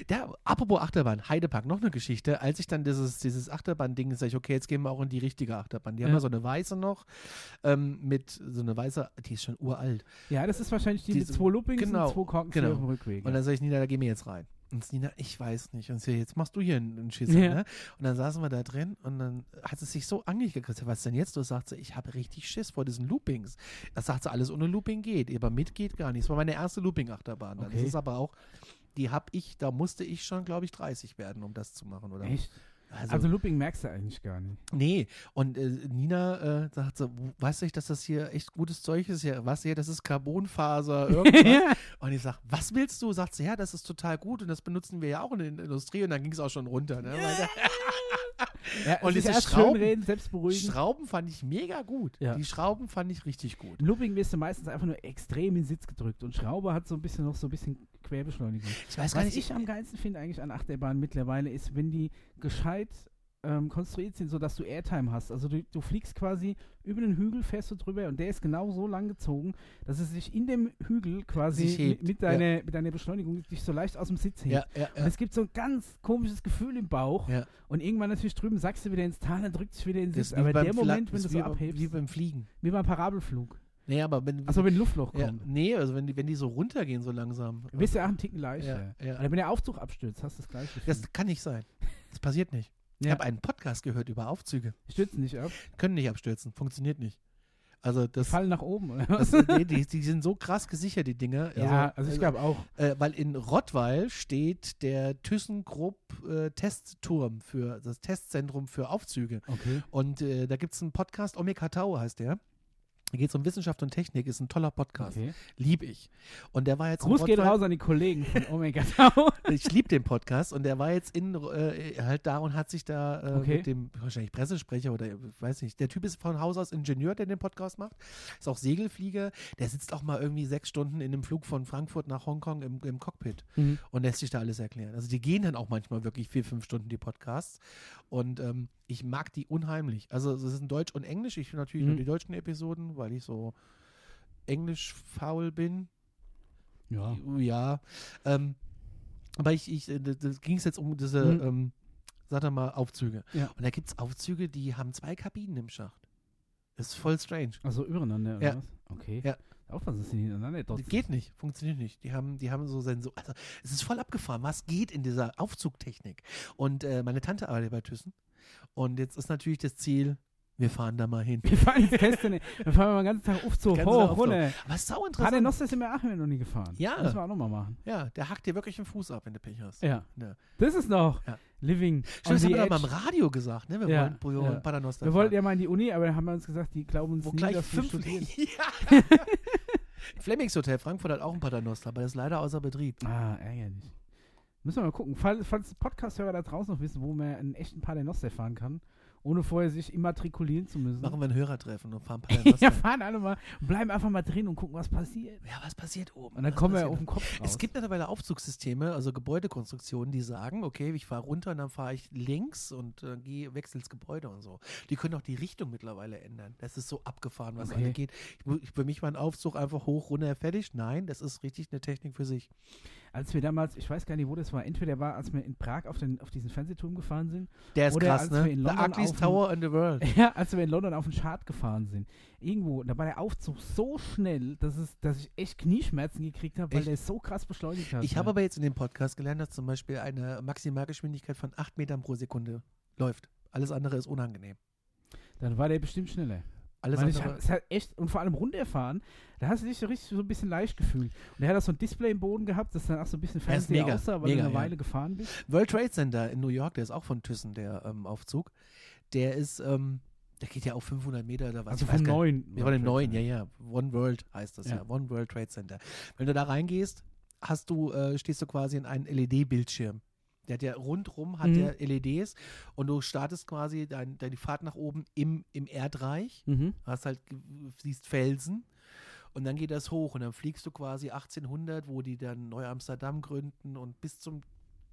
Da, apropos Achterbahn, Heidepark, noch eine Geschichte. Als ich dann dieses, dieses Achterbahn-Ding, sage ich, okay, jetzt gehen wir auch in die richtige Achterbahn. Die haben Ja. ja so eine weiße noch, ähm, mit so eine weiße, die ist schon uralt. Ja, das ist wahrscheinlich die Diese- mit zwei Loopings genau, und zwei Korken genau. auf dem Rückweg. Und dann sage ich, Nina, da gehen wir jetzt rein. Und Nina, ich weiß nicht. Und sie, jetzt machst du hier einen, Schiss. Ja. Ne? Und dann saßen wir da drin und dann hat sie sich so angekriegt. Was denn jetzt? Du sagst, ich habe richtig Schiss vor diesen Loopings. Das sagt sie, alles ohne Looping geht. Aber mit geht gar nicht. Das war meine erste Looping-Achterbahn. dann. Das Okay. ist aber auch, die habe ich, da musste ich schon, glaube ich, 30 werden, um das zu machen. Oder? Echt? Also, Also Looping merkst du eigentlich gar nicht. nee. Und äh, Nina äh, sagt so, weißt du nicht, dass das hier echt gutes Zeug ist? Ja, was hier, das ist Carbonfaser, <laughs> irgendwas. Und ich sag, was willst du? Sagt sie, ja, das ist total gut und das benutzen wir ja auch in der Industrie und dann ging es auch schon runter. Ne? Ja, <laughs> Und diese Schrauben- reden, selbst beruhigen. Schrauben fand ich mega gut. Ja. Die Schrauben fand ich richtig gut. Looping wirst du meistens einfach nur extrem in den Sitz gedrückt und Schraube hat so ein bisschen noch so ein bisschen Querbeschleunigung. Ich weiß Was ich am geilsten finde eigentlich an Achterbahnen mittlerweile ist, wenn die gescheit ähm, konstruiert sind, sodass du Airtime hast. Also du, du fliegst quasi über den Hügel, fährst du drüber und der ist genau so lang gezogen, dass es sich in dem Hügel quasi mit, deiner, mit deiner Beschleunigung dich so leicht aus dem Sitz hebt. ja, ja, Und es gibt so ein ganz komisches Gefühl im Bauch. ja. Und irgendwann natürlich drüben sagst du wieder ins Tal, dann drückt sich wieder in den Sitz. Aber der Moment, wenn du so abhebst, Wie beim Fliegen. wie beim Parabelflug. Nee, aber wenn, Achso, wenn Luftloch ja, kommt. nee, also wenn die, wenn die so runtergehen so langsam. Du bist ja auch einen Ticken leichter. Ja, ja. Oder wenn der Aufzug abstürzt, hast du das gleiche. Das kann nicht sein. Das passiert nicht. Ich Ja. habe einen Podcast gehört über Aufzüge. Stürzen nicht ab. <laughs> Können nicht abstürzen. Funktioniert nicht. Also das, Fallen nach oben, oder das was? nee, die, die sind so krass gesichert, die Dinger. ja, also ich glaube auch. Äh, weil in Rottweil steht der ThyssenKrupp äh, Testturm für das Testzentrum für Aufzüge. Okay. Und äh, da gibt es einen Podcast, Omega Tau heißt der. Da geht es um Wissenschaft und Technik, ist ein toller Podcast. okay. Lieb ich. Und der war jetzt Gruß geht raus an die Kollegen von Omega Tau. Ich liebe den Podcast und der war jetzt in äh, halt da und hat sich da äh, Okay. mit dem wahrscheinlich Pressesprecher oder weiß nicht. Der Typ ist von Haus aus Ingenieur, der den Podcast macht. Ist auch Segelflieger. Der sitzt auch mal irgendwie sechs Stunden in einem Flug von Frankfurt nach Hongkong im, im Cockpit Mhm. und lässt sich da alles erklären. Also die gehen dann auch manchmal wirklich vier, fünf Stunden die Podcasts und ähm, ich mag die unheimlich. Also es ist in Deutsch und Englisch. Ich natürlich Mhm. nur die deutschen Episoden, weil ich so englisch faul bin. Ja. Ja. Ähm, aber ich, ich äh, da ging es jetzt um diese Mhm. ähm, sag doch mal Aufzüge. Ja. Und da gibt es Aufzüge, die haben zwei Kabinen im Schacht. Ist voll strange. Also übereinander, oder Ja. was? Okay. Ja. Aufpassen, dass sie nicht ineinander Das dotzen. geht nicht, funktioniert nicht. Die haben, die haben so Sensor. Also, es ist voll abgefahren. Was geht in dieser Aufzugtechnik? Und äh, meine Tante arbeitet bei Thyssen. Und jetzt ist natürlich das Ziel, wir fahren da mal hin. Wir fahren ins <laughs> Kästchen. Wir fahren mal den ganzen Tag auf so hoch, Aufzug. runter. Aber es ist sau Hat der interessant. Nostes in Aachen noch nie gefahren? Ja. Müssen wir auch nochmal machen. Ja, der hackt dir wirklich den Fuß ab, wenn du Pech hast. Ja. Ja. Das ist noch Ja. Living Stimmt, das haben wir doch mal im. Radio gesagt, ne? Wir Ja, wollen, wir ja. Paternoster Wir wollten ja mal in die Uni, aber dann haben wir uns gesagt, die glauben uns Wo nie, gleich dass wir fünf. studieren. <laughs> ja. <laughs> Flemings Hotel Frankfurt hat auch einen Paternoster, aber das ist leider außer Betrieb. Ah, ärgerlich. Müssen wir mal gucken. Falls, falls Podcast-Hörer da draußen noch wissen, wo man einen echten Paternoster fahren kann, ohne vorher sich immatrikulieren zu müssen. Machen wir ein Hörertreffen und fahren <laughs> ja, Paternoster. fahren alle mal und bleiben einfach mal drin und gucken, was passiert. ja, was passiert oben? Und dann Was kommen wir auf den Kopf raus. Es gibt mittlerweile Aufzugssysteme, also Gebäudekonstruktionen, die sagen, okay, ich fahre runter und dann fahre ich links und äh, gehe wechsel das Gebäude und so. Die können auch die Richtung mittlerweile ändern. Das ist so abgefahren, was Okay. alle geht. Ich, ich, für mich war ein Aufzug einfach hoch, runter, fertig. Nein, das ist richtig eine Technik für sich. Als wir damals, ich weiß gar nicht, wo das war, entweder war, als wir in Prag auf, den, auf diesen Fernsehturm gefahren sind, Der ist Oder krass, als ne? wir in The London ugliest auf dem- Tower in the world. <laughs> ja, als wir in London auf den Chart gefahren sind, irgendwo, da war der Aufzug so schnell, dass, es, dass ich echt Knieschmerzen gekriegt habe, weil der so krass beschleunigt hat. Ich habe ja. aber jetzt in dem Podcast gelernt, dass zum Beispiel eine Maximalgeschwindigkeit von 8 Metern pro Sekunde läuft. Alles andere ist unangenehm. Dann war der bestimmt schneller. Alles Weil ich hab, es hat echt, und vor allem runterfahren, da hast du dich so richtig so ein bisschen leicht gefühlt. Und er hat auch so ein Display im Boden gehabt, das dann auch so ein bisschen mega, aussah, weil mega, du eine ja. Weile gefahren bist. World Trade Center in New York, der ist auch von Thyssen, der ähm, Aufzug. Der ist, ähm, der geht ja auf 500 Meter oder was. Also vom neuen. Ja, von dem neuen, ja, ja. One World heißt das ja. Ja. One World Trade Center. Wenn du da reingehst, hast du, äh, stehst du quasi in einem LED-Bildschirm. Der hat ja rundrum hat Mhm. der LEDs und du startest quasi dein, deine Fahrt nach oben im, im Erdreich. Mhm. hast halt, siehst Felsen und dann geht das hoch und dann fliegst du quasi 1800, wo die dann Neu-Amsterdam gründen und bis zum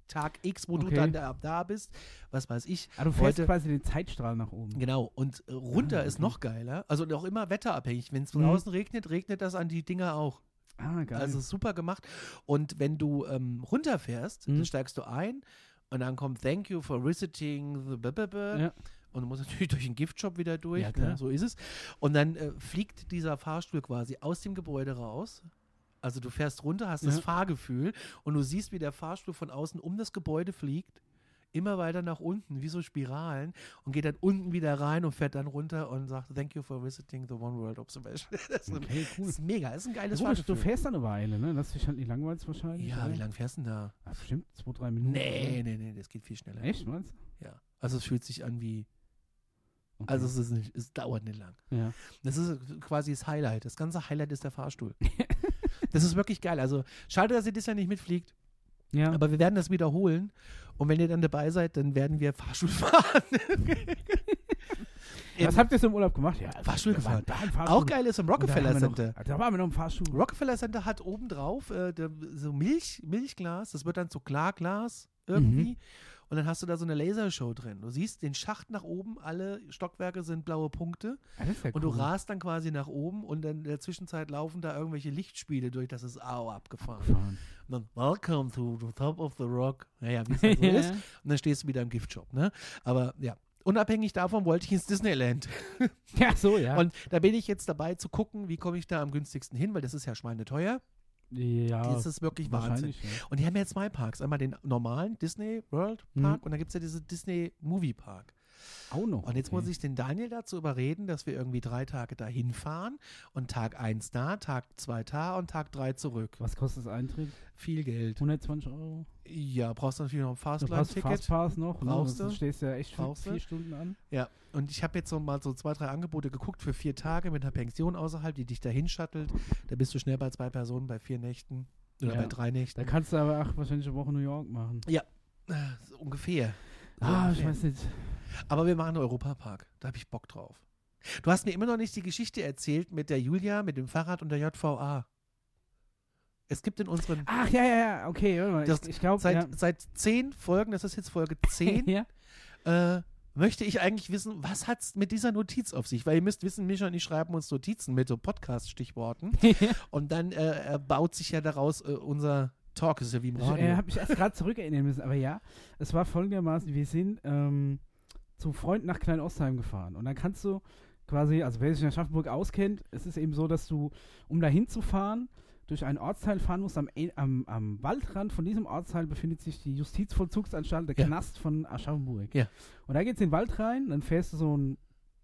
Tag X, wo du Okay. dann da, da bist, was weiß ich. Ah, du fährst Heute- quasi den Zeitstrahl nach oben. Genau, und äh, runter Ah, ist okay. noch geiler, also auch immer wetterabhängig. Wenn es Mhm. draußen regnet, regnet das an die Dinger auch. Ah, geil. Also super gemacht. Und wenn du ähm, runterfährst, Mhm. dann steigst du ein und dann kommt Thank you for visiting the blablabla. ja. Und du musst natürlich <laughs> durch den Giftshop wieder durch, Ja, ne? so ist es. Und dann äh, fliegt dieser Fahrstuhl quasi aus dem Gebäude raus. Also du fährst runter, hast das Ja. Fahrgefühl und du siehst, wie der Fahrstuhl von außen um das Gebäude fliegt, immer weiter nach unten, wie so Spiralen und geht dann unten wieder rein und fährt dann runter und sagt, thank you for visiting the One World Observation. <laughs> das, ist, Okay, cool. das ist mega, das ist ein geiles Du, du fährst dann eine Weile, ne? Lass dich halt nicht langweilig wahrscheinlich. ja, oder? wie lange fährst du denn da? Ah, bestimmt zwei, drei Minuten. Nee, nee, nee, das geht viel schneller. Echt, meinst du? Ja. Also es fühlt sich an wie, Okay. also es, ist nicht, es dauert nicht lang. ja. Das ist quasi das Highlight. Das ganze Highlight ist der Fahrstuhl. <laughs> das ist wirklich geil. Also schade, dass ihr das ja nicht mitfliegt, ja. aber wir werden das wiederholen. Und wenn ihr dann dabei seid, dann werden wir Fahrstuhl <laughs> fahren. Was habt ihr so im Urlaub gemacht? Ja, Fahrstuhl wir waren gefahren. Fahrstuhl. Auch geil ist im Rockefeller wir noch- Center. Da waren wir noch im Fahrstuhl. Rockefeller Center hat obendrauf äh, so Milch, Milchglas, das wird dann so Klarglas irgendwie. Mhm. Und dann hast du da so eine Lasershow drin. Du siehst den Schacht nach oben, alle Stockwerke sind blaue Punkte. Ja, ja Und du cool. rast dann quasi nach oben und in der Zwischenzeit laufen da irgendwelche Lichtspiele durch. Das ist au abgefahren. Gefahren. Und dann, welcome to the top of the rock. Naja, wie es <laughs> halt so ist. Und dann stehst du wieder im Giftshop, ne? Aber ja, unabhängig davon wollte ich ins Disneyland. ja, so, ja. Und da bin ich jetzt dabei zu gucken, wie komme ich da am günstigsten hin, weil das ist ja schweineteuer. Ja, Das ist wirklich Wahnsinn. Ja. Und die haben ja zwei Parks. Einmal den normalen Disney World Mhm. Park und dann gibt es ja diese Disney Movie Park. Auch noch. Und jetzt okay. muss ich den Daniel dazu überreden, dass wir irgendwie drei Tage dahin fahren und Tag 1 da, Tag 2 da und Tag 3 zurück. Was kostet das Eintritt? Viel Geld. 120 Euro? Ja, brauchst du natürlich noch ein brauchst Fastline-Ticket. Fastpass noch. Brauchst ne? du? Du stehst ja echt Brauchst vier Stunden an. Ja, und ich habe jetzt so mal so zwei, drei Angebote geguckt für vier Tage mit einer Pension außerhalb, die dich dahin shuttelt. Da bist du schnell bei zwei Personen, bei vier Nächten oder Ja. bei drei Nächten. Da kannst du aber auch wahrscheinlich eine Woche New York machen. Äh, so ungefähr. Ah, ich weiß nicht. Aber wir machen einen Europapark. Da habe ich Bock drauf. Du hast mir immer noch nicht die Geschichte erzählt mit der Julia, mit dem Fahrrad und der JVA. Es gibt in unseren Ach, ja, ja, ja, okay. Warte mal. Das- ich ich glaube, seit, ja. seit zehn Folgen, das ist jetzt Folge zehn, <laughs> ja. äh, möchte ich eigentlich wissen, was hat es mit dieser Notiz auf sich? Weil ihr müsst wissen, Mischa und ich schreiben uns Notizen mit so Podcast-Stichworten <laughs> und dann äh, äh, baut sich ja daraus äh, unser Talk, ist ja wie im Ich Radio. äh, habe mich erst gerade zurückerinnern müssen, aber ja, es war folgendermaßen, wir sind ähm, zu Freunden nach Klein-Ostheim gefahren und dann kannst du quasi, also wer sich in Aschaffenburg auskennt, es ist eben so, dass du, um da hinzufahren, durch einen Ortsteil fahren musst. Am, E- am, am Waldrand von diesem Ortsteil befindet sich die Justizvollzugsanstalt, der Ja. Knast von Aschaffenburg. Ja. Und da geht's in den Wald rein, dann fährst du so ein,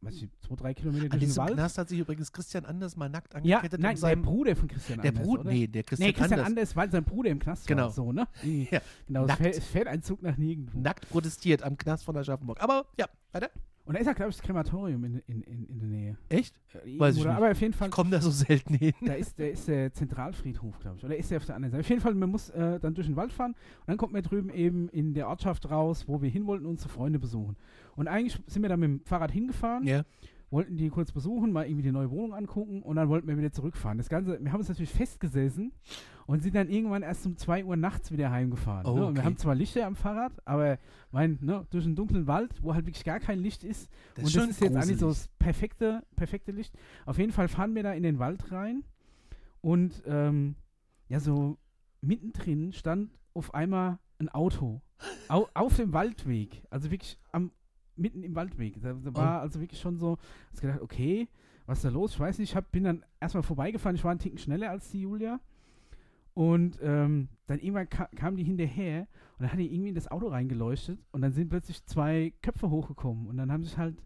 weiß ich, zwei, drei Kilometer An durch den diesem Wald. Knast hat sich übrigens Christian Anders mal nackt Ja, angekettet. nein, um der Bruder von Christian der Anders, Bruder, oder? nee, der Christian, Nee, Christian Anders, Anders, weil sein Bruder im Knast Genau. war. So, ne? <laughs> Ja, genau, es nackt. fährt, es fährt ein Zug nach nirgendwo. nackt protestiert am Knast von Aschaffenburg. Aber ja, weiter. Und da ist ja, glaube ich, das Krematorium in, in, in, in der Nähe. Echt? Äh, Weiß ich da, nicht. Aber auf jeden Fall, Ich komme da so selten hin. da ist, der ist der Zentralfriedhof, glaube ich. Oder ist der auf der anderen Seite? Auf jeden Fall, man muss äh, dann durch den Wald fahren und dann kommt man drüben eben in der Ortschaft raus, wo wir hin wollten unsere Freunde besuchen. Und eigentlich sind wir dann mit dem Fahrrad hingefahren, Ja. Wollten die kurz besuchen, mal irgendwie die neue Wohnung angucken und dann wollten wir wieder zurückfahren. Das Ganze, wir haben uns natürlich festgesessen und sind dann irgendwann erst um 2 Uhr nachts wieder heimgefahren. Oh, ne? Und wir haben zwar Lichter am Fahrrad, aber mein, ne, durch einen dunklen Wald, wo halt wirklich gar kein Licht ist, Das und schon das ist jetzt eigentlich so das perfekte, perfekte Licht. Auf jeden Fall fahren wir da in den Wald rein und ähm, ja, so mittendrin stand auf einmal ein Auto. Au, auf dem Waldweg. Also wirklich am, mitten im Waldweg. Da, da war also wirklich schon so, ich gedacht, okay, was ist da los? Ich weiß nicht, ich hab, bin dann erstmal vorbeigefahren, ich war einen Ticken schneller als die Julia. Und ähm, dann irgendwann ka kam die hinterher und dann hat die irgendwie in das Auto reingeleuchtet und dann sind plötzlich zwei Köpfe hochgekommen und dann haben sich halt,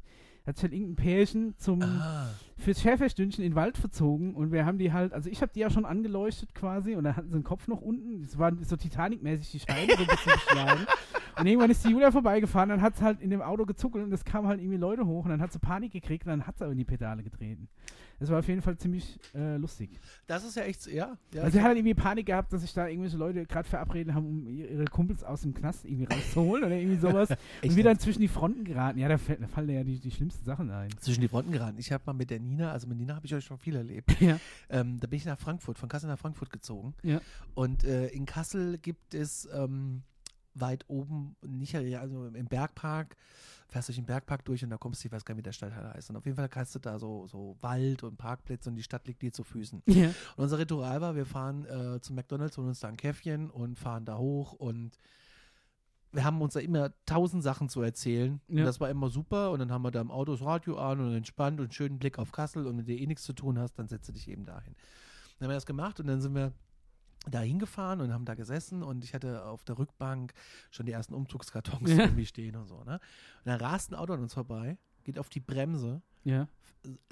hat sich halt irgendein Pärchen zum, Ah, fürs Schäferstündchen in den Wald verzogen und wir haben die halt, also ich habe die ja schon angeleuchtet quasi und dann hatten sie den Kopf noch unten, das war so Titanic-mäßig die Scheibe so ein bisschen beschlagen. <laughs> Und irgendwann ist die Julia vorbeigefahren, dann hat es halt in dem Auto gezuckelt und es kamen halt irgendwie Leute hoch und dann hat sie Panik gekriegt und dann hat sie aber in die Pedale getreten. Das war auf jeden Fall ziemlich äh, lustig. das ist ja echt, ja. ja Also sie hat halt irgendwie Panik gehabt, dass sich da irgendwelche Leute gerade verabredet haben, um ihre Kumpels aus dem Knast irgendwie rauszuholen oder irgendwie sowas. <laughs> und wir dann zwischen die Fronten geraten. Ja, da, da fallen ja die, die schlimmsten Sachen ein. zwischen die Fronten geraten. Ich habe mal mit der Nina, also mit Nina habe ich euch schon viel erlebt. Ja. Ähm, da bin ich nach Frankfurt, von Kassel nach Frankfurt gezogen. Ja. Und äh, in Kassel gibt es ähm, weit oben, nicht also im Bergpark, fährst durch den Bergpark durch und da kommst du, ich weiß gar nicht, wie der Stadtteil heißt. Und auf jeden Fall hast du da so, so Wald und Parkplätze und die Stadt liegt dir zu Füßen. Ja. Und unser Ritual war, wir fahren äh, zum McDonalds, holen uns da ein Käffchen und fahren da hoch und wir haben uns da immer tausend Sachen zu erzählen. Und Ja. das war immer super. Und dann haben wir da im Auto das Radio an und entspannt und einen schönen Blick auf Kassel. Und wenn du eh nichts zu tun hast, dann setze dich eben dahin. Dann haben wir das gemacht und dann sind wir da hingefahren und haben da gesessen und ich hatte auf der Rückbank schon die ersten Umzugskartons <laughs> Ja. irgendwie stehen und so. Ne? Und dann rast ein Auto an uns vorbei, geht auf die Bremse Ja.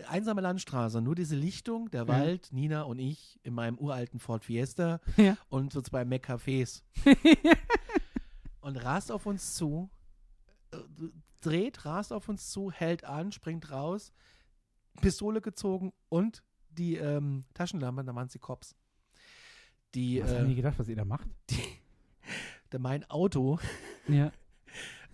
einsame Landstraße, nur diese Lichtung, der Ja. Wald, Nina und ich in meinem uralten Ford Fiesta Ja. und so zwei Mac-Cafés. <laughs> und rast auf uns zu, äh, dreht, rast auf uns zu, hält an, springt raus, Pistole gezogen und die ähm, Taschenlampe, da waren es die Cops. Die, Was haben die äh, gedacht, was ihr da macht? die <laughs> der, mein Auto. <laughs> Ja. <laughs>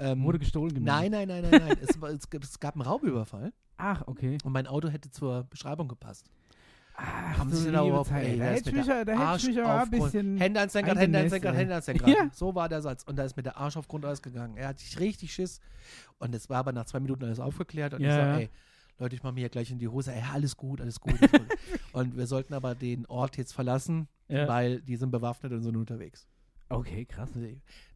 Ähm, Wurde gestohlen gemeldet. nein, nein, nein, nein, nein. es, es, gab- es gab einen Raubüberfall Ach, okay. und mein Auto hätte zur Beschreibung gepasst. Ach, Haben du Sie da überhaupt- Zeit. ey, Da da ist hätte ich mich, da hätte ich mich aber ein bisschen. Hände ans Lenkrad, Hände ans Lenkrad. Hände ans Lenkrad. Ja. So war der Satz. Und da ist mir der Arsch auf Grundeis gegangen. Er hat sich richtig Schiss. Und es war aber nach zwei Minuten alles aufgeklärt. Und ich Ja, sage, ja. ey, Leute, ich mache mir hier gleich in die Hose. Ey, alles gut, alles gut. Alles gut. <laughs> und wir sollten aber den Ort jetzt verlassen, Ja. weil die sind bewaffnet und sind unterwegs. Okay, krass.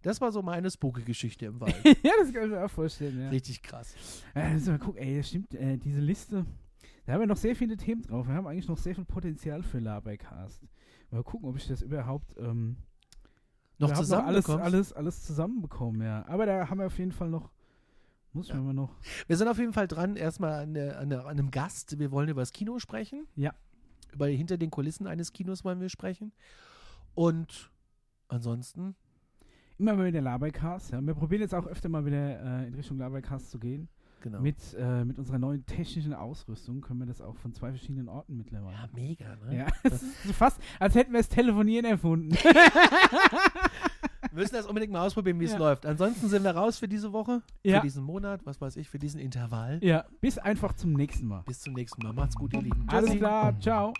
Das war so meine spooky-Geschichte im Wald. <laughs> ja, das kann ich mir auch vorstellen, ja. Richtig krass. Ja, müssen wir mal gucken, ey, das stimmt, äh, diese Liste, da haben wir noch sehr viele Themen drauf. Wir haben eigentlich noch sehr viel Potenzial für Labercast. Mal gucken, ob ich das überhaupt, ähm, Noch zusammen alles, alles, alles zusammenbekomme, ja. Aber da haben wir auf jeden Fall noch, muss Ja. mal noch, Wir sind auf jeden Fall dran, erstmal an, an, an einem Gast. Wir wollen über das Kino sprechen. Ja. Über hinter den Kulissen eines Kinos wollen wir sprechen. Und ansonsten, immer mal wieder Labercast, ja. Wir probieren jetzt auch öfter mal wieder äh, in Richtung Labercast zu gehen. Genau. Mit, äh, mit unserer neuen technischen Ausrüstung können wir das auch von zwei verschiedenen Orten mittlerweile. ja, mega, ne? Ja, <laughs> es ist so fast, als hätten wir das Telefonieren erfunden. <laughs> Wir müssen das unbedingt mal ausprobieren, wie es Ja. läuft. Ansonsten sind wir raus für diese Woche, Ja. für diesen Monat, was weiß ich, für diesen Intervall. ja, bis einfach zum nächsten Mal. Bis zum nächsten Mal. Macht's gut, ihr Lieben. Alles klar, ciao.